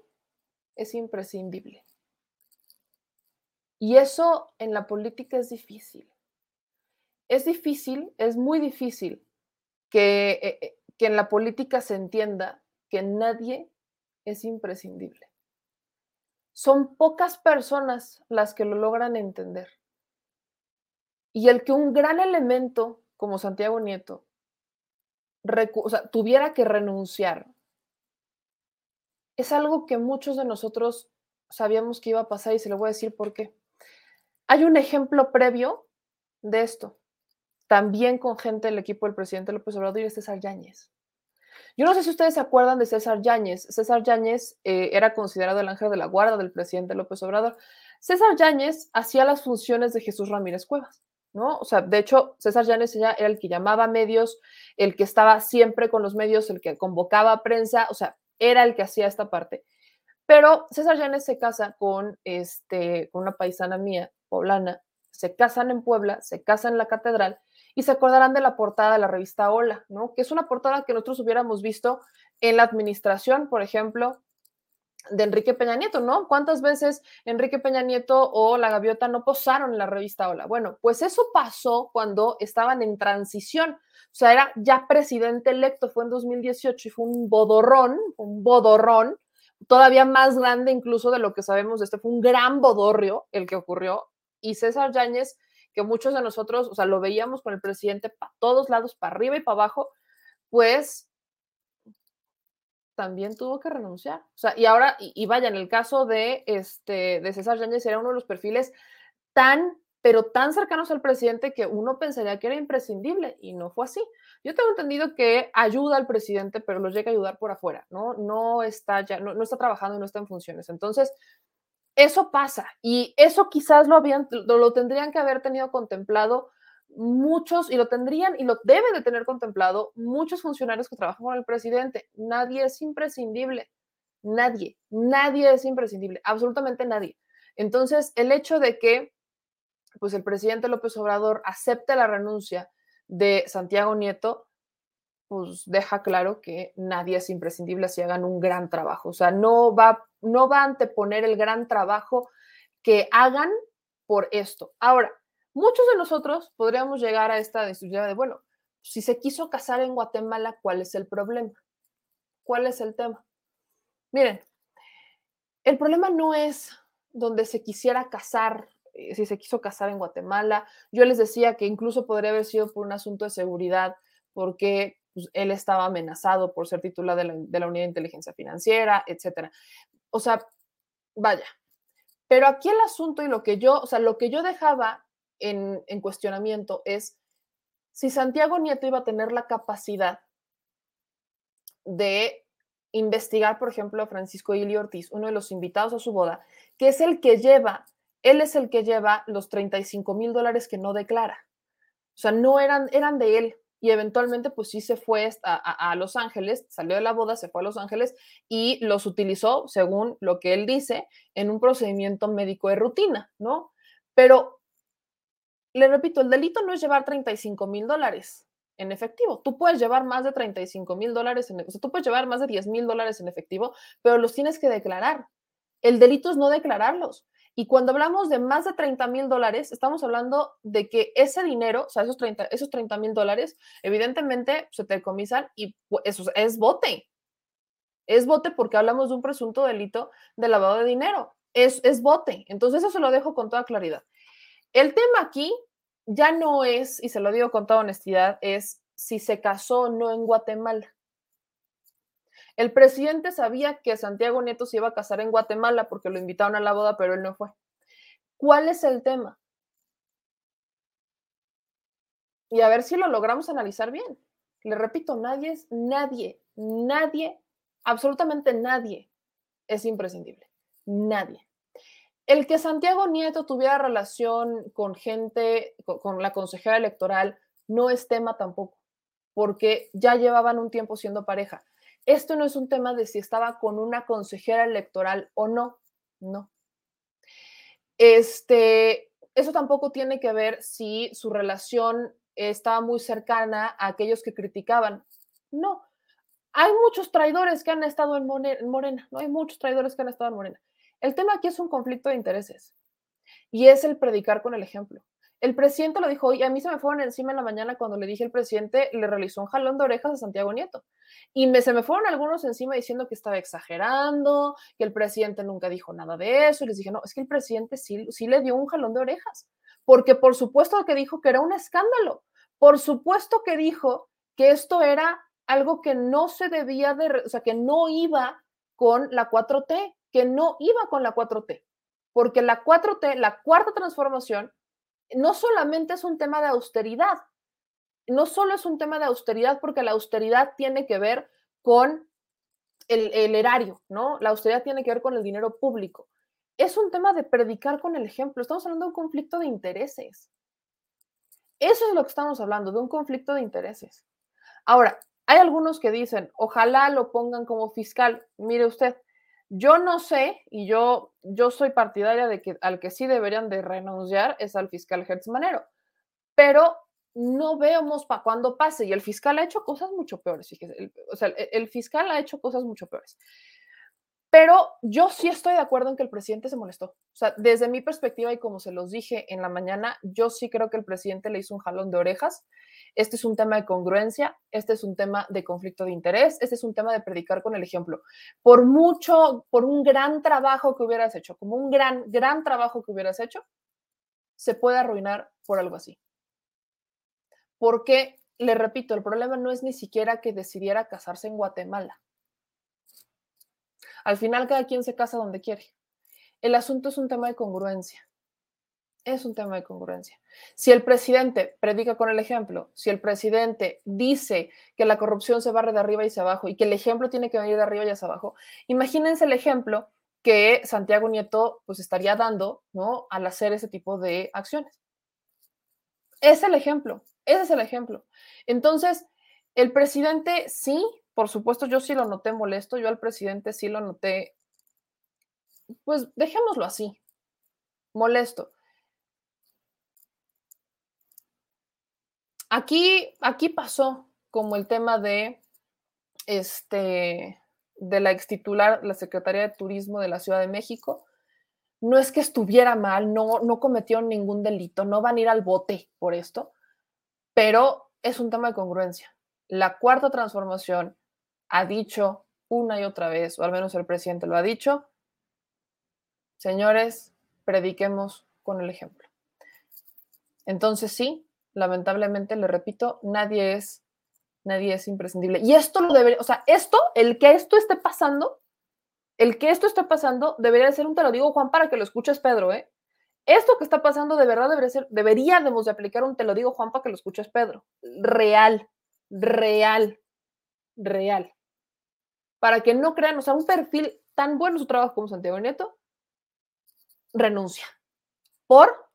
es imprescindible. Y eso en la política es difícil. Es difícil, es muy difícil que, eh, que, en la política se entienda que nadie es imprescindible. Son pocas personas las que lo logran entender. Y el que un gran elemento como Santiago Nieto o sea, tuviera que renunciar es algo que muchos de nosotros sabíamos que iba a pasar y se lo voy a decir por qué. Hay un ejemplo previo de esto. también con gente del equipo del presidente López Obrador y César Yáñez. Yo no sé si ustedes se acuerdan de César Yáñez. César Yáñez eh, era considerado el ángel de la guarda del presidente López Obrador. César Yáñez hacía las funciones de Jesús Ramírez Cuevas, ¿no? O sea, de hecho, César Yáñez era el que llamaba medios, el que estaba siempre con los medios, el que convocaba prensa, o sea, era el que hacía esta parte. Pero César Yáñez se casa con, este, con una paisana mía, poblana, se casan en Puebla, se casan en la catedral y se acordarán de la portada de la revista Hola, ¿no? Que es una portada que nosotros hubiéramos visto en la administración, por ejemplo, de Enrique Peña Nieto, ¿no? ¿Cuántas veces Enrique Peña Nieto o La Gaviota no posaron en la revista Hola? Bueno, pues eso pasó cuando estaban en transición. O sea, era ya presidente electo, fue en 2018 y fue un bodorrón, un bodorrón, todavía más grande incluso de lo que sabemos de este. Fue un gran bodorrio el que ocurrió. Y César Yáñez que muchos de nosotros, o sea, lo veíamos con el presidente para todos lados, para arriba y para abajo, pues también tuvo que renunciar. O sea, y ahora, y, vaya, en el caso de, este, de César Yáñez, era uno de los perfiles tan, pero tan cercanos al presidente que uno pensaría que era imprescindible y no fue así. Yo tengo entendido que ayuda al presidente, pero lo llega a ayudar por afuera, ¿no? No está ya, no, no está trabajando y no está en funciones. Entonces, eso pasa y eso quizás lo, habían, lo, tendrían que haber tenido contemplado muchos, y lo tendrían y lo deben de tener contemplado muchos funcionarios que trabajan con el presidente. Nadie es imprescindible, nadie, nadie es imprescindible, absolutamente nadie. Entonces, el hecho de que pues el presidente López Obrador acepte la renuncia de Santiago Nieto, pues deja claro que nadie es imprescindible si hagan un gran trabajo. O sea, no va, no va a anteponer el gran trabajo que hagan por esto. Ahora, muchos de nosotros podríamos llegar a esta decisión de, bueno, si se quiso casar en Guatemala, ¿cuál es el problema? ¿Cuál es el tema? Miren, el problema no es donde se quisiera casar, eh, si se quiso casar en Guatemala. Yo les decía que incluso podría haber sido por un asunto de seguridad, porque pues, él estaba amenazado por ser titular de la, Unidad de Inteligencia Financiera, etcétera. O sea, vaya. Pero aquí el asunto y lo que yo, o sea, lo que yo dejaba en, en cuestionamiento es si Santiago Nieto iba a tener la capacidad de investigar, por ejemplo, a Francisco Ili Ortiz, uno de los invitados a su boda, que es el que lleva, él es el que lleva los 35 mil dólares que no declara. O sea, no eran, eran de él, y eventualmente pues sí se fue a, Los Ángeles, salió de la boda, se fue a Los Ángeles y los utilizó, según lo que él dice, en un procedimiento médico de rutina, ¿no? Pero, le repito, el delito no es llevar 35 mil dólares en efectivo. Tú puedes llevar más de 35 mil dólares, en, o sea, tú puedes llevar más de 10 mil dólares en efectivo, pero los tienes que declarar. El delito es no declararlos. Y cuando hablamos de más de 30 mil dólares, estamos hablando de que ese dinero, o sea, esos 30 esos 30 mil dólares, evidentemente se te decomisan y eso es bote. Es bote porque hablamos de un presunto delito de lavado de dinero. Es, es bote. Entonces, eso se lo dejo con toda claridad. El tema aquí ya no es, y se lo digo con toda honestidad, es si se casó o no en Guatemala. El presidente sabía que Santiago Nieto se iba a casar en Guatemala porque lo invitaron a la boda, pero él no fue. ¿Cuál es el tema? Y a ver si lo logramos analizar bien. Le repito, nadie es, nadie, nadie, absolutamente nadie es imprescindible. Nadie. El que Santiago Nieto tuviera relación con gente, con la consejera electoral, no es tema tampoco, porque ya llevaban un tiempo siendo pareja. Esto no es un tema de si estaba con una consejera electoral o no, no. Este, eso tampoco tiene que ver si su relación estaba muy cercana a aquellos que criticaban. No. Hay muchos traidores que han estado en Morena, no hay muchos traidores que han estado en Morena. El tema aquí es un conflicto de intereses y es el predicar con el ejemplo. El presidente lo dijo y a mí se me fueron encima en la mañana cuando le dije el presidente le realizó un jalón de orejas a Santiago Nieto. Y me, se me fueron algunos encima diciendo que estaba exagerando, que el presidente nunca dijo nada de eso. Y les dije, no, es que el presidente sí, sí le dio un jalón de orejas, porque por supuesto que dijo que era un escándalo. Por supuesto que dijo que esto era algo que no se debía de, o sea, que no iba con la 4T, que no iba con la 4T, porque la 4T, la cuarta transformación, no solamente es un tema de austeridad, no solo es un tema de austeridad, porque la austeridad tiene que ver con el, el erario, ¿no? La austeridad tiene que ver con el dinero público. Es un tema de predicar con el ejemplo. Estamos hablando de un conflicto de intereses. Eso es lo que estamos hablando, de un conflicto de intereses. Ahora, hay algunos que dicen, ojalá lo pongan como fiscal. Mire usted, yo no sé, y yo, yo soy partidaria de que al que sí deberían de renunciar es al fiscal Hertz Manero, pero no vemos para cuándo pase. Y el fiscal ha hecho cosas mucho peores, fíjese. El, o sea, el, el fiscal ha hecho cosas mucho peores. Pero yo sí estoy de acuerdo en que el presidente se molestó. O sea, desde mi perspectiva y como se los dije en la mañana, yo sí creo que el presidente le hizo un jalón de orejas. Este es un tema de congruencia, este es un tema de conflicto de interés, este es un tema de predicar con el ejemplo. Por mucho, por un gran trabajo que hubieras hecho, como un gran, gran trabajo que hubieras hecho, se puede arruinar por algo así. Porque, le repito, el problema no es ni siquiera que decidiera casarse en Guatemala. Al final cada quien se casa donde quiere. El asunto es un tema de congruencia. Es un tema de congruencia. Si el presidente predica con el ejemplo, si el presidente dice que la corrupción se barre de arriba y hacia abajo y que el ejemplo tiene que venir de arriba y hacia abajo, imagínense el ejemplo que Santiago Nieto pues estaría dando, ¿no? Al hacer ese tipo de acciones. Es el ejemplo, ese es el ejemplo. Entonces, el presidente sí por supuesto, yo sí lo noté molesto, yo al presidente sí lo noté, pues dejémoslo así, molesto. Aquí, aquí pasó como el tema de, este, de la ex titular, la Secretaría de Turismo de la Ciudad de México. No es que estuviera mal, no, no cometió ningún delito, no van a ir al bote por esto, pero es un tema de congruencia. La cuarta transformación ha dicho una y otra vez, o al menos el presidente lo ha dicho, señores, prediquemos con el ejemplo. Entonces sí, lamentablemente, le repito, nadie es, nadie es imprescindible. Y esto lo debería, o sea, esto, el que esto esté pasando, el que esto esté pasando, debería ser un te lo digo, Juan, para que lo escuches, Pedro, ¿eh? Esto que está pasando de verdad debería ser, deberíamos de aplicar un te lo digo, Juan, para que lo escuches, Pedro. Real, real, real para que no crean, o sea, un perfil tan bueno su trabajo como Santiago Nieto, renuncia por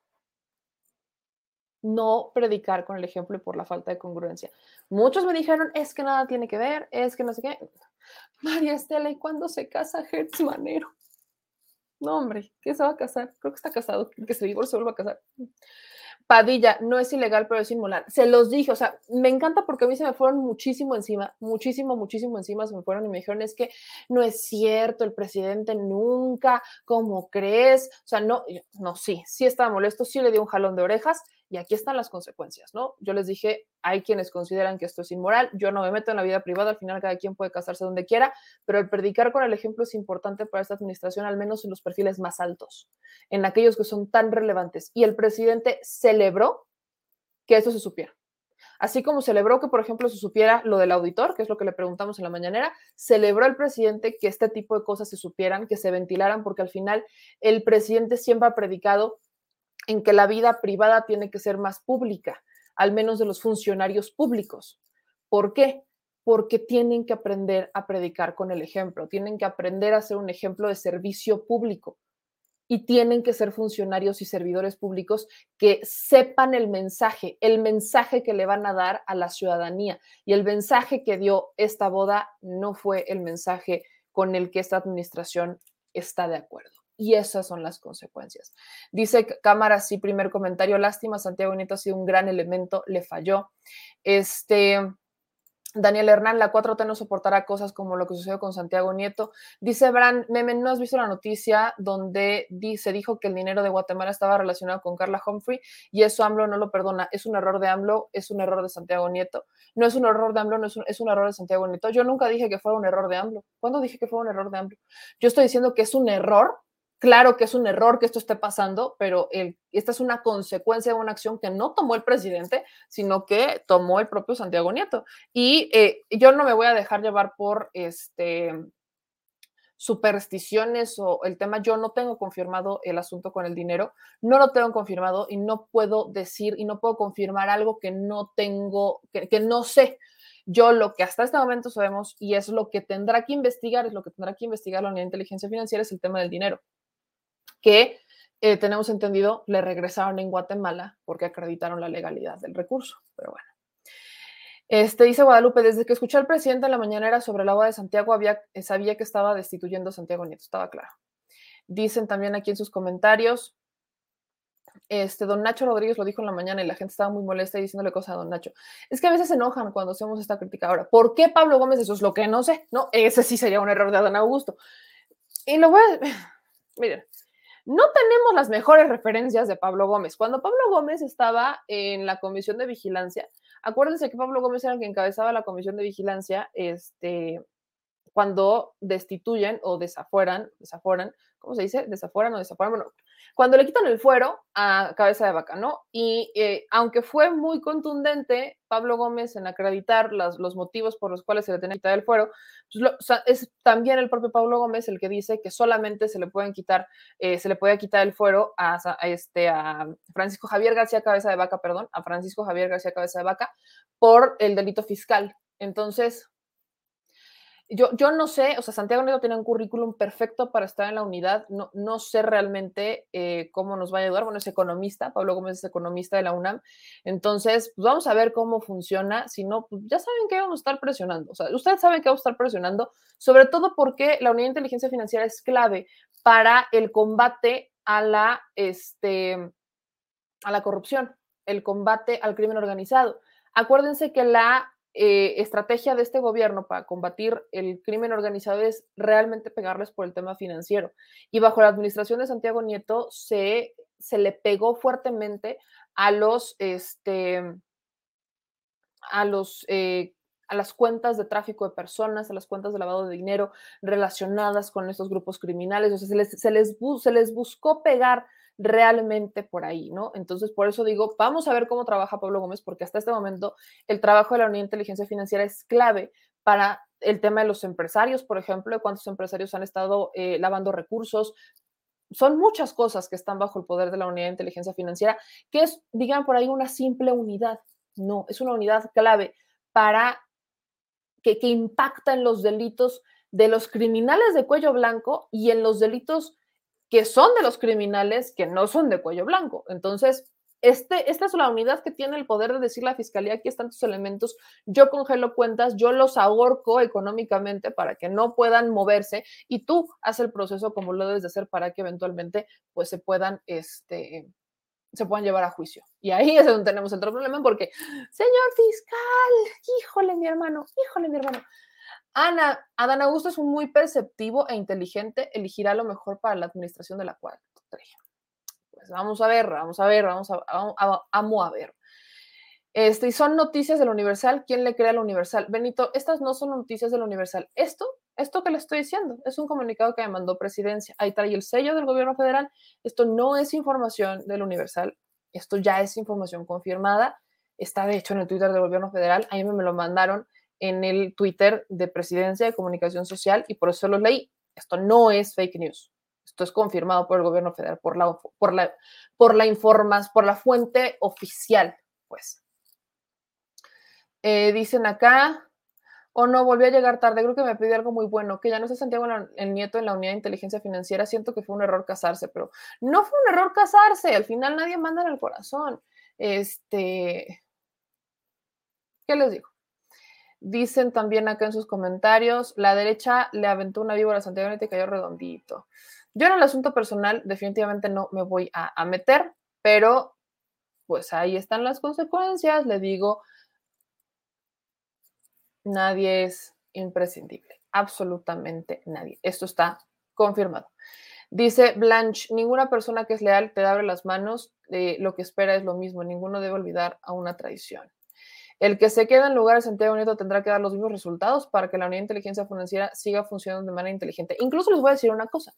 no predicar con el ejemplo y por la falta de congruencia. Muchos me dijeron, es que nada tiene que ver, es que no sé qué. María Estela, ¿y cuándo se casa Hertz Manero? No, hombre, ¿qué se va a casar? Creo que está casado, que se divorció, vuelva a casar. Padilla, no es ilegal, pero es inmoral. Se los dije, o sea, me encanta porque a mí se me fueron muchísimo encima, muchísimo, muchísimo encima, se me fueron y me dijeron, es que no es cierto, el presidente nunca, ¿cómo crees? O sea, no, no, sí, sí estaba molesto, sí le dio un jalón de orejas, y aquí están las consecuencias, ¿no? Yo les dije, hay quienes consideran que esto es inmoral, yo no me meto en la vida privada, al final cada quien puede casarse donde quiera, pero el predicar con el ejemplo es importante para esta administración, al menos en los perfiles más altos, en aquellos que son tan relevantes. Y el presidente celebró que eso se supiera. Así como celebró que, por ejemplo, se supiera lo del auditor, que es lo que le preguntamos en la mañanera, celebró el presidente que este tipo de cosas se supieran, que se ventilaran, porque al final el presidente siempre ha predicado en que la vida privada tiene que ser más pública, al menos de los funcionarios públicos. ¿Por qué? Porque tienen que aprender a predicar con el ejemplo, tienen que aprender a ser un ejemplo de servicio público y tienen que ser funcionarios y servidores públicos que sepan el mensaje, el mensaje que le van a dar a la ciudadanía. Y el mensaje que dio esta boda no fue el mensaje con el que esta administración está de acuerdo y esas son las consecuencias. Dice Cámara, sí, primer comentario, lástima, Santiago Nieto ha sido un gran elemento, le falló. Este, Daniel Hernán, la 4T no soportará cosas como lo que sucedió con Santiago Nieto. Dice Bran, Meme, ¿no has visto la noticia donde se dijo que el dinero de Guatemala estaba relacionado con Carla Humphrey y eso AMLO no lo perdona? Es un error de AMLO, es un error de Santiago Nieto. No es un error de AMLO, no es un, es un error de Santiago Nieto. Yo nunca dije que fuera un error de AMLO. ¿Cuándo dije que fue un error de AMLO? Yo estoy diciendo que es un error Claro que es un error que esto esté pasando, pero esta es una consecuencia de una acción que no tomó el presidente, sino que tomó el propio Santiago Nieto. Y eh, yo no me voy a dejar llevar por este supersticiones o el tema, yo no tengo confirmado el asunto con el dinero, no lo tengo confirmado y no puedo decir y no puedo confirmar algo que no tengo, que, que no sé. Yo lo que hasta este momento sabemos y es lo que tendrá que investigar, es lo que tendrá que investigar la Unidad de Inteligencia Financiera, es el tema del dinero, que eh, tenemos entendido le regresaron en Guatemala porque acreditaron la legalidad del recurso, pero bueno. Este, dice Guadalupe, desde que escuché al presidente en la mañanera sobre el agua de Santiago, sabía que estaba destituyendo a Santiago Nieto, estaba claro. Dicen también aquí en sus comentarios, este, don Nacho Rodríguez lo dijo en la mañana y la gente estaba muy molesta diciéndole cosas a don Nacho. Es que a veces se enojan cuando hacemos esta crítica. Ahora, ¿por qué Pablo Gómez? Eso es lo que no sé. No, ese sí sería un error de Adán Augusto. Y lo voy a... Miren, no tenemos las mejores referencias de Pablo Gómez. Cuando Pablo Gómez estaba en la comisión de vigilancia, Acuérdense que Pablo Gómez era el que encabezaba la comisión de vigilancia, este, cuando destituyen o desafueran, desaforan, ¿cómo se dice? Desafueran o desafueran, bueno, cuando le quitan el fuero a cabeza de vaca, ¿no? Y eh, aunque fue muy contundente Pablo Gómez en acreditar los motivos por los cuales se le tenía que quitar el fuero, pues lo, es también el propio Pablo Gómez el que dice que solamente se le pueden quitar, eh, se le puede quitar el fuero a, este, a Francisco Javier García Cabeza de Vaca, perdón, a Francisco Javier García Cabeza de Vaca por el delito fiscal. Entonces, yo, yo no sé, o sea, Santiago Nieto tiene un currículum perfecto para estar en la unidad, no, no sé realmente eh, cómo nos va a ayudar, bueno, es economista, Pablo Gómez es economista de la UNAM, entonces, pues vamos a ver cómo funciona, si no, pues ya saben que vamos a estar presionando, o sea, ustedes saben que vamos a estar presionando, sobre todo porque la unidad de inteligencia financiera es clave para el combate a la, este, a la corrupción, el combate al crimen organizado. Acuérdense que la eh, estrategia de este gobierno para combatir el crimen organizado es realmente pegarles por el tema financiero. Y bajo la administración de Santiago Nieto se, se le pegó fuertemente a los, este, a los eh, a las cuentas de tráfico de personas, a las cuentas de lavado de dinero relacionadas con estos grupos criminales. O sea, se les, se les, se les buscó pegar realmente por ahí, ¿no? Entonces, por eso digo, vamos a ver cómo trabaja Pablo Gómez, porque hasta este momento el trabajo de la Unidad de Inteligencia Financiera es clave para el tema de los empresarios, por ejemplo, de cuántos empresarios han estado eh, lavando recursos. Son muchas cosas que están bajo el poder de la Unidad de Inteligencia Financiera, que es, digan por ahí, una simple unidad. No, es una unidad clave para que, que impacta en los delitos de los criminales de cuello blanco y en los delitos que son de los criminales que no son de cuello blanco. Entonces, este, esta es la unidad que tiene el poder de decir la fiscalía, aquí están tus elementos, yo congelo cuentas, yo los ahorco económicamente para que no puedan moverse y tú haz el proceso como lo debes de hacer para que eventualmente pues se puedan, este, se puedan llevar a juicio. Y ahí es donde tenemos el problema porque, señor fiscal, híjole mi hermano, híjole mi hermano, Ana, Adán Augusto es un muy perceptivo e inteligente, elegirá lo mejor para la administración de la cuarta Pues vamos a ver, vamos a ver, vamos a, amo a ver. Este, y son noticias del Universal. ¿Quién le crea al Universal? Benito, estas no son noticias del Universal. Esto, esto que le estoy diciendo, es un comunicado que me mandó presidencia. Ahí trae el sello del gobierno federal. Esto no es información del Universal. Esto ya es información confirmada. Está de hecho en el Twitter del gobierno federal. Ahí me lo mandaron en el Twitter de Presidencia de Comunicación Social y por eso lo leí. Esto no es fake news. Esto es confirmado por el gobierno federal, por la, por la, por la informas, por la fuente oficial, pues. Eh, dicen acá, o oh, no, volví a llegar tarde, creo que me pidió algo muy bueno, que ya no se Santiago el nieto en la unidad de inteligencia financiera, siento que fue un error casarse, pero no fue un error casarse, al final nadie manda en el corazón. Este, ¿qué les digo? Dicen también acá en sus comentarios, la derecha le aventó una víbora a Santiago y te cayó redondito. Yo en el asunto personal definitivamente no me voy a, meter, pero pues ahí están las consecuencias. Le digo, nadie es imprescindible, absolutamente nadie. Esto está confirmado. Dice Blanche, ninguna persona que es leal te abre las manos, eh, lo que espera es lo mismo, ninguno debe olvidar a una traición. El que se queda en lugar de Santiago Nieto tendrá que dar los mismos resultados para que la Unidad de Inteligencia Financiera siga funcionando de manera inteligente. Incluso les voy a decir una cosa.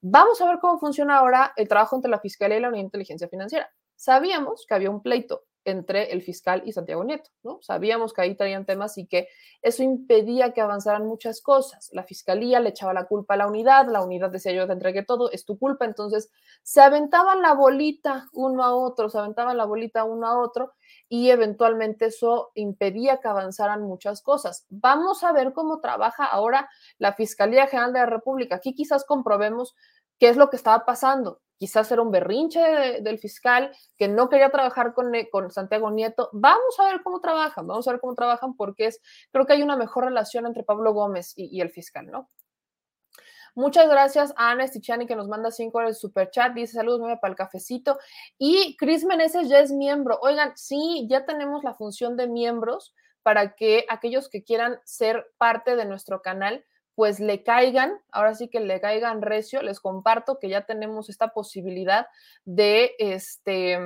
Vamos a ver cómo funciona ahora el trabajo entre la Fiscalía y la Unidad de Inteligencia Financiera. Sabíamos que había un pleito entre el fiscal y Santiago Nieto, ¿no? Sabíamos que ahí traían temas y que eso impedía que avanzaran muchas cosas. La fiscalía le echaba la culpa a la unidad, la unidad decía yo te entregué todo, es tu culpa, entonces se aventaban la bolita uno a otro, se aventaban la bolita uno a otro y eventualmente eso impedía que avanzaran muchas cosas. Vamos a ver cómo trabaja ahora la Fiscalía General de la República. Aquí quizás comprobemos qué es lo que estaba pasando quizás era un berrinche del fiscal que no quería trabajar con, eh, con, Santiago Nieto. Vamos a ver cómo trabajan, vamos a ver cómo trabajan porque es, creo que hay una mejor relación entre Pablo Gómez y, el fiscal, ¿no? Muchas gracias a Ana Stichani que nos manda cinco horas de super chat. Dice saludos, nueve para el cafecito. Y Cris Meneses ya es miembro. Oigan, sí, ya tenemos la función de miembros para que aquellos que quieran ser parte de nuestro canal pues le caigan, ahora sí que le caigan recio, les comparto que ya tenemos esta posibilidad de este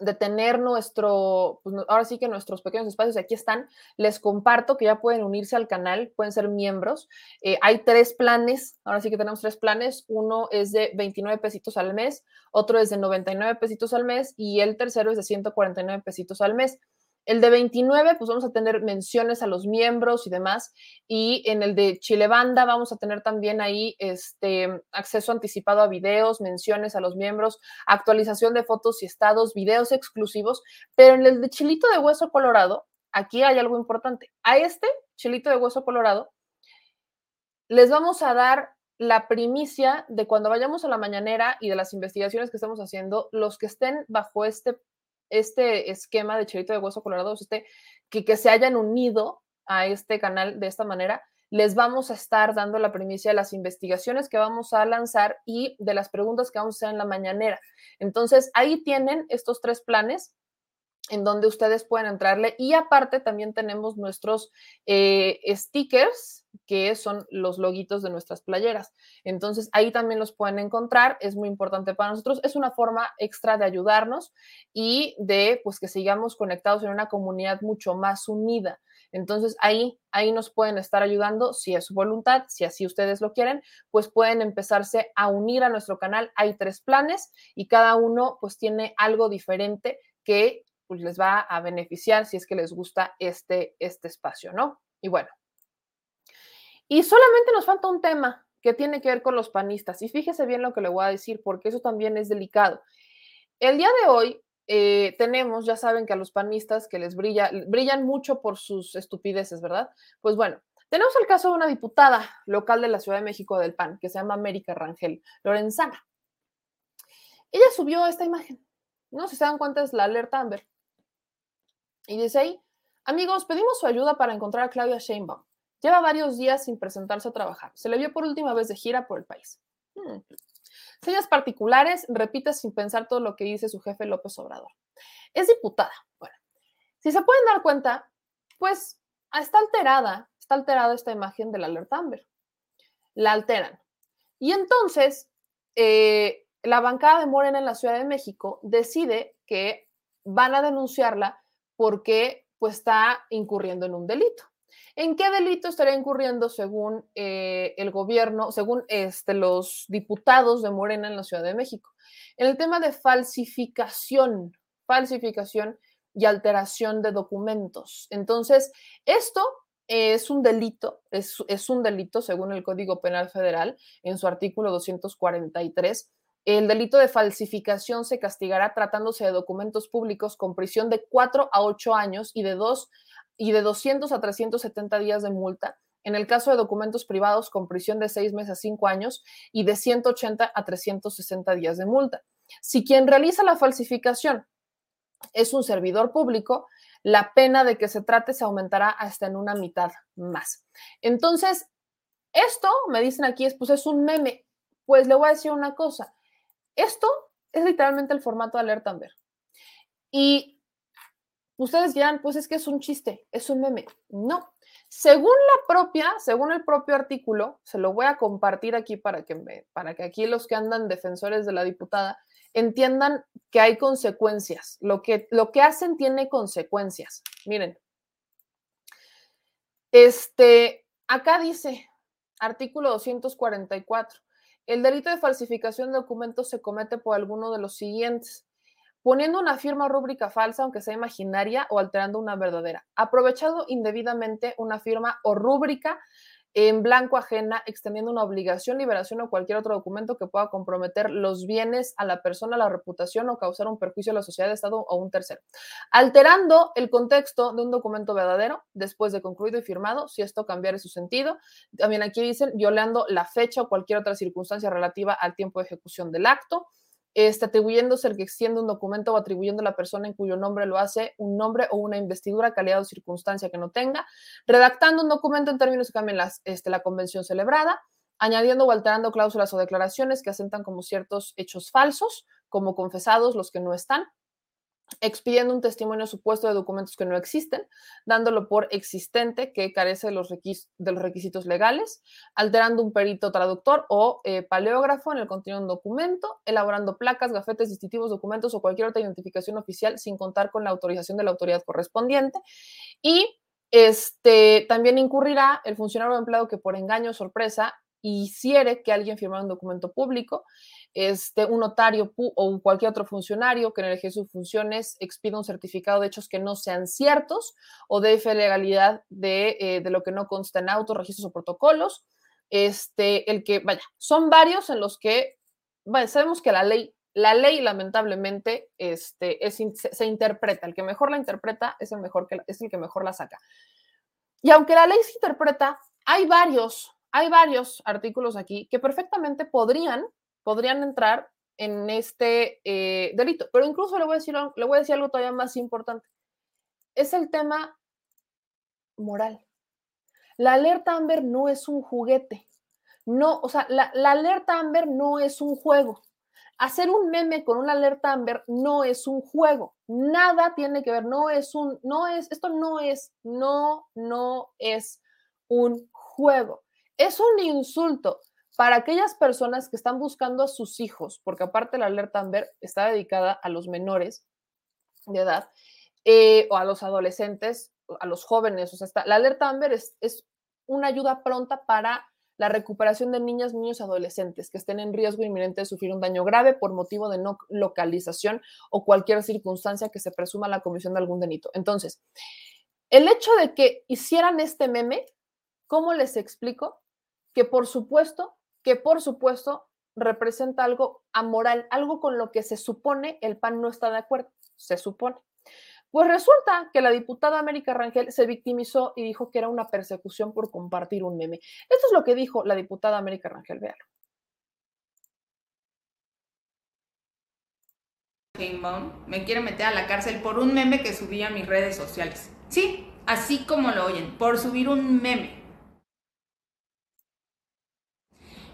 de tener nuestro, pues ahora sí que nuestros pequeños espacios aquí están, les comparto que ya pueden unirse al canal, pueden ser miembros. Eh, hay tres planes, ahora sí que tenemos tres planes, uno es de 29 pesitos al mes, otro es de 99 pesitos al mes y el tercero es de 149 pesitos al mes. El de 29, pues vamos a tener menciones a los miembros y demás. Y en el de Chile Banda vamos a tener también ahí este acceso anticipado a videos, menciones a los miembros, actualización de fotos y estados, videos exclusivos. Pero en el de Chilito de Hueso Colorado, aquí hay algo importante. A este Chilito de Hueso Colorado les vamos a dar la primicia de cuando vayamos a la mañanera y de las investigaciones que estamos haciendo, los que estén bajo este este esquema de Chilito de Hueso Colorado, este, que, que se hayan unido a este canal de esta manera, les vamos a estar dando la primicia de las investigaciones que vamos a lanzar y de las preguntas que vamos a hacer en la mañanera. Entonces, ahí tienen estos tres planes en donde ustedes pueden entrarle y aparte también tenemos nuestros eh, stickers que son los loguitos de nuestras playeras. Entonces ahí también los pueden encontrar, es muy importante para nosotros, es una forma extra de ayudarnos y de pues que sigamos conectados en una comunidad mucho más unida. Entonces ahí ahí nos pueden estar ayudando si es su voluntad, si así ustedes lo quieren, pues pueden empezarse a unir a nuestro canal. Hay tres planes y cada uno pues tiene algo diferente que pues les va a beneficiar si es que les gusta este este espacio, ¿no? Y bueno, y solamente nos falta un tema que tiene que ver con los panistas. Y fíjese bien lo que le voy a decir, porque eso también es delicado. El día de hoy eh, tenemos, ya saben que a los panistas que les brilla, brillan mucho por sus estupideces, ¿verdad? Pues bueno, tenemos el caso de una diputada local de la Ciudad de México del PAN, que se llama América Rangel Lorenzana. Ella subió esta imagen, ¿no? Si se dan cuenta es la alerta Amber. Y dice ahí, amigos, pedimos su ayuda para encontrar a Claudia Sheinbaum. Lleva varios días sin presentarse a trabajar. Se le vio por última vez de gira por el país. Hmm. Señas particulares, repite sin pensar todo lo que dice su jefe López Obrador. Es diputada. Bueno, si se pueden dar cuenta, pues está alterada, está alterada esta imagen de la alerta Amber. La alteran. Y entonces, eh, la bancada de Morena en la Ciudad de México decide que van a denunciarla porque pues está incurriendo en un delito. ¿En qué delito estaría incurriendo según eh, el gobierno, según este, los diputados de Morena en la Ciudad de México? En el tema de falsificación, falsificación y alteración de documentos. Entonces, esto es un delito, es, es un delito según el Código Penal Federal en su artículo 243. El delito de falsificación se castigará tratándose de documentos públicos con prisión de 4 a 8 años y de 2 y de 200 a 370 días de multa. En el caso de documentos privados, con prisión de seis meses a cinco años y de 180 a 360 días de multa. Si quien realiza la falsificación es un servidor público, la pena de que se trate se aumentará hasta en una mitad más. Entonces, esto, me dicen aquí, es, pues es un meme. Pues le voy a decir una cosa. Esto es literalmente el formato de Alerta Amber. Y ustedes dirán, pues es que es un chiste, es un meme. No. Según la propia, según el propio artículo, se lo voy a compartir aquí para que, me, para que aquí los que andan defensores de la diputada entiendan que hay consecuencias. Lo que, lo que hacen tiene consecuencias. Miren. Este, acá dice, artículo 244, el delito de falsificación de documentos se comete por alguno de los siguientes poniendo una firma rúbrica falsa, aunque sea imaginaria, o alterando una verdadera. Aprovechado indebidamente una firma o rúbrica en blanco ajena, extendiendo una obligación, liberación o cualquier otro documento que pueda comprometer los bienes a la persona, la reputación o causar un perjuicio a la sociedad, Estado o un tercero. Alterando el contexto de un documento verdadero después de concluido y firmado, si esto cambiara su sentido. También aquí dicen violando la fecha o cualquier otra circunstancia relativa al tiempo de ejecución del acto este, atribuyéndose el que extiende un documento o atribuyendo a la persona en cuyo nombre lo hace un nombre o una investidura, calidad o circunstancia que no tenga, redactando un documento en términos que cambien las, este, la convención celebrada, añadiendo o alterando cláusulas o declaraciones que asentan como ciertos hechos falsos, como confesados los que no están, expidiendo un testimonio supuesto de documentos que no existen, dándolo por existente que carece de los, requisitos legales, alterando un perito traductor o eh, paleógrafo en el contenido de un documento, elaborando placas, gafetes distintivos, documentos o cualquier otra identificación oficial sin contar con la autorización de la autoridad correspondiente. Y este, también incurrirá el funcionario o empleado que por engaño o sorpresa hiciere que alguien firmara un documento público, este, un notario o cualquier otro funcionario que en el ejercicio de sus funciones expida un certificado de hechos que no sean ciertos o de legalidad de, eh, de, lo que no consta en autos, registros o protocolos. Este, el que, vaya, son varios en los que, sabemos que la ley, la ley lamentablemente este, es, se, interpreta, el que mejor la interpreta es el, mejor que, es el que mejor la saca. Y aunque la ley se interpreta, hay varios, hay varios artículos aquí que perfectamente podrían podrían entrar en este eh, delito. Pero incluso le voy, a decir, le voy a decir algo todavía más importante. Es el tema moral. La alerta Amber no es un juguete. No, o sea, la, la alerta Amber no es un juego. Hacer un meme con una alerta Amber no es un juego. Nada tiene que ver, no es un, no es, esto no es, no, no es un juego. Es un insulto para aquellas personas que están buscando a sus hijos, porque aparte la alerta Amber está dedicada a los menores de edad eh, o a los adolescentes, a los jóvenes, o sea, la alerta Amber es, es una ayuda pronta para la recuperación de niñas, niños y adolescentes que estén en riesgo inminente de sufrir un daño grave por motivo de no localización o cualquier circunstancia que se presuma la comisión de algún delito. Entonces, el hecho de que hicieran este meme, ¿cómo les explico? Que por supuesto que por supuesto representa algo amoral, algo con lo que se supone el PAN no está de acuerdo, se supone. Pues resulta que la diputada América Rangel se victimizó y dijo que era una persecución por compartir un meme. Esto es lo que dijo la diputada América Rangel, véalo. me quiere meter a la cárcel por un meme que subí a mis redes sociales. Sí, así como lo oyen, por subir un meme.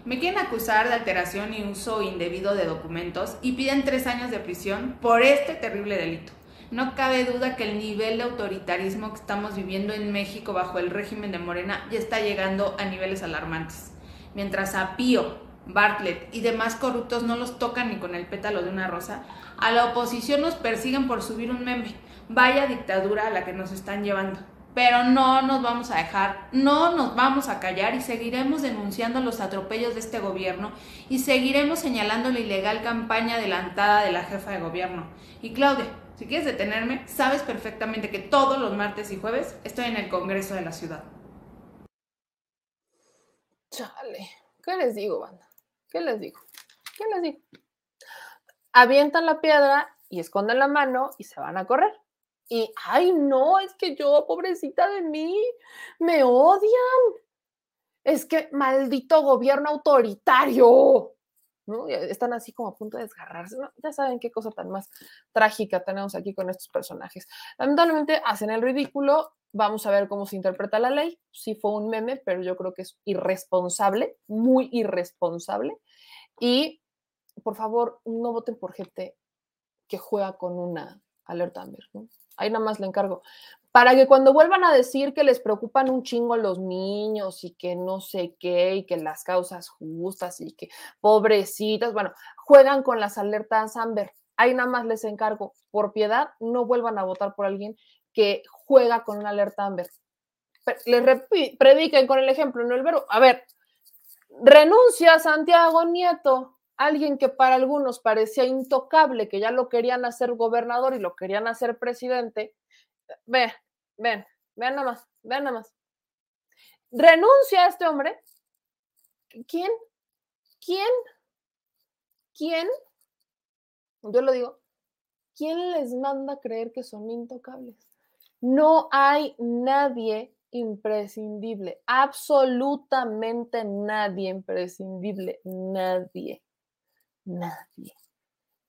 Me quieren acusar de alteración y uso indebido de documentos y piden tres años de prisión por este terrible delito. No cabe duda que el nivel de autoritarismo que estamos viviendo en México bajo el régimen de Morena ya está llegando a niveles alarmantes. Mientras a Pío, Bartlett y demás corruptos no los tocan ni con el pétalo de una rosa, a la oposición nos persiguen por subir un meme. Vaya dictadura a la que nos están llevando pero no nos vamos a dejar, no nos vamos a callar y seguiremos denunciando los atropellos de este gobierno y seguiremos señalando la ilegal campaña adelantada de la jefa de gobierno. Y Claudia, si quieres detenerme, sabes perfectamente que todos los martes y jueves estoy en el Congreso de la Ciudad. Chale, ¿qué les digo, banda? ¿Qué les digo? ¿Qué les digo? Avientan la piedra y esconden la mano y se van a correr. Y, ay, no, es que yo, pobrecita de mí, me odian. Es que maldito gobierno autoritario. ¿no? Están así como a punto de desgarrarse. Ya saben qué cosa tan más trágica tenemos aquí con estos personajes. Lamentablemente hacen el ridículo. Vamos a ver cómo se interpreta la ley. Sí fue un meme, pero yo creo que es irresponsable, muy irresponsable. Y por favor, no voten por gente que juega con una alerta. ¿no? Ahí nada más le encargo, para que cuando vuelvan a decir que les preocupan un chingo los niños y que no sé qué y que las causas justas y que pobrecitas, bueno, juegan con las alertas Amber. Ahí nada más les encargo, por piedad, no vuelvan a votar por alguien que juega con una alerta Amber. Les prediquen con el ejemplo, no el verbo. A ver, renuncia Santiago Nieto, alguien que para algunos parecía intocable, que ya lo querían hacer gobernador y lo querían hacer presidente, ve, ven, vean nada más, vean nada más. Renuncia a este hombre. ¿Quién? ¿Quién? ¿Quién? Yo lo digo. ¿Quién les manda a creer que son intocables? No hay nadie imprescindible, absolutamente nadie imprescindible, nadie, nadie.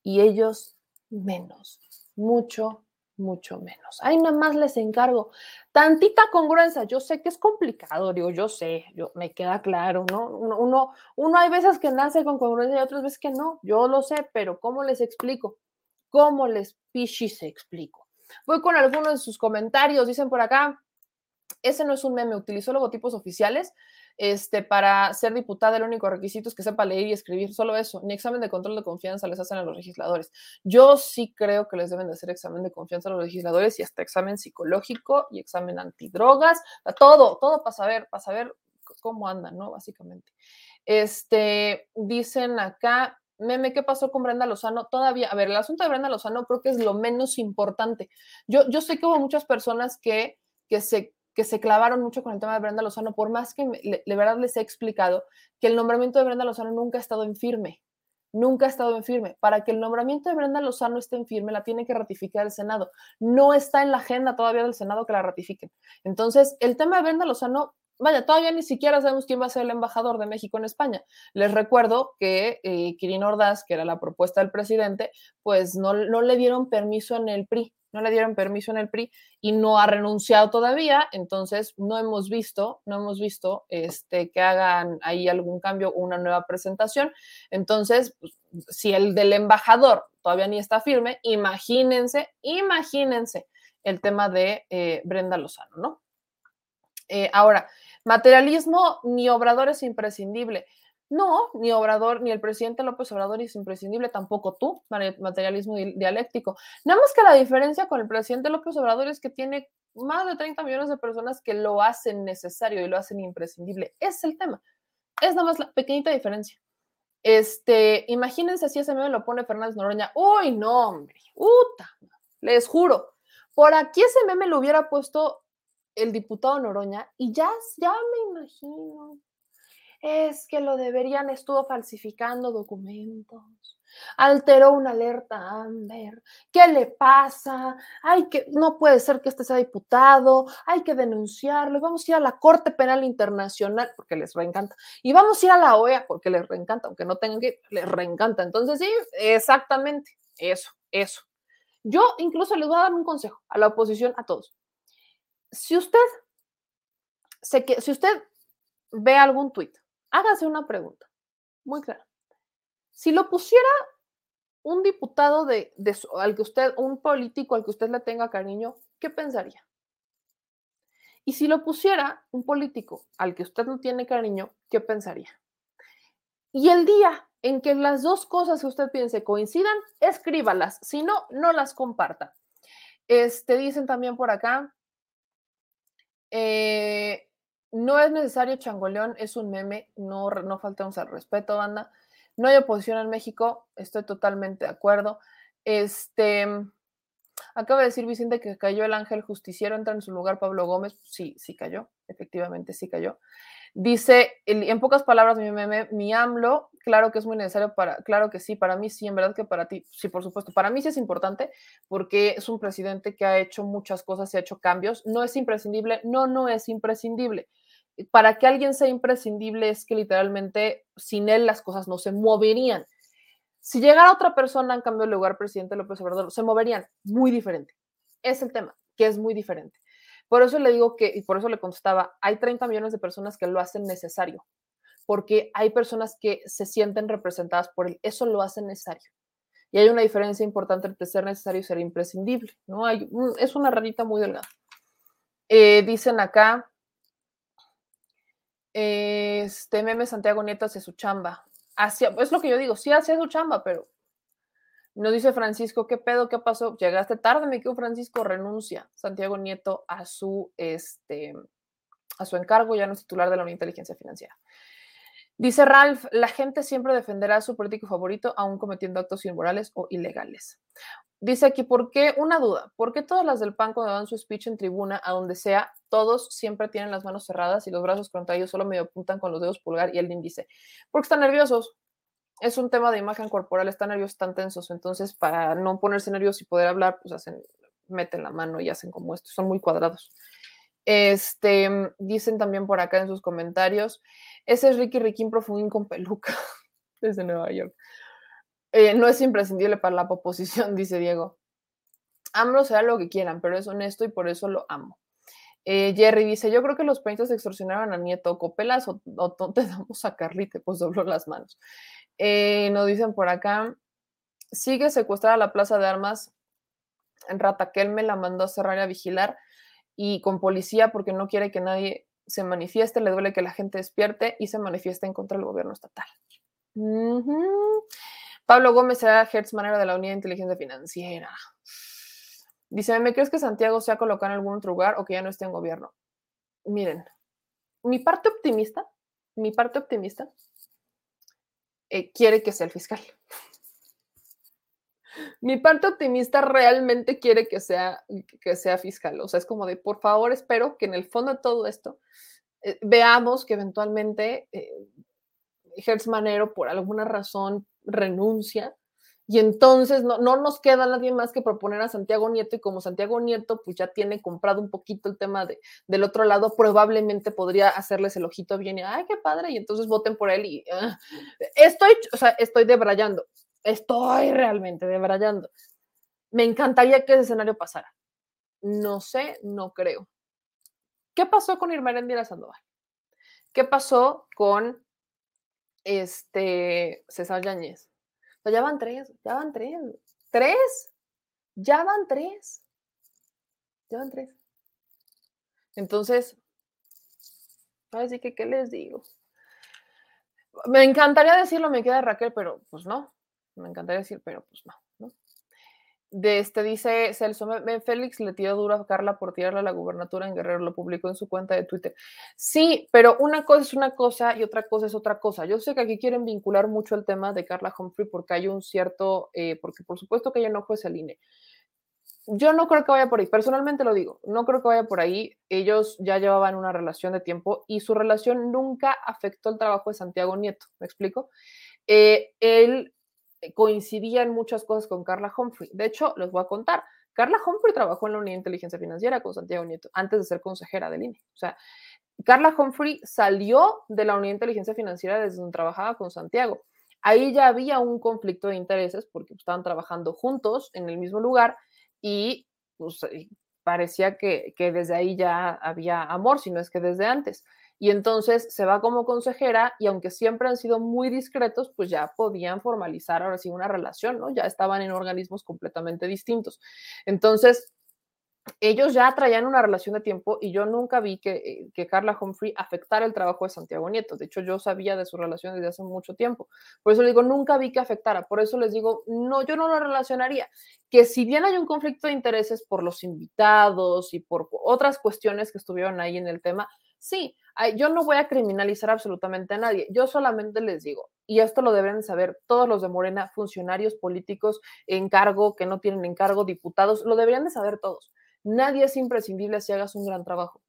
Y ellos menos, mucho, mucho menos. Ahí nada más les encargo tantita congruencia. Yo sé que es complicado, digo, yo sé, yo, me queda claro, ¿no? Uno, uno, hay veces que nace con congruencia y otras veces que no, yo lo sé, pero ¿cómo les explico? ¿Cómo les pichis explico? Voy con algunos de sus comentarios, dicen por acá, ese no es un meme, utilizó logotipos oficiales. Este, para ser diputada, el único requisito es que sepa leer y escribir, solo eso. Ni examen de control de confianza les hacen a los legisladores. Yo sí creo que les deben de hacer examen de confianza a los legisladores y hasta examen psicológico y examen antidrogas, todo, todo para saber, para saber cómo andan, ¿no? Básicamente. Este, dicen acá, meme, ¿qué pasó con Brenda Lozano? Todavía, a ver, el asunto de Brenda Lozano creo que es lo menos importante. Yo, yo sé que hubo muchas personas que, que se que se clavaron mucho con el tema de Brenda Lozano, por más que de verdad les he explicado que el nombramiento de Brenda Lozano nunca ha estado en firme, nunca ha estado en firme. Para que el nombramiento de Brenda Lozano esté en firme, la tiene que ratificar el Senado. No está en la agenda todavía del Senado que la ratifiquen. Entonces, el tema de Brenda Lozano vaya, todavía ni siquiera sabemos quién va a ser el embajador de México en España. Les recuerdo que eh, Kirin Ordaz, que era la propuesta del presidente, pues no, no, le dieron permiso en el PRI no le dieron permiso en el PRI y no ha renunciado todavía, entonces no hemos visto, no hemos visto este, que hagan ahí algún cambio o una nueva presentación. Entonces, pues, si el del embajador todavía ni está firme, imagínense, imagínense el tema de eh, Brenda Lozano, ¿no? Eh, ahora, materialismo ni obrador es imprescindible. No, ni Obrador, ni el presidente López Obrador es imprescindible, tampoco tú, materialismo dialéctico. Nada más que la diferencia con el presidente López Obrador es que tiene más de 30 millones de personas que lo hacen necesario y lo hacen imprescindible. Es el tema. Es nada más la pequeñita diferencia. Este, imagínense si ese meme lo pone Fernández Noroña. Uy, no, hombre, puta, les juro. Por aquí ese meme lo hubiera puesto el diputado Noroña y ya, ya me imagino es que lo deberían, estuvo falsificando documentos, alteró una alerta Amber, ¿qué le pasa? Hay que, no puede ser que este sea diputado, hay que denunciarlo, vamos a ir a la Corte Penal Internacional, porque les reencanta, y vamos a ir a la OEA, porque les reencanta, aunque no tengan que, les reencanta. Entonces, sí, exactamente, eso, eso. Yo incluso les voy a dar un consejo a la oposición, a todos. Si usted, se, si usted ve algún tuit hágase una pregunta muy clara. Si lo pusiera un diputado de, al que usted, un político al que usted le tenga cariño, ¿qué pensaría? Y si lo pusiera un político al que usted no tiene cariño, ¿qué pensaría? Y el día en que las dos cosas que usted piense coincidan, escríbalas, si no, no las comparta. Este, dicen también por acá, eh, no es necesario changoleón, es un meme, no, no faltamos al respeto, banda. No hay oposición en México, estoy totalmente de acuerdo. Este, acaba de decir Vicente que cayó el ángel justiciero, entra en su lugar Pablo Gómez. Sí, sí cayó, efectivamente sí cayó. Dice, en pocas palabras, mi meme, mi AMLO, claro que es muy necesario para, claro que sí, para mí sí, en verdad que para ti, sí, por supuesto, para mí sí es importante porque es un presidente que ha hecho muchas cosas, y ha hecho cambios, no es imprescindible, no, no es imprescindible. Para que alguien sea imprescindible es que literalmente sin él las cosas no se moverían. Si llegara otra persona en cambio de lugar presidente López Obrador, se moverían muy diferente. Es el tema, que es muy diferente. Por eso le digo que, y por eso le contestaba, hay 30 millones de personas que lo hacen necesario, porque hay personas que se sienten representadas por él. Eso lo hace necesario. Y hay una diferencia importante entre ser necesario y ser imprescindible, ¿no? Hay, es una rayita muy delgada. Eh, dicen acá, este meme Santiago Nieto hace su chamba. Hacia, es lo que yo digo, sí hace su chamba, pero nos dice Francisco, ¿qué pedo? ¿Qué pasó? Llegaste tarde, me quedo Francisco, renuncia Santiago Nieto a su, este, a su encargo, ya no es titular de la Inteligencia Financiera. Dice Ralph, la gente siempre defenderá a su político favorito aún cometiendo actos inmorales o ilegales. Dice aquí, ¿por qué? Una duda. ¿Por qué todas las del PAN cuando dan su speech en tribuna, a donde sea, todos siempre tienen las manos cerradas y los brazos contraídos solo medio apuntan con los dedos pulgar y el índice? Porque están nerviosos. Es un tema de imagen corporal, están nerviosos, están tensos. Entonces, para no ponerse nerviosos y poder hablar, pues hacen, meten la mano y hacen como esto. Son muy cuadrados. Este, dicen también por acá en sus comentarios, ese es Ricky Riquín profundín con peluca desde Nueva York. Eh, no es imprescindible para la oposición, dice Diego. AMLO sea lo que quieran, pero es honesto y por eso lo amo. Eh, Jerry dice, yo creo que los peritos extorsionaron a Nieto, copelas o, o te damos a Carlite, pues dobló las manos. Eh, nos dicen por acá, sigue secuestrada la plaza de armas, Rataquel me la mandó a cerrar y a vigilar y con policía porque no quiere que nadie se manifieste, le duele que la gente despierte y se manifieste en contra del gobierno estatal. Pablo Gómez será Hertz Manera de la Unidad de Inteligencia Financiera. Dice, ¿me crees que Santiago se ha colocado en algún otro lugar o que ya no esté en gobierno? Miren, mi parte optimista, mi parte optimista eh, quiere que sea el fiscal. Mi parte optimista realmente quiere que sea, que sea fiscal. O sea, es como de, por favor, espero que en el fondo de todo esto eh, veamos que eventualmente eh, Hertz Manero por alguna razón renuncia y entonces no, no, nos queda nadie más que proponer a Santiago Nieto y como Santiago Nieto pues ya tiene comprado un poquito el tema de, del otro lado, probablemente podría hacerles el ojito bien y, ay, qué padre, y entonces voten por él y ah, estoy, o sea, estoy debrayando, estoy realmente debrayando. Me encantaría que ese escenario pasara. No sé, no creo. ¿Qué pasó con Irma Erendira Sandoval? ¿Qué pasó con este César Yáñez? ya van tres, ya van tres. ¿Tres? Ya van tres. Ya van tres. Entonces, que, ¿qué les digo? Me encantaría decirlo, me queda Raquel, pero pues no. Me encantaría decir, pero pues no. De este dice Celso, Félix le tiró duro a Carla por tirarle a la gubernatura en Guerrero, lo publicó en su cuenta de Twitter. Sí, pero una cosa es una cosa y otra cosa es otra cosa. Yo sé que aquí quieren vincular mucho el tema de Carla Humphrey porque hay un cierto, eh, porque por supuesto que ella no fue el INE. Yo no creo que vaya por ahí, personalmente lo digo, no creo que vaya por ahí. Ellos ya llevaban una relación de tiempo y su relación nunca afectó el trabajo de Santiago Nieto, ¿me explico? Eh, él coincidían muchas cosas con Carla Humphrey. De hecho, les voy a contar. Carla Humphrey trabajó en la Unidad de Inteligencia Financiera con Santiago Nieto antes de ser consejera del INE. O sea, Carla Humphrey salió de la Unidad de Inteligencia Financiera desde donde trabajaba con Santiago. Ahí ya había un conflicto de intereses porque estaban trabajando juntos en el mismo lugar y pues, eh, parecía que, que desde ahí ya había amor, si no es que desde antes y entonces se va como consejera y aunque siempre han sido muy discretos, pues ya podían formalizar ahora sí una relación, ¿no? Ya estaban en organismos completamente distintos. Entonces, ellos ya traían una relación de tiempo y yo nunca vi que, eh, que, Carla Humphrey afectara el trabajo de Santiago Nieto. De hecho, yo sabía de su relación desde hace mucho tiempo. Por eso les digo, nunca vi que afectara. Por eso les digo, no, yo no lo relacionaría. Que si bien hay un conflicto de intereses por los invitados y por otras cuestiones que estuvieron ahí en el tema, sí, yo no voy a criminalizar absolutamente a nadie. Yo solamente les digo, y esto lo deben saber todos los de Morena, funcionarios políticos en cargo, que no tienen encargo, diputados, lo deberían de saber todos Nadie es imprescindible si hagas un gran trabajo.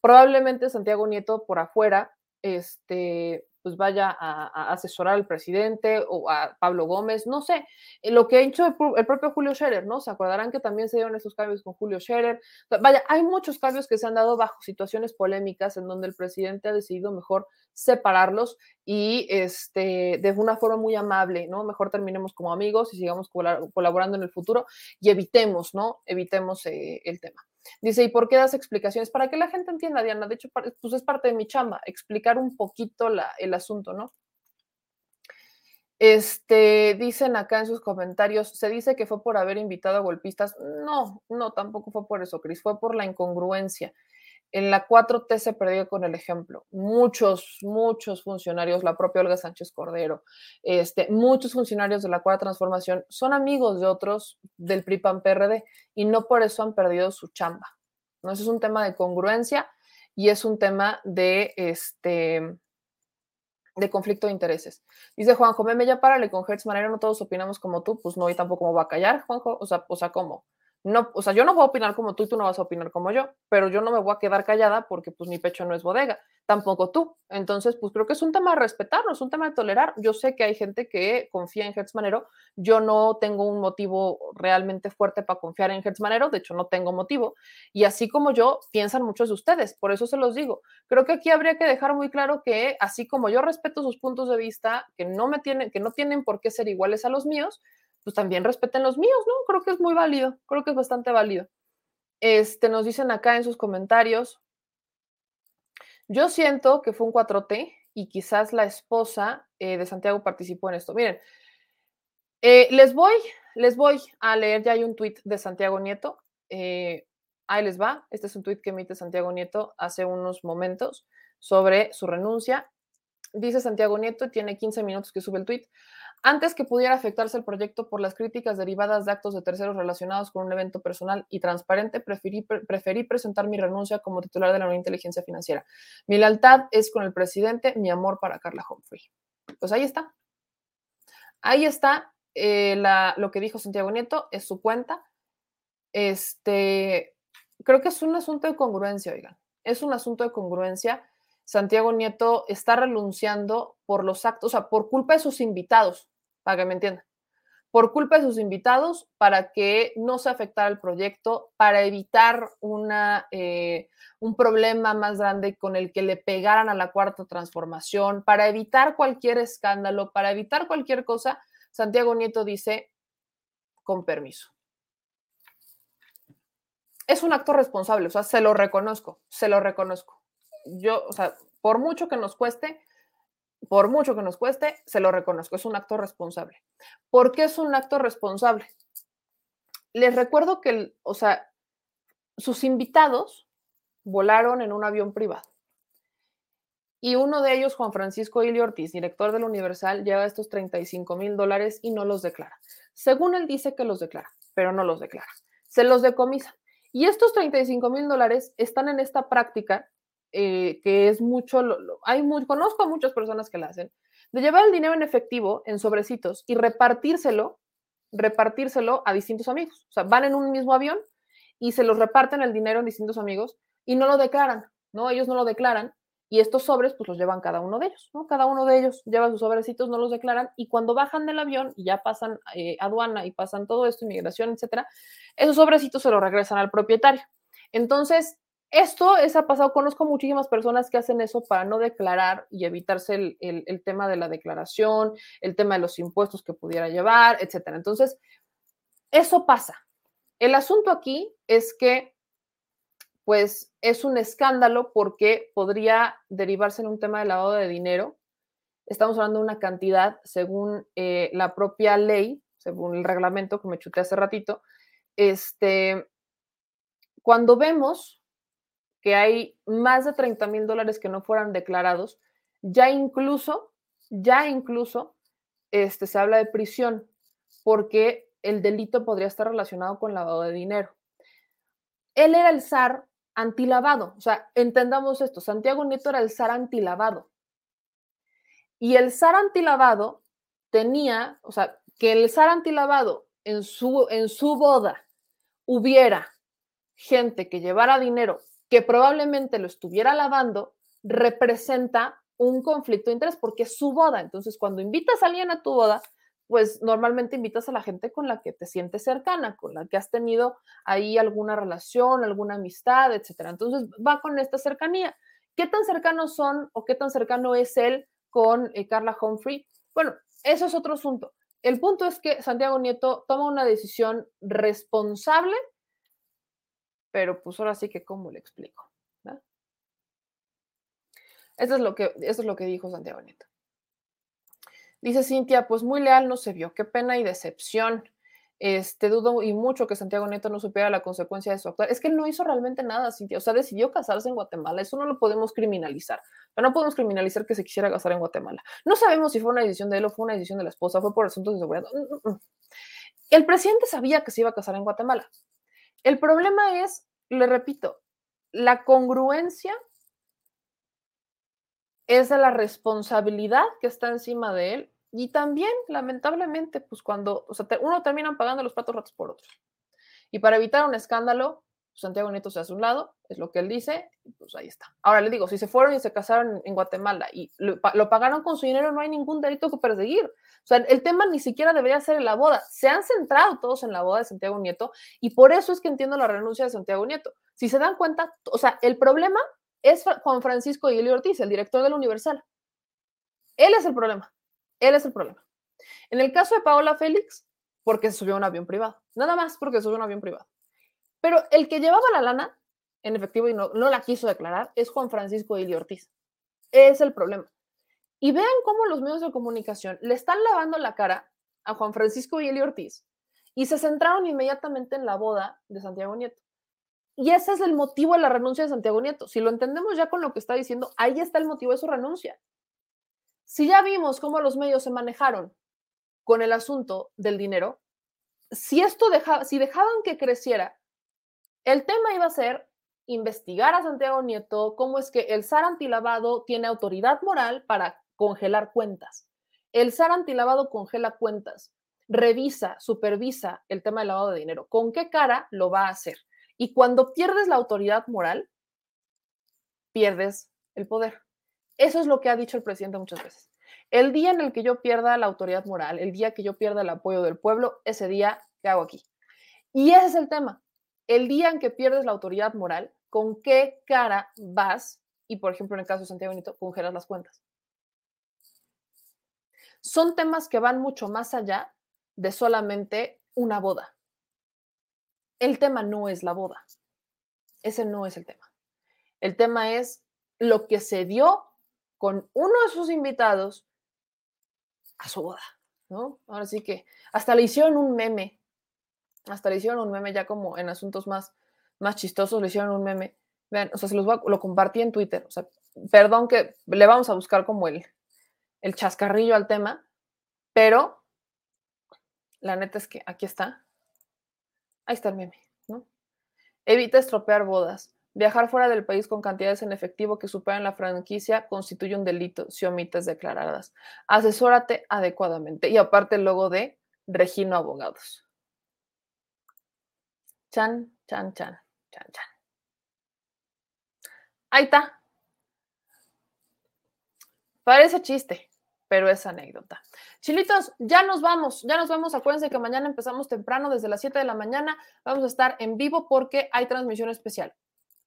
Probablemente Santiago Nieto por afuera este, pues vaya a, asesorar al presidente o a Pablo Gómez, no sé, eh, lo que ha hecho el, propio Julio Scherer, ¿no? Se acordarán que también se dieron esos cambios con Julio Scherer. Vaya, hay muchos cambios que se han dado bajo situaciones polémicas en donde el presidente ha decidido mejor separarlos y este, de una forma muy amable, ¿no? Mejor terminemos como amigos y sigamos colaborando en el futuro y evitemos, ¿no? Evitemos eh, el tema. Dice, ¿y por qué das explicaciones? Para que la gente entienda, Diana. De hecho, pues es parte de mi chamba, explicar un poquito el asunto, ¿no? Este, dicen acá en sus comentarios, se dice que fue por haber invitado a golpistas. No, no, tampoco fue por eso, Cris, fue por la incongruencia. En la 4T se perdió con el ejemplo. Muchos, muchos funcionarios, la propia Olga Sánchez Cordero, este, muchos funcionarios de la Cuarta Transformación son amigos de otros del PRI-PAN-PRD y no por eso han perdido su chamba. ¿no? Eso es un tema de congruencia y es un tema de, este, de conflicto de intereses. Dice Juanjo, meme, ya párale con Hertz Manero, no todos opinamos como tú, pues no, y tampoco me va a callar, Juanjo, o sea, o sea, ¿cómo? No, o sea, yo no voy a opinar como tú y tú no vas a opinar como yo, pero yo no me voy a quedar callada porque pues mi pecho no es bodega, tampoco tú. Entonces, pues creo que es un tema de respetarnos, es un tema de tolerar. Yo sé que hay gente que confía en Hertz Manero, yo no tengo un motivo realmente fuerte para confiar en Hertz Manero, de hecho no tengo motivo, y así como yo, piensan muchos de ustedes, por eso se los digo. Creo que aquí habría que dejar muy claro que así como yo respeto sus puntos de vista, que no me tienen, que no tienen por qué ser iguales a los míos, pues también respeten los míos, ¿no? Creo que es muy válido, creo que es bastante válido. Este, nos dicen acá en sus comentarios, yo siento que fue un 4T y quizás la esposa eh, de Santiago participó en esto. Miren, eh, les voy, les voy a leer, ya hay un tuit de Santiago Nieto, eh, ahí les va, este es un tuit que emite Santiago Nieto hace unos momentos sobre su renuncia. Dice Santiago Nieto, tiene 15 minutos que sube el tuit. Antes que pudiera afectarse el proyecto por las críticas derivadas de actos de terceros relacionados con un evento personal y transparente, preferí, preferí presentar mi renuncia como titular de la Nueva Inteligencia Financiera. Mi lealtad es con el presidente, mi amor para Carla Humphrey. Pues ahí está. Ahí está eh, lo que dijo Santiago Nieto, es su cuenta. Este, creo que es un asunto de congruencia, oigan. Es un asunto de congruencia Santiago Nieto está renunciando por los actos, o sea, por culpa de sus invitados, para que me entiendan, por culpa de sus invitados, para que no se afectara el proyecto, para evitar una, eh, un problema más grande con el que le pegaran a la cuarta transformación, para evitar cualquier escándalo, para evitar cualquier cosa, Santiago Nieto dice, con permiso. Es un acto responsable, o sea, se lo reconozco, se lo reconozco yo, o sea, por mucho que nos cueste, por mucho que nos cueste, se lo reconozco, es un acto responsable. ¿Por qué es un acto responsable? Les recuerdo que, o sea, sus invitados volaron en un avión privado. Y uno de ellos, Juan Francisco Ili Ortiz, director del Universal, lleva estos 35 mil dólares y no los declara. Según él dice que los declara, pero no los declara. Se los decomisa. Y estos 35 mil dólares están en esta práctica eh, que es mucho, hay muy, conozco a muchas personas que la hacen, de llevar el dinero en efectivo, en sobrecitos, y repartírselo, repartírselo a distintos amigos. O sea, van en un mismo avión y se los reparten el dinero en distintos amigos y no lo declaran, ¿no? Ellos no lo declaran y estos sobres pues los llevan cada uno de ellos, ¿no? Cada uno de ellos lleva sus sobrecitos, no los declaran y cuando bajan del avión y ya pasan eh, aduana y pasan todo esto, inmigración, etcétera, esos sobrecitos se los regresan al propietario. Entonces, esto es, ha pasado, conozco muchísimas personas que hacen eso para no declarar y evitarse el, tema de la declaración, el tema de los impuestos que pudiera llevar, etcétera. Entonces, eso pasa. El asunto aquí es que, pues, es un escándalo porque podría derivarse en un tema de lavado de dinero. Estamos hablando de una cantidad, según eh, la propia ley, según el reglamento que me chuté hace ratito, este, cuando vemos que hay más de 30 mil dólares que no fueran declarados, ya incluso, ya incluso, este, se habla de prisión, porque el delito podría estar relacionado con lavado de dinero. Él era el zar antilavado, o sea, entendamos esto, Santiago Nieto era el zar antilavado. Y el zar antilavado tenía, o sea, que el zar antilavado en su, en su boda hubiera gente que llevara dinero que probablemente lo estuviera lavando, representa un conflicto de interés porque es su boda. Entonces, cuando invitas a alguien a tu boda, pues normalmente invitas a la gente con la que te sientes cercana, con la que has tenido ahí alguna relación, alguna amistad, etcétera. Entonces, va con esta cercanía. ¿Qué tan cercanos son o qué tan cercano es él con eh, Carla Humphrey? Bueno, eso es otro asunto. El punto es que Santiago Nieto toma una decisión responsable pero pues ahora sí que cómo le explico. Eso es, lo que, eso es lo que dijo Santiago Nieto. Dice Cintia, pues muy leal no se vio, qué pena y decepción. Este, dudo y mucho que Santiago Nieto no supiera la consecuencia de su actuar. Es que no hizo realmente nada, Cintia. O sea, decidió casarse en Guatemala. Eso no lo podemos criminalizar. Pero no podemos criminalizar que se quisiera casar en Guatemala. No sabemos si fue una decisión de él o fue una decisión de la esposa, fue por asuntos de seguridad. Mm, mm, mm. El presidente sabía que se iba a casar en Guatemala. El problema es, le repito, la congruencia es de la responsabilidad que está encima de él y también, lamentablemente, pues cuando o sea, uno termina pagando los platos rotos por otro. Y para evitar un escándalo, Santiago Nieto se hace un lado, es lo que él dice, pues ahí está. Ahora le digo, si se fueron y se casaron en Guatemala y lo, pagaron con su dinero, no hay ningún delito que perseguir. O sea, el tema ni siquiera debería ser en la boda. Se han centrado todos en la boda de Santiago Nieto y por eso es que entiendo la renuncia de Santiago Nieto. Si se dan cuenta, o sea, el problema es Juan Francisco Elio Ortiz, el director del Universal. Él es el problema. Él es el problema. En el caso de Paola Félix, porque se subió a un avión privado. Nada más porque subió a un avión privado. Pero el que llevaba la lana, en efectivo, y no, la quiso declarar, es Juan Francisco Ili Ortiz. Es el problema. Y vean cómo los medios de comunicación le están lavando la cara a Juan Francisco Ili Ortiz y se centraron inmediatamente en la boda de Santiago Nieto. Y ese es el motivo de la renuncia de Santiago Nieto. Si lo entendemos ya con lo que está diciendo, ahí está el motivo de su renuncia. Si ya vimos cómo los medios se manejaron con el asunto del dinero, si esto si dejaban que creciera, el tema iba a ser investigar a Santiago Nieto cómo es que el SAR antilavado tiene autoridad moral para congelar cuentas. El SAR antilavado congela cuentas, revisa, supervisa el tema del lavado de dinero. ¿Con qué cara lo va a hacer? Y cuando pierdes la autoridad moral, pierdes el poder. Eso es lo que ha dicho el presidente muchas veces. El día en el que yo pierda la autoridad moral, el día que yo pierda el apoyo del pueblo, ese día, ¿qué hago aquí? Y ese es el tema. El día en que pierdes la autoridad moral, ¿con qué cara vas? Y, por ejemplo, en el caso de Santiago Benito, congelas las cuentas. Son temas que van mucho más allá de solamente una boda. El tema no es la boda. Ese no es el tema. El tema es lo que se dio con uno de sus invitados a su boda, ¿no? Ahora sí que hasta le hicieron un meme, hasta le hicieron un meme ya como en asuntos más, más chistosos, le hicieron un meme. Vean, o sea, se los voy a, lo compartí en Twitter, o sea, perdón que le vamos a buscar como el, el chascarrillo al tema, pero la neta es que aquí está. Ahí está el meme, ¿no? Evita estropear bodas. Viajar fuera del país con cantidades en efectivo que superan la franquicia constituye un delito si omites declaradas. Asesórate adecuadamente. Y aparte el logo de Regino Abogados. Chan, chan, chan, chan, chan. Ahí está. Parece chiste, pero es anécdota. Chilitos, ya nos vamos, ya nos vamos. Acuérdense que mañana empezamos temprano, desde las 7 de la mañana. Vamos a estar en vivo porque hay transmisión especial.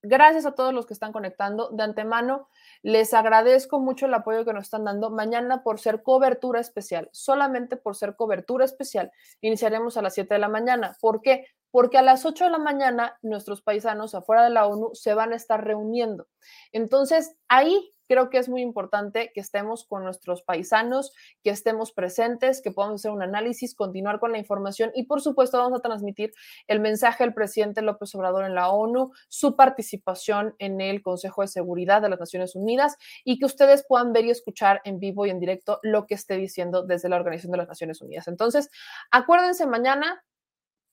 Gracias a todos los que están conectando. De antemano, les agradezco mucho el apoyo que nos están dando. Mañana, por ser cobertura especial, solamente por ser cobertura especial, iniciaremos a las 7 de la mañana. ¿Por qué? Porque a las 8 de la mañana nuestros paisanos afuera de la ONU se van a estar reuniendo. Entonces, ahí creo que es muy importante que estemos con nuestros paisanos, que estemos presentes, que podamos hacer un análisis, continuar con la información y por supuesto vamos a transmitir el mensaje del presidente López Obrador en la ONU, su participación en el Consejo de Seguridad de las Naciones Unidas y que ustedes puedan ver y escuchar en vivo y en directo lo que esté diciendo desde la Organización de las Naciones Unidas. Entonces, acuérdense mañana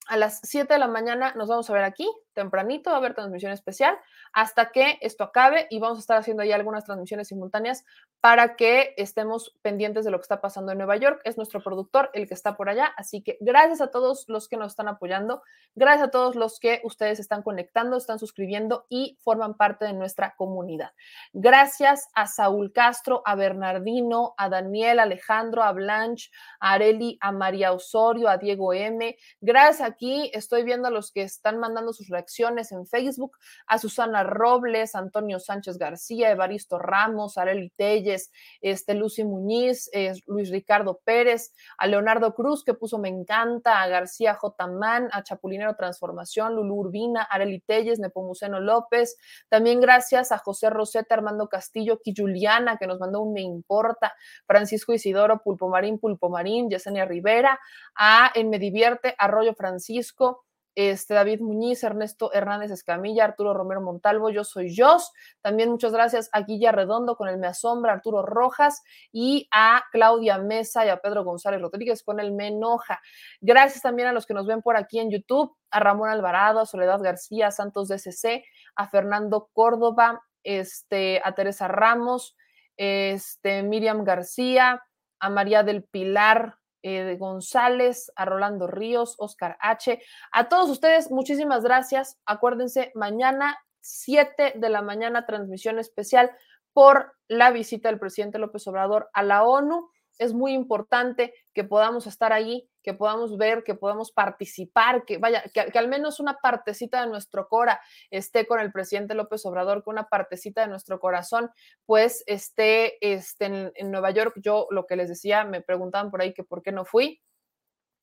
a las 7 de la mañana nos vamos a ver aquí, tempranito, va a haber transmisión especial, hasta que esto acabe y vamos a estar haciendo ahí algunas transmisiones simultáneas para que estemos pendientes de lo que está pasando en Nueva York. Es nuestro productor el que está por allá, así que gracias a todos los que nos están apoyando, gracias a todos los que ustedes están conectando, están suscribiendo y forman parte de nuestra comunidad. Gracias a Saúl Castro, a Bernardino, a Daniel, Alejandro, a Blanche, a Areli, a María Osorio, a Diego M. Gracias a aquí estoy viendo a los que están mandando sus reacciones en Facebook, a Susana Robles, Antonio Sánchez García, Evaristo Ramos, Areli Telles, este, Lucy Muñiz, eh, Luis Ricardo Pérez, a Leonardo Cruz que puso me encanta, a García J. Man, a Chapulinero Transformación, Lulu Urbina, Areli Telles, Nepomuceno López, también gracias a José Roseta, Armando Castillo, Juliana que nos mandó un me importa, Francisco Isidoro, Pulpomarín, Pulpomarín, Yesenia Rivera, a En Me Divierte, Arroyo Francisco, Francisco, este, David Muñiz, Ernesto Hernández Escamilla, Arturo Romero Montalvo, yo soy Jos. También muchas gracias a Guilla Redondo con el Me Asombra, Arturo Rojas y a Claudia Mesa y a Pedro González Rodríguez con el Me Enoja. Gracias también a los que nos ven por aquí en YouTube, a Ramón Alvarado, a Soledad García, a Santos DCC, a Fernando Córdoba, este, a Teresa Ramos, este, Miriam García, a María del Pilar eh, González, a Rolando Ríos, Oscar H. A todos ustedes, muchísimas gracias. Acuérdense, mañana 7 de la mañana, transmisión especial por la visita del presidente López Obrador a la ONU es muy importante que podamos estar ahí, que podamos ver, que podamos participar, que vaya, que, al menos una partecita de nuestro cora esté con el presidente López Obrador, que una partecita de nuestro corazón, pues esté, esté en, en Nueva York. Yo lo que les decía, me preguntaban por ahí que por qué no fui.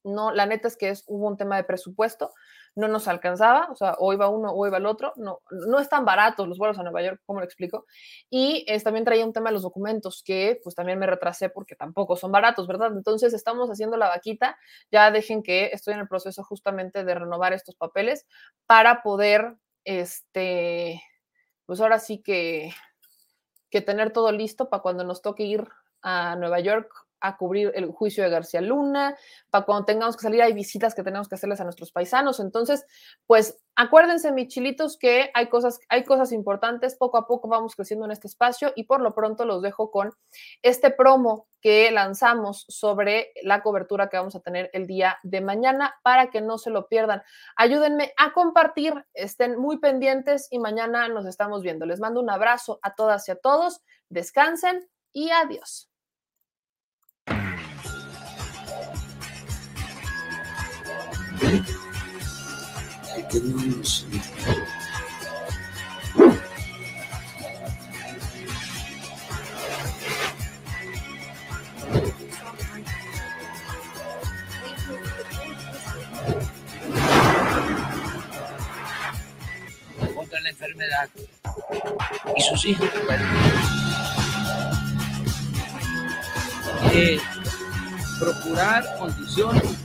No, la neta es que es, hubo un tema de presupuesto no nos alcanzaba, o sea, o iba uno o iba el otro, no, no están baratos los vuelos a Nueva York, como lo explico? Y es, también traía un tema de los documentos que pues también me retrasé porque tampoco son baratos, ¿verdad? Entonces estamos haciendo la vaquita, ya dejen que estoy en el proceso justamente de renovar estos papeles para poder, este, pues ahora sí que, que tener todo listo para cuando nos toque ir a Nueva York a cubrir el juicio de García Luna, para cuando tengamos que salir hay visitas que tenemos que hacerles a nuestros paisanos. Entonces, pues acuérdense, mis chilitos, que hay cosas, hay cosas importantes, poco a poco vamos creciendo en este espacio y por lo pronto los dejo con este promo que lanzamos sobre la cobertura que vamos a tener el día de mañana para que no se lo pierdan. Ayúdenme a compartir, estén muy pendientes y mañana nos estamos viendo. Les mando un abrazo a todas y a todos, descansen y adiós. Contra la enfermedad y sus hijos eh, procurar condiciones